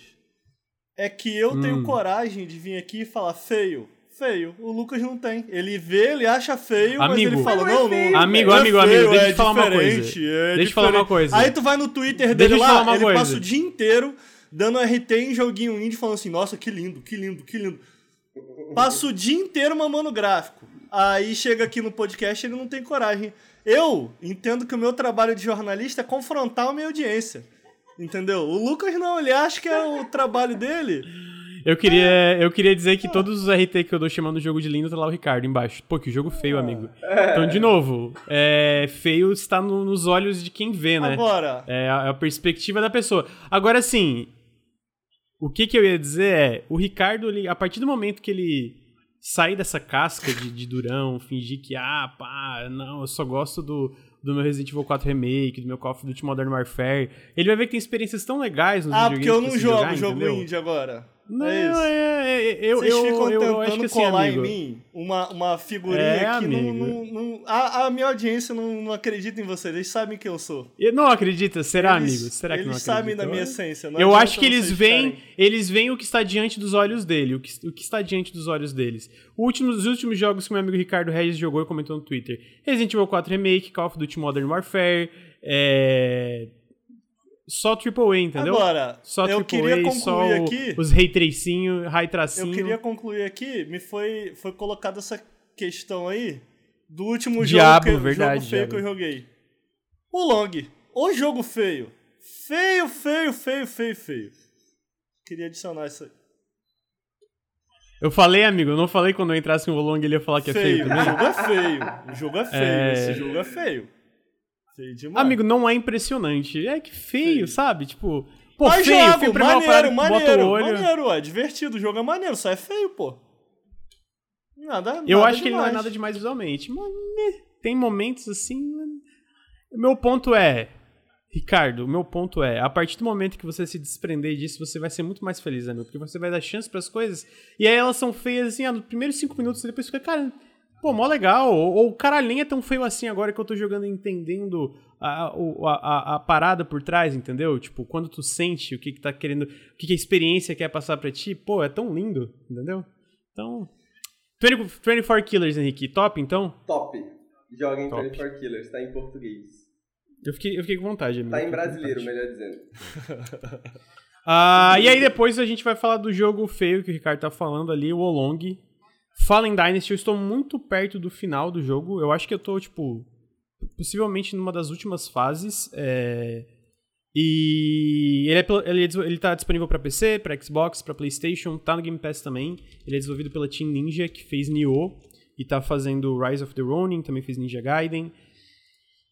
Speaker 3: é que eu tenho
Speaker 1: Hum.
Speaker 3: coragem de vir aqui e falar feio. Feio. O Lucas não tem. Ele vê, ele acha feio, mas
Speaker 1: Amigo.
Speaker 3: ele fala,
Speaker 2: Mas não é
Speaker 3: não,
Speaker 2: feio,
Speaker 3: não.
Speaker 1: Amigo,
Speaker 3: é
Speaker 1: amigo,
Speaker 3: feio,
Speaker 1: amigo, deixa eu
Speaker 3: é
Speaker 1: te falar uma coisa.
Speaker 3: é
Speaker 1: Deixa eu te falar uma coisa.
Speaker 3: Aí tu vai no Twitter dele lá,
Speaker 1: uma
Speaker 3: ele
Speaker 1: coisa.
Speaker 3: passa o dia inteiro dando RT em joguinho indie falando assim, nossa, que lindo, que lindo, que lindo. Passa o dia inteiro mamando gráfico. Aí chega aqui no podcast ele não tem coragem. Eu entendo que o meu trabalho de jornalista é confrontar a minha audiência. Entendeu? O Lucas não, ele acha que é o trabalho dele.
Speaker 1: Eu queria, eu queria dizer que todos os RT que eu dou chamando o jogo de lindo tá lá o Ricardo embaixo. Pô, que jogo feio, amigo. Então, de novo, é, feio está no- nos olhos de quem vê, né?
Speaker 3: Agora,
Speaker 1: É a, é a perspectiva da pessoa. Agora, sim, o que, que eu ia dizer é: o Ricardo, ele, a partir do momento que ele sair dessa casca de, de durão, fingir que, ah, pá, não, eu só gosto do, do meu Resident Evil 4 Remake, do meu Call of Duty Modern Warfare, ele vai ver que tem experiências tão legais nos
Speaker 3: ah, porque eu não jogo
Speaker 1: jogar,
Speaker 3: jogo
Speaker 1: entendeu?
Speaker 3: indie agora.
Speaker 1: Não,
Speaker 3: é isso.
Speaker 1: é, é, eu,
Speaker 3: Vocês
Speaker 1: eu,
Speaker 3: ficam
Speaker 1: eu,
Speaker 3: tentando
Speaker 1: acho que assim,
Speaker 3: colar em mim uma, uma figurinha
Speaker 1: É,
Speaker 3: que não, não, não- a, a minha audiência não, não acredita em vocês, eles sabem quem eu sou.
Speaker 1: Eu não acredita, será,
Speaker 3: Eles-
Speaker 1: amigo? Será que
Speaker 3: eles
Speaker 1: não
Speaker 3: sabem da
Speaker 1: acredita?
Speaker 3: minha
Speaker 1: Eu-
Speaker 3: essência.
Speaker 1: Eu acho que eles veem, eles veem o que está diante dos olhos dele, o que, o que está diante dos olhos deles. O último- os últimos jogos que meu amigo Ricardo Regis jogou e comentou no Twitter: Resident Evil 4 Remake, Call of Duty Modern Warfare, é... só AAA, entendeu?
Speaker 3: Agora,
Speaker 1: só
Speaker 3: eu
Speaker 1: AAA,
Speaker 3: queria
Speaker 1: só
Speaker 3: concluir
Speaker 1: o-
Speaker 3: aqui.
Speaker 1: os ray tracinho, ray
Speaker 3: Eu
Speaker 1: tracinho.
Speaker 3: queria concluir aqui, me foi, foi colocada essa questão aí do último
Speaker 1: Diabo,
Speaker 3: jogo, que,
Speaker 1: verdade,
Speaker 3: jogo feio
Speaker 1: Diabo.
Speaker 3: que eu joguei. O Long. O jogo feio. Feio, feio, feio, feio, feio. Queria adicionar isso aí.
Speaker 1: Eu falei, amigo, eu não falei quando eu entrasse no Long ele ia falar que é feio
Speaker 3: feio.
Speaker 1: também.
Speaker 3: O jogo é feio. O jogo é feio.
Speaker 1: É.
Speaker 3: Esse jogo é feio. Demais.
Speaker 1: Amigo, não é impressionante. É que feio, sabe? Tipo, pô,
Speaker 3: Mas
Speaker 1: feio,
Speaker 3: jogo,
Speaker 1: feio é
Speaker 3: maneiro, maneiro, maneiro, é divertido. O jogo é maneiro, só é feio, pô. Nada,
Speaker 1: Eu
Speaker 3: nada
Speaker 1: acho que ele não é
Speaker 3: demais.
Speaker 1: nada demais visualmente, mas né, tem momentos assim. né. O meu ponto é, Ricardo, o meu ponto é, a partir do momento que você se desprender disso, você vai ser muito mais feliz, amigo, porque você vai dar chance pras coisas e aí elas são feias assim, ah, nos primeiros cinco minutos e depois fica, cara, pô, mó legal, ou, ou caralho, nem é tão feio assim agora que eu tô jogando entendendo a, a, a, a parada por trás, entendeu? Tipo, quando tu sente o que que tá querendo, o que que a experiência quer passar pra ti, pô, é tão lindo, entendeu? Então, 20, 24 Killers, Henrique, top então?
Speaker 2: Top. Joguem
Speaker 1: Top.
Speaker 2: 24 Killers, tá em português.
Speaker 1: Eu fiquei, eu fiquei com vontade, amigo.
Speaker 2: Tá em brasileiro, melhor dizendo. *laughs*
Speaker 1: Ah, e aí depois a gente vai falar do jogo feio que o Ricardo tá falando ali, o Olong. Fallen Dynasty, eu estou muito perto do final do jogo. Eu acho que eu tô, tipo, possivelmente numa das últimas fases. é, E ele, é, ele, é ele tá disponível pra PC, pra Xbox, pra Playstation, tá no Game Pass também. Ele é desenvolvido pela Team Ninja, que fez Nioh e tá fazendo Rise of the Ronin, também fez Ninja Gaiden.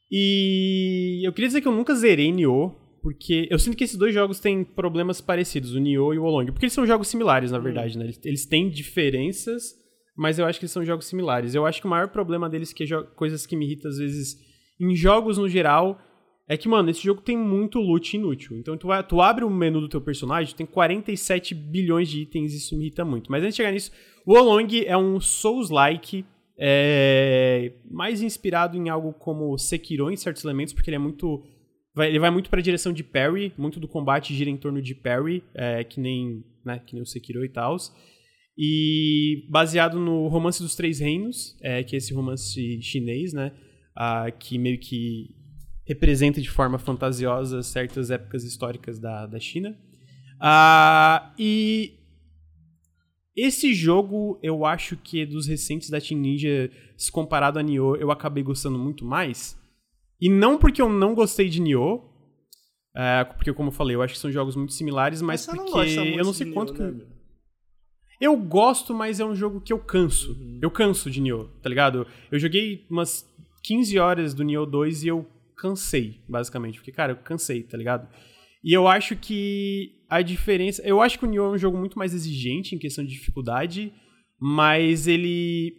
Speaker 1: E eu queria dizer que eu nunca zerei Nioh, porque eu sinto que esses dois jogos têm problemas parecidos, o Nioh e o Olong. Porque eles são jogos similares, na verdade, né? Eles, eles têm diferenças, mas eu acho que são jogos similares. Eu acho que o maior problema deles, que é coisas que me irritam às vezes em jogos no geral, é que, mano, esse jogo tem muito loot inútil. Então tu, tu abre o menu do teu personagem, tem 47 bilhões de itens, isso me irrita muito. Mas antes de chegar nisso, o Olong é um Souls-like, é, mais inspirado em algo como Sekiro em certos elementos, porque ele é muito. vai- ele vai muito pra direção de parry, muito do combate gira em torno de parry, é, que nem, né, que nem o Sekiro e tal. E baseado no Romance dos Três Reinos, é, que é esse romance chinês, né, ah, que meio que representa de forma fantasiosa certas épocas históricas da, da China. Ah, e esse jogo, eu acho que dos recentes da Team Ninja, se comparado a Nioh, eu acabei gostando muito mais. E não porque eu não gostei de Nioh, é, porque como eu falei, eu acho que são jogos muito similares, mas,
Speaker 3: não
Speaker 1: porque
Speaker 3: muito
Speaker 1: eu não sei
Speaker 3: Nioh,
Speaker 1: quanto que...
Speaker 3: né, meu?
Speaker 1: Eu gosto, mas é um jogo que eu canso. Eu canso de Nioh, tá ligado? Eu joguei umas 15 horas do Nioh 2 e eu cansei, basicamente. Porque, cara, eu cansei, tá ligado? E eu acho que a diferença. Eu acho que o Nioh é um jogo muito mais exigente em questão de dificuldade, mas ele.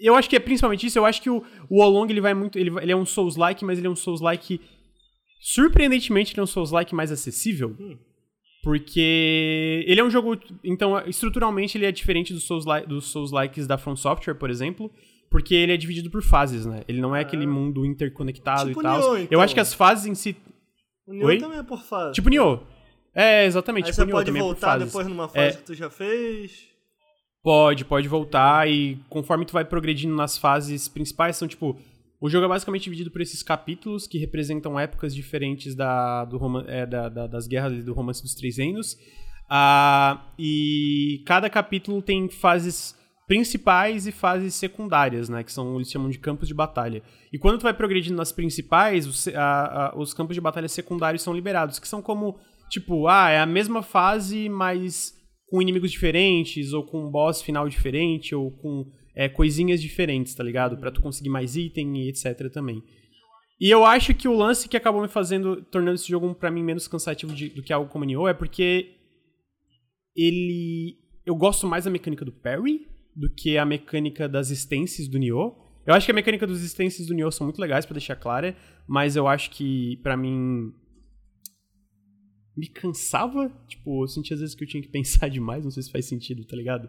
Speaker 1: Eu acho que é principalmente isso. Eu acho que o, o Olong ele vai muito. Ele, ele é um Souls-like, mas ele é um Souls-like. Surpreendentemente, ele é um Souls-like mais acessível. Porque ele é um jogo. Então, estruturalmente, ele é diferente dos Souls-li- dos Souls-likes da From Software, por exemplo. Porque ele é dividido por fases, né? Ele não é aquele mundo interconectado
Speaker 3: Tipo
Speaker 1: e tal.
Speaker 3: Nioh,
Speaker 1: Eu
Speaker 3: então.
Speaker 1: acho que as fases em si.
Speaker 3: O Nioh
Speaker 1: Oi?
Speaker 3: também é por fase.
Speaker 1: Tipo Nioh. É, exatamente.
Speaker 3: Aí
Speaker 1: tipo
Speaker 3: você
Speaker 1: Nioh,
Speaker 3: pode
Speaker 1: também é por
Speaker 3: voltar
Speaker 1: fases.
Speaker 3: depois numa fase
Speaker 1: É.
Speaker 3: que tu já fez.
Speaker 1: Pode, pode voltar e conforme tu vai progredindo nas fases principais, são tipo. O jogo é basicamente dividido por esses capítulos que representam épocas diferentes da, do é, da- da- das guerras do Romance dos Três Reinos. Ah, e cada capítulo tem fases principais e fases secundárias, né? Que são, eles chamam de campos de batalha. E quando tu vai progredindo nas principais, os, a- a- os campos de batalha secundários são liberados, que são como, tipo, ah, é a mesma fase, mas com inimigos diferentes, ou com um boss final diferente, ou com é, coisinhas diferentes, tá ligado? Pra tu conseguir mais item e etc também. E eu acho que o lance que acabou me fazendo, tornando esse jogo para mim menos cansativo de, do que algo como Nioh é porque ele eu gosto mais da mecânica do parry do que a mecânica das stances do Nioh. Eu acho que a mecânica dos stances do Nioh são muito legais para deixar clara, mas eu acho que para mim me cansava, tipo, eu sentia às vezes que eu tinha que *laughs* pensar demais, não sei se faz sentido, tá ligado?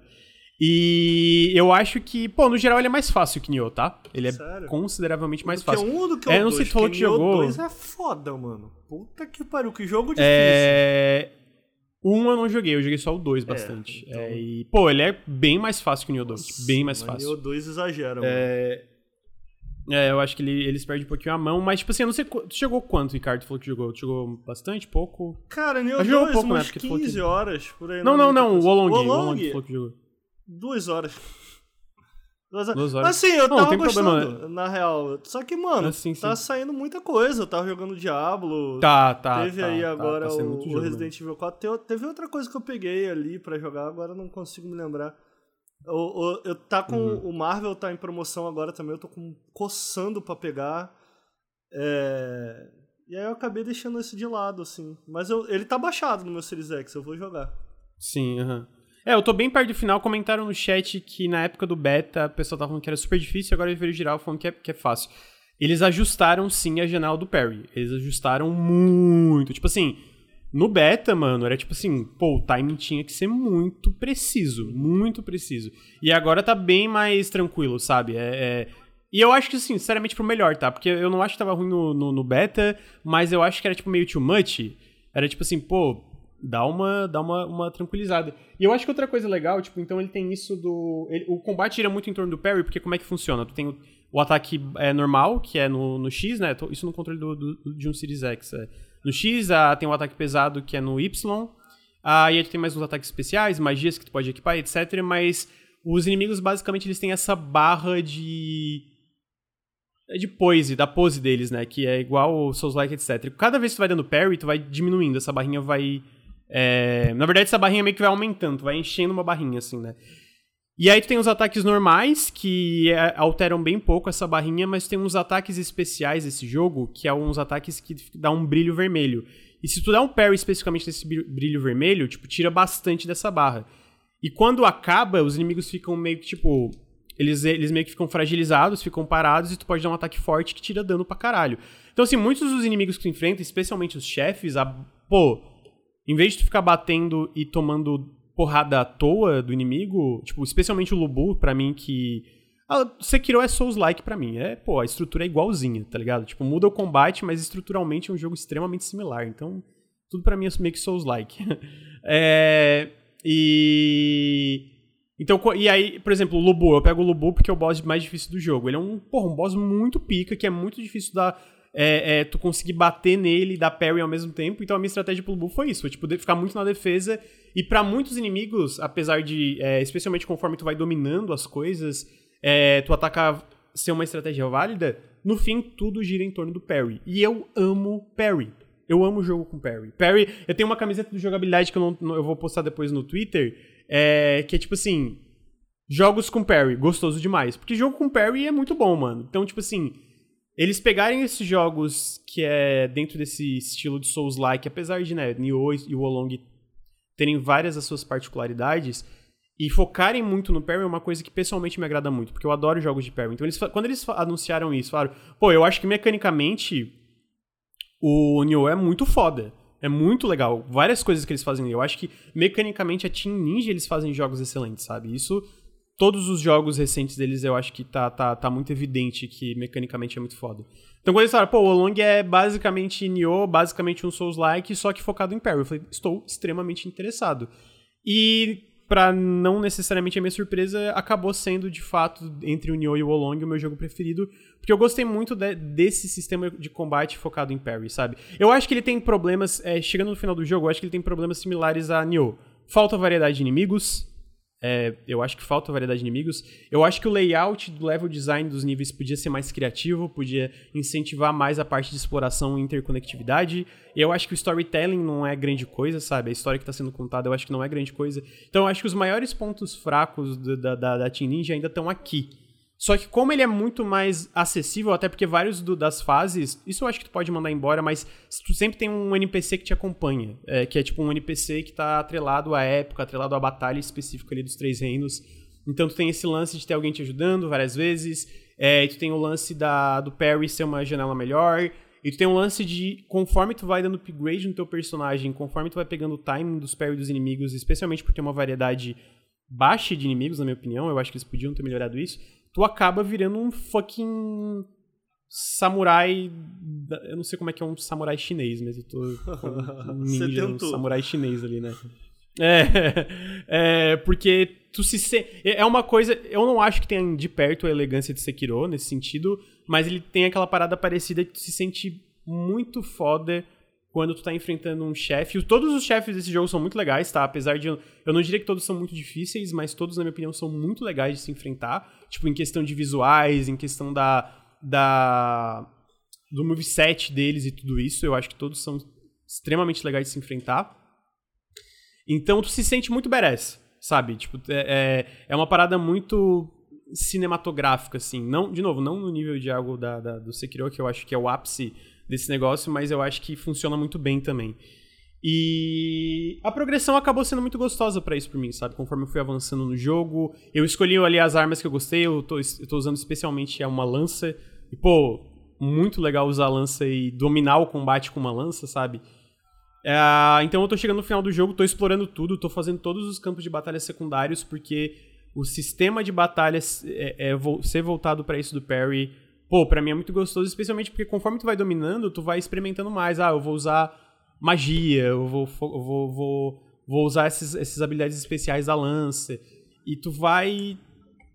Speaker 1: E eu acho que, pô, no geral ele é mais fácil que Nioh, tá? Ele é Sério? consideravelmente mais fácil.
Speaker 3: Que um do que é,
Speaker 1: não sei se falou que, jogou.
Speaker 3: 2 é foda, mano. Puta que pariu, que jogo difícil.
Speaker 1: É. Um eu não joguei, eu joguei só o 2 bastante. É, então... é, e, pô, ele é bem mais fácil que o Nioh 2. Nossa, bem mais fácil. O
Speaker 3: Nioh 2 exagera,
Speaker 1: é... mano. É, eu acho que ele, eles perdem um pouquinho a mão, mas, tipo assim, eu não sei. Tu jogou quanto, Ricardo? falou que jogou? Tu jogou bastante? Pouco?
Speaker 3: Cara, Nioh 2, jogou pouco, umas né, 15 que... horas por aí.
Speaker 1: Não, não, não, o Wolong. O Wolong falou que jogou.
Speaker 3: Duas horas. Duas horas. Mas sim, eu não, tava gostando, problema. na real. Só que, mano, assim, tá saindo muita coisa. Eu tava jogando Diablo.
Speaker 1: Tá, tá.
Speaker 3: Teve
Speaker 1: tá,
Speaker 3: aí
Speaker 1: tá,
Speaker 3: agora
Speaker 1: tá
Speaker 3: o, Resident Evil 4. Teve outra coisa que eu peguei ali pra jogar, agora eu não consigo me lembrar. Eu, eu, eu tá com. Uhum. O Marvel tá em promoção agora também, eu tô com, coçando pra pegar. É, e aí eu acabei deixando esse de lado, assim. Mas eu, ele tá baixado no meu Series X, eu vou jogar.
Speaker 1: Sim, aham. Uhum. É, eu tô bem perto do final. Comentaram no chat que na época do beta a pessoa tava falando que era super difícil, agora eles geral falando que é, que é fácil. Eles ajustaram sim a janela do parry. Eles ajustaram muito. Tipo assim, no beta, mano, era tipo assim, pô, o timing tinha que ser muito preciso. Muito preciso. E agora tá bem mais tranquilo, sabe? É, é... E eu acho que, assim, sinceramente, pro melhor, tá? Porque eu não acho que tava ruim no, no, no beta, mas eu acho que era, tipo, meio too much. Era tipo assim, pô, dá uma, dá uma, uma tranquilizada. E eu acho que outra coisa legal, tipo, então ele tem isso do. Ele, o combate gira muito em torno do parry, porque como é que funciona? Tu tem o, o ataque é, normal, que é no, no X, né? Isso no controle do, do, de um Series X. É. No X a, tem o ataque pesado, que é no Y. Aí a tem mais uns ataques especiais, magias que tu pode equipar, etc. Mas os inimigos, basicamente, eles têm essa barra de de pose, da pose deles, né? Que é igual o Souls-like, etc. Cada vez que tu vai dando parry, tu vai diminuindo, essa barrinha vai é, na verdade, essa barrinha meio que vai aumentando, vai enchendo uma barrinha, assim, né? E aí tu tem os ataques normais, que é, alteram bem pouco essa barrinha, mas tem uns ataques especiais desse jogo, que é uns ataques que dá um brilho vermelho. E se tu dá um parry especificamente desse brilho vermelho, tipo, tira bastante dessa barra. E quando acaba, os inimigos ficam meio que, tipo... Eles, eles meio que ficam fragilizados, ficam parados, e tu pode dar um ataque forte que tira dano pra caralho. Então, assim, muitos dos inimigos que tu enfrenta, especialmente os chefes, a, pô, em vez de tu ficar batendo e tomando porrada à toa do inimigo, tipo, especialmente o Lubu, pra mim, que. Ah, Sekiro é Souls-like pra mim. É, pô, a estrutura é igualzinha, tá ligado? Tipo, muda o combate, mas estruturalmente é um jogo extremamente similar. Então, tudo pra mim é meio que Souls-like. *laughs* é. E. Então, e aí, por exemplo, o Lubu, eu pego o Lubu porque é o boss mais difícil do jogo. Ele é um, porra, um boss muito pica, que é muito difícil da é, é, tu conseguir bater nele e dar parry ao mesmo tempo. Então a minha estratégia pro Blue foi isso, foi tipo, ficar muito na defesa. E para muitos inimigos, apesar de, é, especialmente conforme tu vai dominando as coisas, é, tu atacar ser uma estratégia válida, no fim tudo gira em torno do parry. E eu amo parry. Eu amo jogo com parry. Parry, eu tenho uma camiseta de jogabilidade que eu, não, eu vou postar depois no Twitter, é, que é tipo assim, jogos com parry, gostoso demais. Porque jogo com parry é muito bom, mano. Então, tipo assim, eles pegarem esses jogos que é dentro desse estilo de Souls-like, apesar de, né, Nioh e Wolong terem várias das suas particularidades, e focarem muito no parry é uma coisa que pessoalmente me agrada muito, porque eu adoro jogos de parry. Então, eles, quando eles anunciaram isso, falaram, pô, eu acho que mecanicamente o Nioh é muito foda. É muito legal. Várias coisas que eles fazem. Eu acho que mecanicamente a Team Ninja eles fazem jogos excelentes, sabe? Isso todos os jogos recentes deles eu acho que tá, tá, tá muito evidente que mecanicamente é muito foda. Então quando eles falaram, pô, o Long é basicamente Nioh, basicamente um Souls-like, só que focado em parry. Eu falei, estou extremamente interessado. E para não necessariamente a minha surpresa, acabou sendo de fato entre o Nioh e o Olong o meu jogo preferido, porque eu gostei muito de, desse sistema de combate focado em parry, sabe? Eu acho que ele tem problemas, é, chegando no final do jogo, eu acho que ele tem problemas similares a Nioh. Falta variedade de inimigos, É, eu acho que falta variedade de inimigos. Eu acho que o layout do level design dos níveis podia ser mais criativo, podia incentivar mais a parte de exploração e interconectividade. Eu acho que o storytelling não é grande coisa, sabe? A história que está sendo contada eu acho que não é grande coisa. Então eu acho que os maiores pontos fracos da, da, da Team Ninja ainda estão aqui. Só que como ele é muito mais acessível, até porque vários do, das fases, isso eu acho que tu pode mandar embora, mas tu sempre tem um NPC que te acompanha, é, que é tipo um NPC que tá atrelado à época, atrelado à batalha específica ali dos Três Reinos. Então tu tem esse lance de ter alguém te ajudando várias vezes, é, tu tem o lance da, do parry ser uma janela melhor, e tu tem um lance de, conforme tu vai dando upgrade no teu personagem, conforme tu vai pegando o timing dos parry dos inimigos, especialmente porque tem uma variedade baixa de inimigos, na minha opinião, eu acho que eles podiam ter melhorado isso, tu acaba virando um fucking samurai. Eu não sei como é que é um samurai chinês, mas eu tô *laughs* um ninja, um samurai chinês ali, né? É, *laughs* é, porque tu se se... é uma coisa, eu não acho que tenha de perto a elegância de Sekiro nesse sentido, mas ele tem aquela parada parecida que tu se sente muito foda quando tu tá enfrentando um chefe. Todos os chefes desse jogo são muito legais, tá? Apesar de. Eu não diria que todos são muito difíceis, mas todos, na minha opinião, são muito legais de se enfrentar. Tipo, em questão de visuais, em questão da. da do moveset deles e tudo isso. Eu acho que todos são extremamente legais de se enfrentar. Então tu se sente muito badass, sabe? Tipo, é, é, é uma parada muito cinematográfica, assim. Não, de novo, não no nível de algo da, da, do Sekiro, que eu acho que é o ápice desse negócio, mas eu acho que funciona muito bem também. E a progressão acabou sendo muito gostosa para isso pra mim, sabe? Conforme eu fui avançando no jogo, eu escolhi ali as armas que eu gostei, eu tô, eu tô usando especialmente uma lança. E, pô, muito legal usar a lança e dominar o combate com uma lança, sabe? É, então eu tô chegando no final do jogo, tô explorando tudo, tô fazendo todos os campos de batalha secundários, porque o sistema de batalha é, é, é ser voltado para isso do parry pô, pra mim é muito gostoso, especialmente porque conforme tu vai dominando, tu vai experimentando mais. Ah, eu vou usar magia, eu vou, eu vou, vou, vou usar esses, essas habilidades especiais da lança. E tu vai.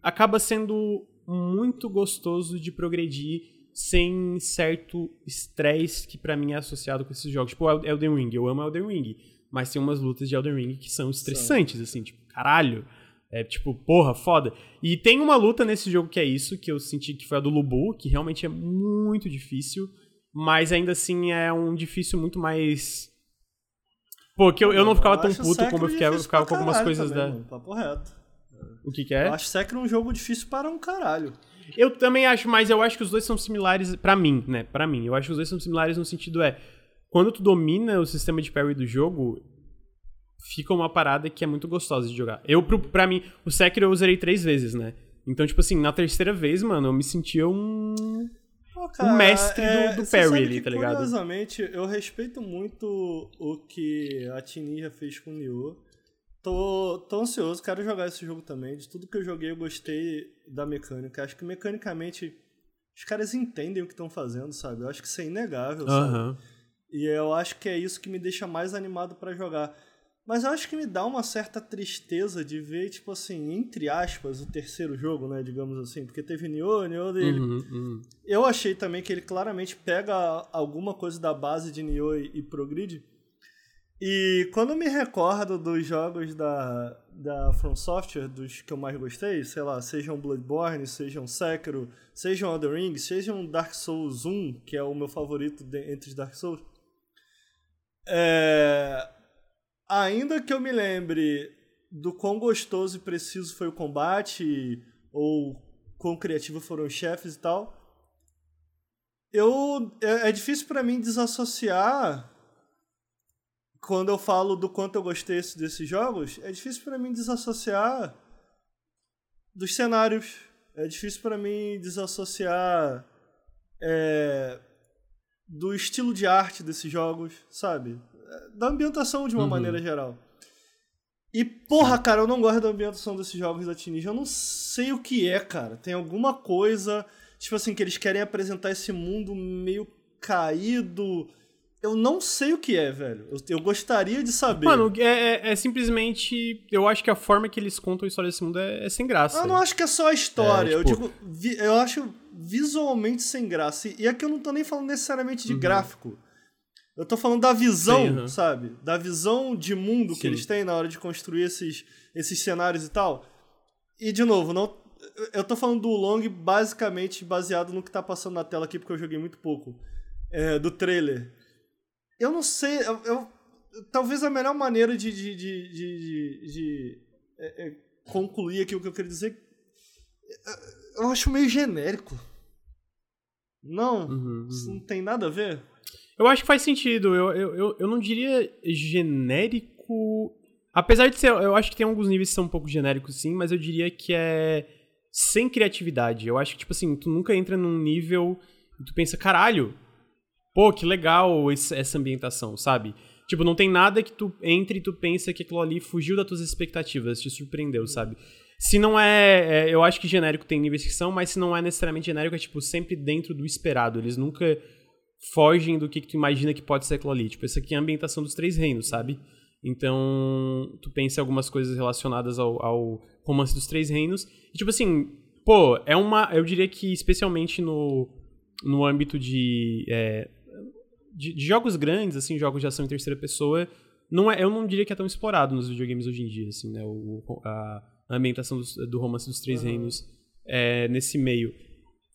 Speaker 1: Acaba sendo muito gostoso de progredir sem certo estresse que para mim é associado com esses jogos. Tipo, Elden Ring. Eu amo Elden Ring. Mas tem umas lutas de Elden Ring que são estressantes, assim, tipo, caralho. É tipo, porra, foda. E tem uma luta nesse jogo que é isso, que eu senti que foi a do Lubu, que realmente é muito difícil, mas ainda assim é um difícil muito mais. Pô, que eu, eu não ficava tão puto como eu ficava, eu ficava com algumas coisas
Speaker 3: também,
Speaker 1: da.
Speaker 3: Mano, papo reto.
Speaker 1: O que, que é?
Speaker 3: Eu acho Sekiro um jogo difícil para um caralho.
Speaker 1: Eu também acho, mas eu acho que os dois são similares para mim, né? Para mim, eu acho que os dois são similares no sentido é quando tu domina o sistema de parry do jogo, fica uma parada que é muito gostosa de jogar. Eu, pra mim, o Sekiro eu usei três vezes, né? Então, tipo assim, na terceira vez, mano, eu me sentia um. Oh, cara, um mestre é, do, do parry ali, tá ligado?
Speaker 3: Curiosamente, eu respeito muito o que a Tininja fez com o Nioh. Tô, tô ansioso, quero jogar esse jogo também. De tudo que eu joguei, eu gostei da mecânica. Acho que mecanicamente os caras entendem o que estão fazendo, sabe? Eu acho que isso é inegável, sabe? E eu acho que é isso que me deixa mais animado para jogar. Mas eu acho que me dá uma certa tristeza de ver, tipo assim, entre aspas, o terceiro jogo, né, digamos assim, porque teve Nioh, Nioh dele. Uhum, uhum. Eu achei também que ele claramente pega alguma coisa da base de Nioh e, e progride. E quando me recordo dos jogos da, da From Software, dos que eu mais gostei, sei lá, sejam Bloodborne, sejam Sekiro, sejam Elden Ring, sejam Dark Souls 1, que é o meu favorito de, entre os Dark Souls, é, ainda que eu me lembre do quão gostoso e preciso foi o combate, ou quão criativo foram os chefes e tal, eu é, é difícil para mim desassociar quando eu falo do quanto eu gostei desses jogos, é difícil para mim desassociar dos cenários, é difícil para mim desassociar é, do estilo de arte desses jogos, sabe? Da ambientação de uma uhum. maneira geral. E, porra, cara, eu não gosto da ambientação desses jogos da Tinija. Eu não sei o que é, cara. Tem alguma coisa, tipo assim, que eles querem apresentar esse mundo meio caído. Eu não sei o que é, velho. Eu, eu gostaria de saber.
Speaker 1: Mano, é, é, é, simplesmente. Eu acho que a forma que eles contam a história desse mundo é, é sem graça.
Speaker 3: Eu não acho que é só a história. É, tipo... Eu digo. Vi, eu acho visualmente sem graça. E aqui eu não tô nem falando necessariamente de uhum. gráfico. Eu tô falando da visão,
Speaker 1: Sim, uhum.
Speaker 3: sabe? Da visão de mundo
Speaker 1: Sim.
Speaker 3: que eles têm na hora de construir esses, esses cenários e tal. E, de novo, não, eu tô falando do Long basicamente baseado no que tá passando na tela aqui, porque eu joguei muito pouco. É, do trailer. Eu não sei. Eu, eu- talvez a melhor maneira de, de, de, de, de- é, é, concluir aqui o que eu queria dizer. é, Eu acho meio genérico. Não,
Speaker 1: Uhum,
Speaker 3: isso
Speaker 1: uhum.
Speaker 3: não tem nada a ver.
Speaker 1: Eu acho que faz sentido. Eu, eu, eu, não diria genérico. Apesar de ser. Eu acho que tem alguns níveis que são um pouco genéricos, sim, mas eu diria que é sem criatividade. Eu acho que, tipo assim, tu nunca entra num nível e tu pensa, caralho, pô, que legal esse- essa ambientação, sabe? Tipo, não tem nada que tu entre e tu pensa que aquilo ali fugiu das tuas expectativas, te surpreendeu, sabe? Se não é, é, Eu acho que genérico tem níveis que são, mas se não é necessariamente genérico, é, tipo, sempre dentro do esperado. Eles nunca fogem do que, que tu imagina que pode ser aquilo ali. Tipo, isso aqui é a ambientação dos Três Reinos, sabe? Então, tu pensa em algumas coisas relacionadas ao, ao romance dos Três Reinos. E, tipo assim, pô, é uma. Eu diria que, especialmente no, no âmbito de, é, de. de jogos grandes, assim, jogos de ação em terceira pessoa, não é, eu não diria que é tão explorado nos videogames hoje em dia, assim, né? O, a, a ambientação dos- do romance dos Três
Speaker 3: Aham.
Speaker 1: Reinos é, nesse meio.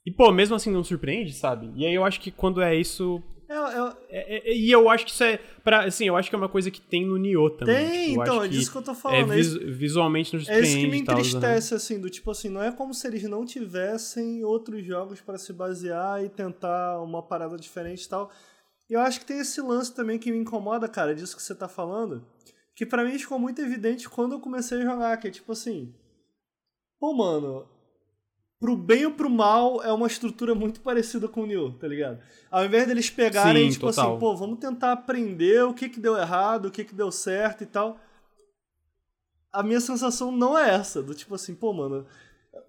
Speaker 1: E, pô, mesmo assim não surpreende, sabe? E aí eu acho que quando é isso.
Speaker 3: É, é,
Speaker 1: é- é- e eu acho que isso é. Pra, assim, eu acho que é uma coisa que tem no Nioh também.
Speaker 3: tem,
Speaker 1: Tipo,
Speaker 3: então, é disso que eu tô
Speaker 1: é,
Speaker 3: falando. É,
Speaker 1: vis-
Speaker 3: isso,
Speaker 1: visualmente nos
Speaker 3: é
Speaker 1: surpreende.
Speaker 3: isso que me
Speaker 1: e tal,
Speaker 3: entristece, assim, do tipo assim, não é como se eles não tivessem outros jogos para se basear e tentar uma parada diferente e tal. E eu acho que tem esse lance também que me incomoda, cara, disso que você tá falando, que pra mim ficou muito evidente quando eu comecei a jogar, que é tipo assim, pô, mano, pro bem ou pro mal é uma estrutura muito parecida com o Nioh, tá ligado? Ao invés deles pegarem,
Speaker 1: Sim,
Speaker 3: tipo
Speaker 1: total.
Speaker 3: assim, pô, vamos tentar aprender o que que deu errado, o que que deu certo e tal. A minha sensação não é essa, do tipo assim, pô, mano,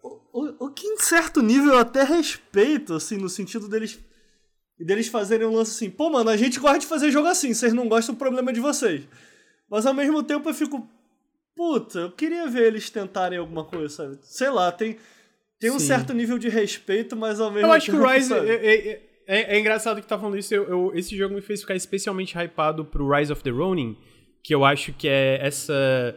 Speaker 3: o, o, o que em certo nível eu até respeito, assim, no sentido deles deles fazerem um lance assim, pô, mano, a gente gosta de fazer jogo assim, vocês não gostam, o problema é de vocês. Mas ao mesmo tempo eu fico, puta, eu queria ver eles tentarem alguma coisa, sabe? Sei lá, tem, tem um
Speaker 1: Sim.
Speaker 3: certo nível de respeito, mas ao mesmo
Speaker 1: Eu acho que
Speaker 3: tempo.
Speaker 1: o Rise. É, é- é- é engraçado que tá falando isso. eu- eu- esse jogo me fez ficar especialmente hypado pro Rise of the Ronin, que eu acho que é essa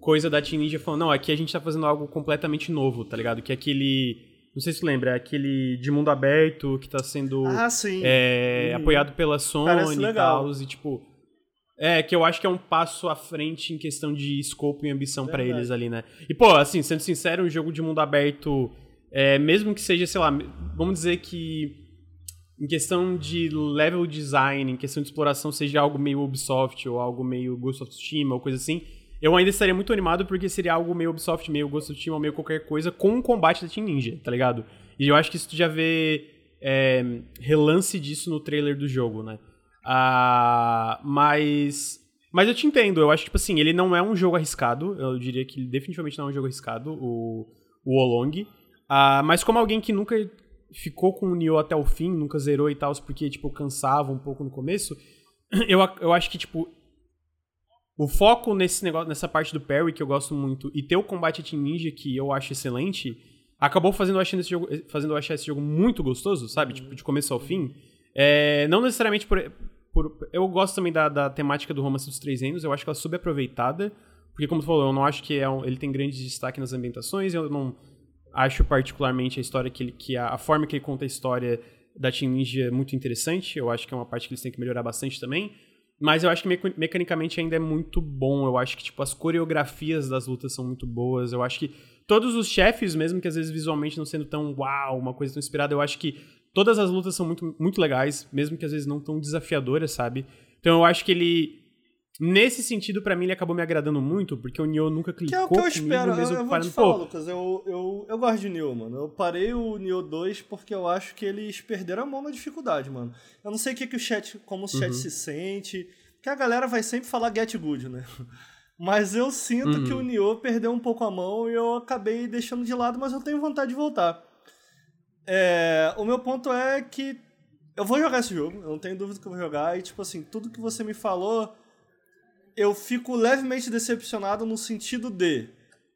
Speaker 1: coisa da Team Ninja falando, não, aqui a gente tá fazendo algo completamente novo, tá ligado? Que é aquele. Não sei se tu lembra, é aquele de mundo aberto que tá sendo
Speaker 3: Ah,
Speaker 1: é,
Speaker 3: Uhum.
Speaker 1: apoiado pela Sony e tal. E tipo. É, que eu acho que é um passo à frente em questão de escopo e ambição pra
Speaker 3: Verdade.
Speaker 1: eles ali, né? E, pô, assim, sendo sincero, um jogo de mundo aberto, é, mesmo que seja, sei lá, vamos dizer que em questão de level design, em questão de exploração, seja algo meio Ubisoft ou algo meio Ghost of Tsushima ou coisa assim, eu ainda estaria muito animado porque seria algo meio Ubisoft, meio Ghost of Tsushima, ou meio qualquer coisa com o combate da Team Ninja, tá ligado? E eu acho que isso já vê é, relance disso no trailer do jogo, né? Ah, mas. Mas eu te entendo, eu acho que, tipo assim, ele não é um jogo arriscado. Eu diria que ele definitivamente não é um jogo arriscado, o, o Olong. Ah, mas como alguém que nunca ficou com o Nioh até o fim, nunca zerou e tal, porque, tipo, cansava um pouco no começo, *clears throat* eu, eu acho que, tipo, o foco nesse negócio, nessa parte do parry, que eu gosto muito, e ter o combate Team Ninja, que eu acho excelente, acabou fazendo eu achar esse jogo, fazendo eu achar esse jogo muito gostoso, sabe? Tipo, de começo ao fim. É, não necessariamente por, por- Eu gosto também da, da temática do Romance dos Três Reinos, eu acho que ela é subaproveitada, porque, como tu falou, eu não acho que é um- ele tem grande destaque nas ambientações, eu não acho particularmente a história que ele. que a, a forma que ele conta a história da Team Ninja é muito interessante, eu acho que é uma parte que eles têm que melhorar bastante também. Mas eu acho que meca- mecanicamente ainda é muito bom. Eu acho que, tipo, as coreografias das lutas são muito boas. Eu acho que todos os chefes, mesmo que às vezes visualmente não sendo tão uau, uma coisa tão inspirada, eu acho que todas as lutas são muito, muito legais, mesmo que às vezes não tão desafiadoras, sabe? Então eu acho que ele. Nesse sentido, pra mim, ele acabou me agradando muito, porque o Nioh nunca
Speaker 3: Que
Speaker 1: clicou
Speaker 3: é o que eu espero. Eu,
Speaker 1: mesmo
Speaker 3: eu vou te
Speaker 1: parando,
Speaker 3: falar,
Speaker 1: pô,
Speaker 3: Lucas. Eu, eu, eu gosto de Nioh, mano. Eu parei o Nioh 2 porque eu acho que eles perderam a mão na dificuldade, mano. Eu não sei o que, que o chat, como o chat
Speaker 1: Uhum.
Speaker 3: se sente. Porque a galera vai sempre falar get good, né? *laughs* Mas eu sinto
Speaker 1: Uhum.
Speaker 3: que o Nioh perdeu um pouco a mão e eu acabei deixando de lado, mas eu tenho vontade de voltar. É, o meu ponto é que eu vou jogar esse jogo, eu não tenho dúvida que eu vou jogar, e tipo assim, tudo que você me falou, eu fico levemente decepcionado no sentido de,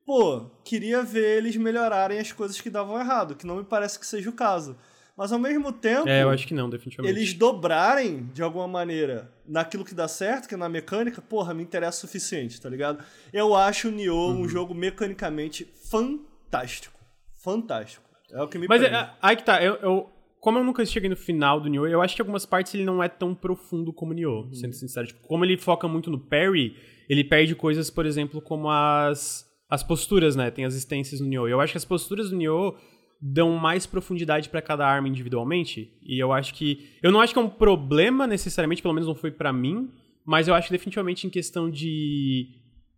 Speaker 3: pô, queria ver eles melhorarem as coisas que davam errado, que não me parece que seja o caso. Mas ao mesmo tempo.
Speaker 1: É, eu acho que não, definitivamente.
Speaker 3: Eles dobrarem de alguma maneira naquilo que dá certo, que é na mecânica, porra, me interessa o suficiente, tá ligado? Eu acho o Nioh uhum. um jogo mecanicamente fantástico. Fantástico. É o que me
Speaker 1: Mas é, aí que tá, eu, eu, como eu nunca cheguei no final do Nioh, eu acho que algumas partes ele não é tão profundo como o Nioh, uhum. sendo sincero. Tipo, como ele foca muito no parry, ele perde coisas, por exemplo, como as as posturas, né? Tem as existências no Nioh. Eu acho que as posturas do Nioh dão mais profundidade para cada arma individualmente. E eu acho que. Eu não acho que é um problema necessariamente, pelo menos não foi para mim, mas eu acho que definitivamente em questão de.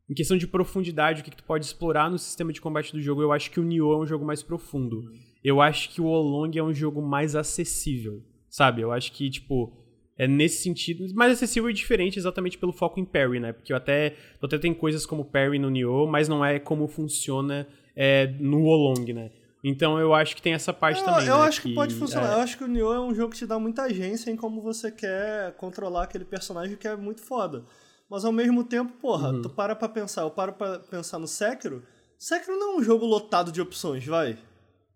Speaker 1: Em questão de profundidade, o que, que tu pode explorar no sistema de combate do jogo, eu acho que o Nioh é um jogo mais profundo. Eu acho que o Olong é um jogo mais acessível, sabe? Eu acho que, tipo, é nesse sentido, mais acessível e diferente exatamente pelo foco em parry, né? Porque eu até, eu até tem coisas como parry no Nioh, mas não é como funciona é, no Olong, né? Então eu acho que tem essa parte
Speaker 3: eu,
Speaker 1: também.
Speaker 3: Eu
Speaker 1: né,
Speaker 3: acho que, que pode funcionar. É... Eu acho que o Nioh é um jogo que te dá muita agência em como você quer controlar aquele personagem que é muito foda. Mas ao mesmo tempo, porra, uhum. tu para pra pensar, eu paro pra pensar no Sekiro. Sekiro não é um jogo lotado de opções, vai.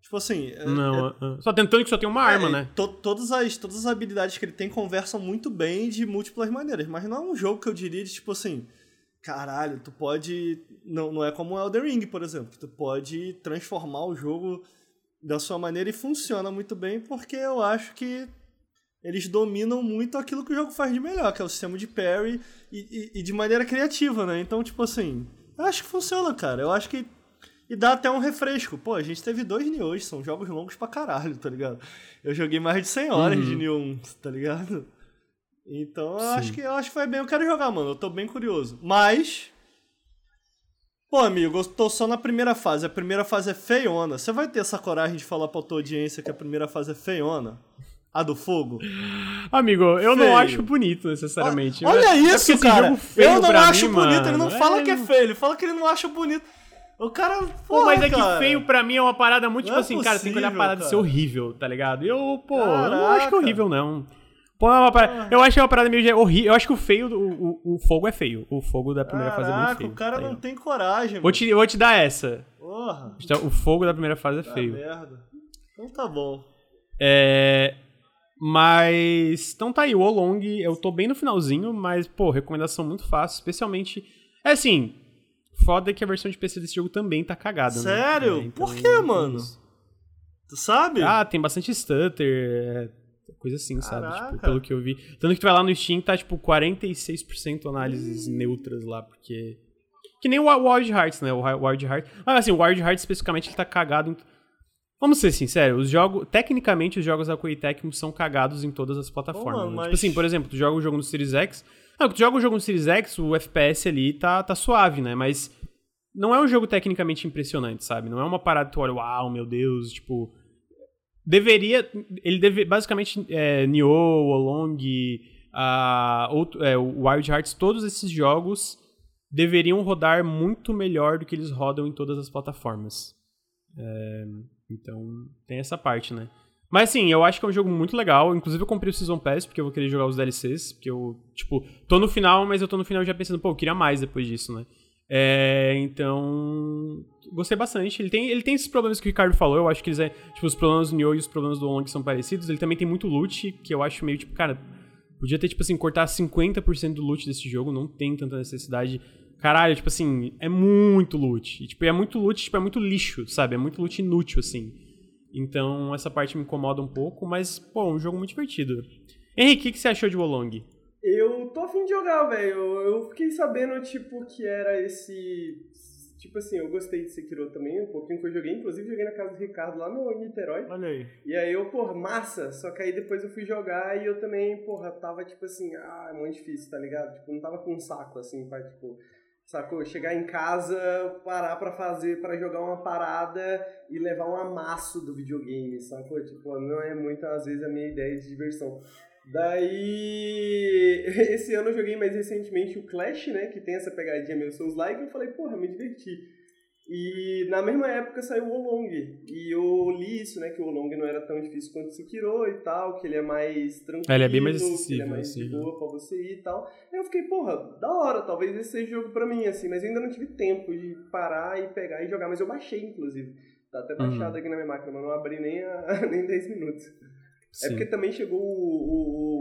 Speaker 3: Tipo assim.
Speaker 1: É, não, é, é, só tentando que só tem uma arma, é, né?
Speaker 3: To, todas, as, todas as habilidades que ele tem conversam muito bem de múltiplas maneiras. Mas não é um jogo que eu diria de tipo assim caralho, tu pode. Não, não é como o Elden Ring, por exemplo. Tu pode transformar o jogo da sua maneira e funciona muito bem, porque eu acho que eles dominam muito aquilo que o jogo faz de melhor, que é o sistema de parry e, e, e de maneira criativa, né? Então, tipo assim, eu acho que funciona, cara. Eu acho que. E dá até um refresco. Pô, a gente teve dois Niohs, são jogos longos pra caralho, tá ligado? Eu joguei mais de 100 horas uhum. de Nioh 1, tá ligado? Então eu acho, que, eu acho que foi bem. Eu quero jogar, mano. Eu tô bem curioso. Mas. Pô, amigo, eu tô só na primeira fase. A primeira fase é feiona. Você vai ter essa coragem de falar pra tua audiência que a primeira fase é feiona? A do fogo?
Speaker 1: Amigo, eu Feio. não acho bonito necessariamente.
Speaker 3: Olha, isso, cara. eu não acho mim, bonito. Mano. Ele não é... fala que é feio, ele fala que ele não acha bonito. O cara.
Speaker 1: Pô, mas é cara. que feio pra mim é uma parada muito, não tipo é assim, possível, cara, tem que olhar a parada cara. de ser horrível, tá ligado? Eu, pô, Caraca. eu não acho que é horrível, não. Pô, é uma parada, ah. eu acho que é uma parada meio horrível. Eu acho que o feio, o, o, o fogo é feio. O fogo da primeira Caraca, fase é muito feio.
Speaker 3: o cara tá não tem coragem,
Speaker 1: vou te, vou te dar essa. Porra. Então, o fogo da primeira fase é tá feio.
Speaker 3: merda. Então tá bom.
Speaker 1: É... Mas... Então tá aí, o Olong, eu tô bem no finalzinho, mas, pô, recomendação muito fácil, especialmente... É assim, foda que a versão de PC desse jogo também tá cagada,
Speaker 3: Sério? né? Sério? É, então, Por que, mano? Tu sabe?
Speaker 1: Ah, tem bastante stutter, Coisa assim, Caraca. sabe? Tipo, pelo que eu vi. Tanto que tu vai lá no Steam, tá tipo 46% análises hum. neutras lá, porque. Que nem o Wild Hearts, né? O Wild Hearts. Mas assim, o Wild Hearts especificamente ele tá cagado em. Vamos ser sinceros, os jogos. Tecnicamente, os jogos da Koei Tecmo são cagados em todas as plataformas. Oh, mas... Tipo assim, por exemplo, tu joga o jogo no Series X. Não, tu joga o jogo no Series X, o FPS ali tá, tá suave, né? Mas não é um jogo tecnicamente impressionante, sabe? Não é uma parada que tu olha, uau, meu Deus, tipo deveria. Ele deve, basicamente, é, Nioh, Olong, uh, outro, é, Wild Hearts, todos esses jogos deveriam rodar muito melhor do que eles rodam em todas as plataformas. É, então, tem essa parte, né? Mas assim, eu acho que é um jogo muito legal. Inclusive, eu comprei o Season Pass porque eu vou querer jogar os DLCs. Porque eu, tipo, tô no final, mas eu tô no final já pensando, pô, eu queria mais depois disso, né? É, então, gostei bastante. Ele tem, ele tem esses problemas que o Ricardo falou. Eu acho que eles é, tipo, os problemas do Nioh e os problemas do Long são parecidos. Ele também tem muito loot, que eu acho meio tipo, cara, podia ter, tipo assim, cortar 50% do loot desse jogo. Não tem tanta necessidade. Caralho, tipo assim, é muito loot. E, tipo, é muito loot, tipo, é muito lixo, sabe? É muito loot inútil, assim. Então, essa parte me incomoda um pouco, mas, pô, é um jogo muito divertido. Henrique, o que, que você achou de Wolong?
Speaker 2: Eu tô afim de jogar, velho. Eu fiquei sabendo, tipo, que era esse. Tipo assim, eu gostei de Sekiro também, um pouquinho que eu joguei. Inclusive, joguei na casa do Ricardo lá no Niterói.
Speaker 3: Olha aí.
Speaker 2: E aí eu, porra, massa. Só que aí depois eu fui jogar e eu também, porra, tava tipo assim, ah, é muito difícil, tá ligado? Tipo, não tava com um saco, assim, pra, tipo sacou? Chegar em casa, parar para fazer, para jogar uma parada e levar um amasso do videogame, sacou? Tipo, não é muitas vezes a minha ideia de diversão. Daí, *laughs* esse ano eu joguei mais recentemente o Clash, né? Que tem essa pegadinha meio seus likes. E eu falei, porra, me diverti. E na mesma época saiu o Olong. E eu li isso, né? Que o Olong não era tão difícil quanto o Sekiro e tal. Que ele é mais tranquilo.
Speaker 1: Ele é bem mais acessível.
Speaker 2: Ele é mais assim. boa pra você ir e tal. Aí eu fiquei, porra, da hora. Talvez esse seja o jogo pra mim, assim. Mas eu ainda não tive tempo de parar e pegar e jogar. Mas eu baixei, inclusive. Tá até baixado uhum. aqui na minha máquina, mas não abri nem, a, *laughs* nem 10 minutos. É porque também chegou o, o,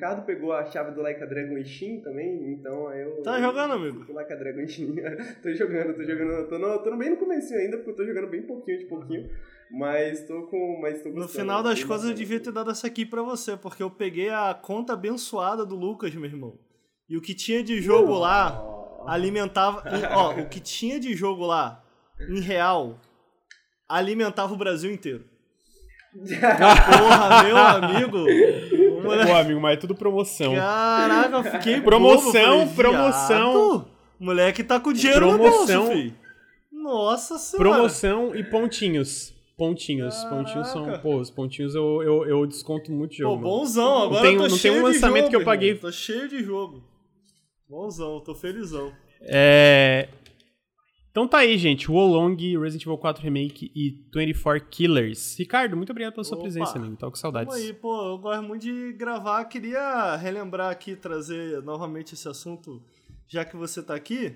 Speaker 2: Ricardo pegou a chave do Like a Dragon Steam também, então aí eu.
Speaker 3: Tá jogando, amigo?
Speaker 2: Like a Dragon Steam. *laughs* tô jogando, tô jogando. Tô, no, tô bem no começo ainda, porque eu tô jogando bem pouquinho de pouquinho. Mas tô com. Mas tô
Speaker 3: no final das coisas eu devia ter dado essa aqui pra você, porque eu peguei a conta abençoada do Lucas, meu irmão. E o que tinha de jogo lá alimentava. ó, *laughs* o que tinha de jogo lá, em real, alimentava o Brasil inteiro. *laughs* Porra, meu amigo.
Speaker 1: Pô, amigo, mas é tudo promoção.
Speaker 3: Caraca, eu fiquei
Speaker 1: Promoção,
Speaker 3: bobo,
Speaker 1: promoção.
Speaker 3: Moleque tá com dinheiro promoção, no bolso, filho. Nossa senhora.
Speaker 1: Promoção e pontinhos. Pontinhos. Caraca. Pontinhos são. Pô, os pontinhos eu, eu, eu desconto muito jogo.
Speaker 3: Pô, bonzão. Agora
Speaker 1: não tem,
Speaker 3: eu tô
Speaker 1: não
Speaker 3: cheio
Speaker 1: tem um lançamento
Speaker 3: jogo,
Speaker 1: que eu paguei.
Speaker 3: Irmão. Tô cheio de jogo. Bonzão, tô felizão.
Speaker 1: É. Então tá aí, gente. Wolong, Resident Evil 4 Remake e 24 Killers. Ricardo, muito obrigado pela sua Opa. presença, amigo. Tô com saudades.
Speaker 3: Aí, pô, eu gosto muito de gravar. Queria relembrar aqui, trazer novamente esse assunto, já que você tá aqui.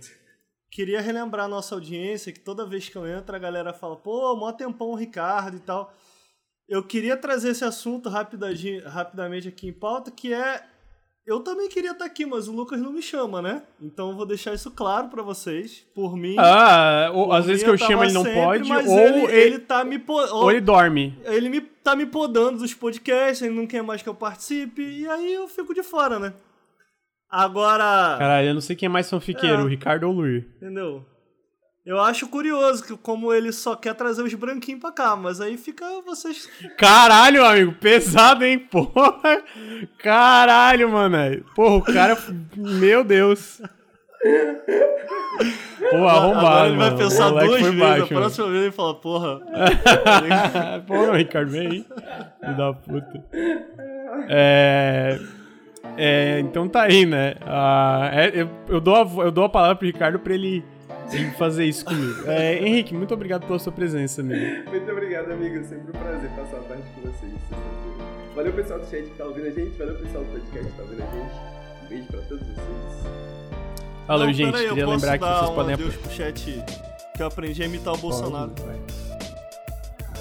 Speaker 3: Queria relembrar a nossa audiência que toda vez que eu entro a galera fala, pô, mó tempão o Ricardo e tal. Eu queria trazer esse assunto rapidamente aqui em pauta, que é eu também queria estar aqui, mas o Lucas não me chama, né? Então eu vou deixar isso claro para vocês. Por mim.
Speaker 1: Ah, ou, às vezes que eu chamo ele não sempre, pode, ou
Speaker 3: ele, ele, ele tá me
Speaker 1: ou ele dorme.
Speaker 3: Ele me tá me podando dos podcasts, ele não quer mais que eu participe, e aí eu fico de fora, né? Agora.
Speaker 1: Caralho, eu não sei quem é mais fanfiqueiro, é, o Ricardo ou o Luir.
Speaker 3: Entendeu? Eu acho curioso que como ele só quer trazer os branquinhos pra cá, mas aí fica vocês.
Speaker 1: Caralho, amigo, pesado, hein? *laughs* Porra! Caralho, mano. Porra, o cara. Meu Deus. Porra, arrombado. Agora
Speaker 3: ele vai
Speaker 1: mano.
Speaker 3: pensar duas vezes. Baixo, a próxima vez ele fala, porra. *laughs*
Speaker 1: porra, Ricardo, vem aí. Filho da puta. É. É, então tá aí, né? Uh, é, eu, eu, dou a, eu dou a palavra pro Ricardo pra ele em fazer isso comigo. É, Henrique, muito obrigado pela sua presença, amigo.
Speaker 2: Muito obrigado, amigo. Sempre um prazer passar a tarde com vocês. Valeu, pessoal do chat que tá ouvindo a gente. Valeu, pessoal do podcast que tá ouvindo a gente. Um beijo pra todos vocês.
Speaker 1: Valeu, Não, gente. Aí, Queria lembrar que vocês podem...
Speaker 3: Deus pro chat que eu aprendi a imitar o Bolsonaro.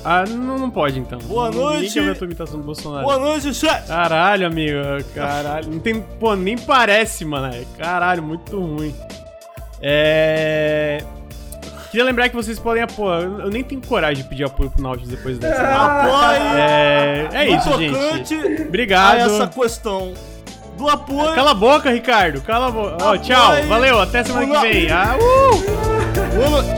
Speaker 1: Ah, não, não pode então.
Speaker 3: Boa noite.
Speaker 1: Ninguém quer ver a tua imitação do Bolsonaro.
Speaker 3: Boa noite, chat.
Speaker 1: Caralho, amigo. Caralho. Não tem. Pô, nem parece, mano. Caralho, muito ruim. É. Queria lembrar que vocês podem apoiar. Eu nem tenho coragem de pedir apoio pro Nautilus depois dessa. *laughs*
Speaker 3: Apoie!
Speaker 1: É, é isso, gente. Obrigado.
Speaker 3: essa questão do apoio.
Speaker 1: Cala a boca, Ricardo. Cala a boca. Ó, tchau. Valeu. Até semana que vem. Ah, uh!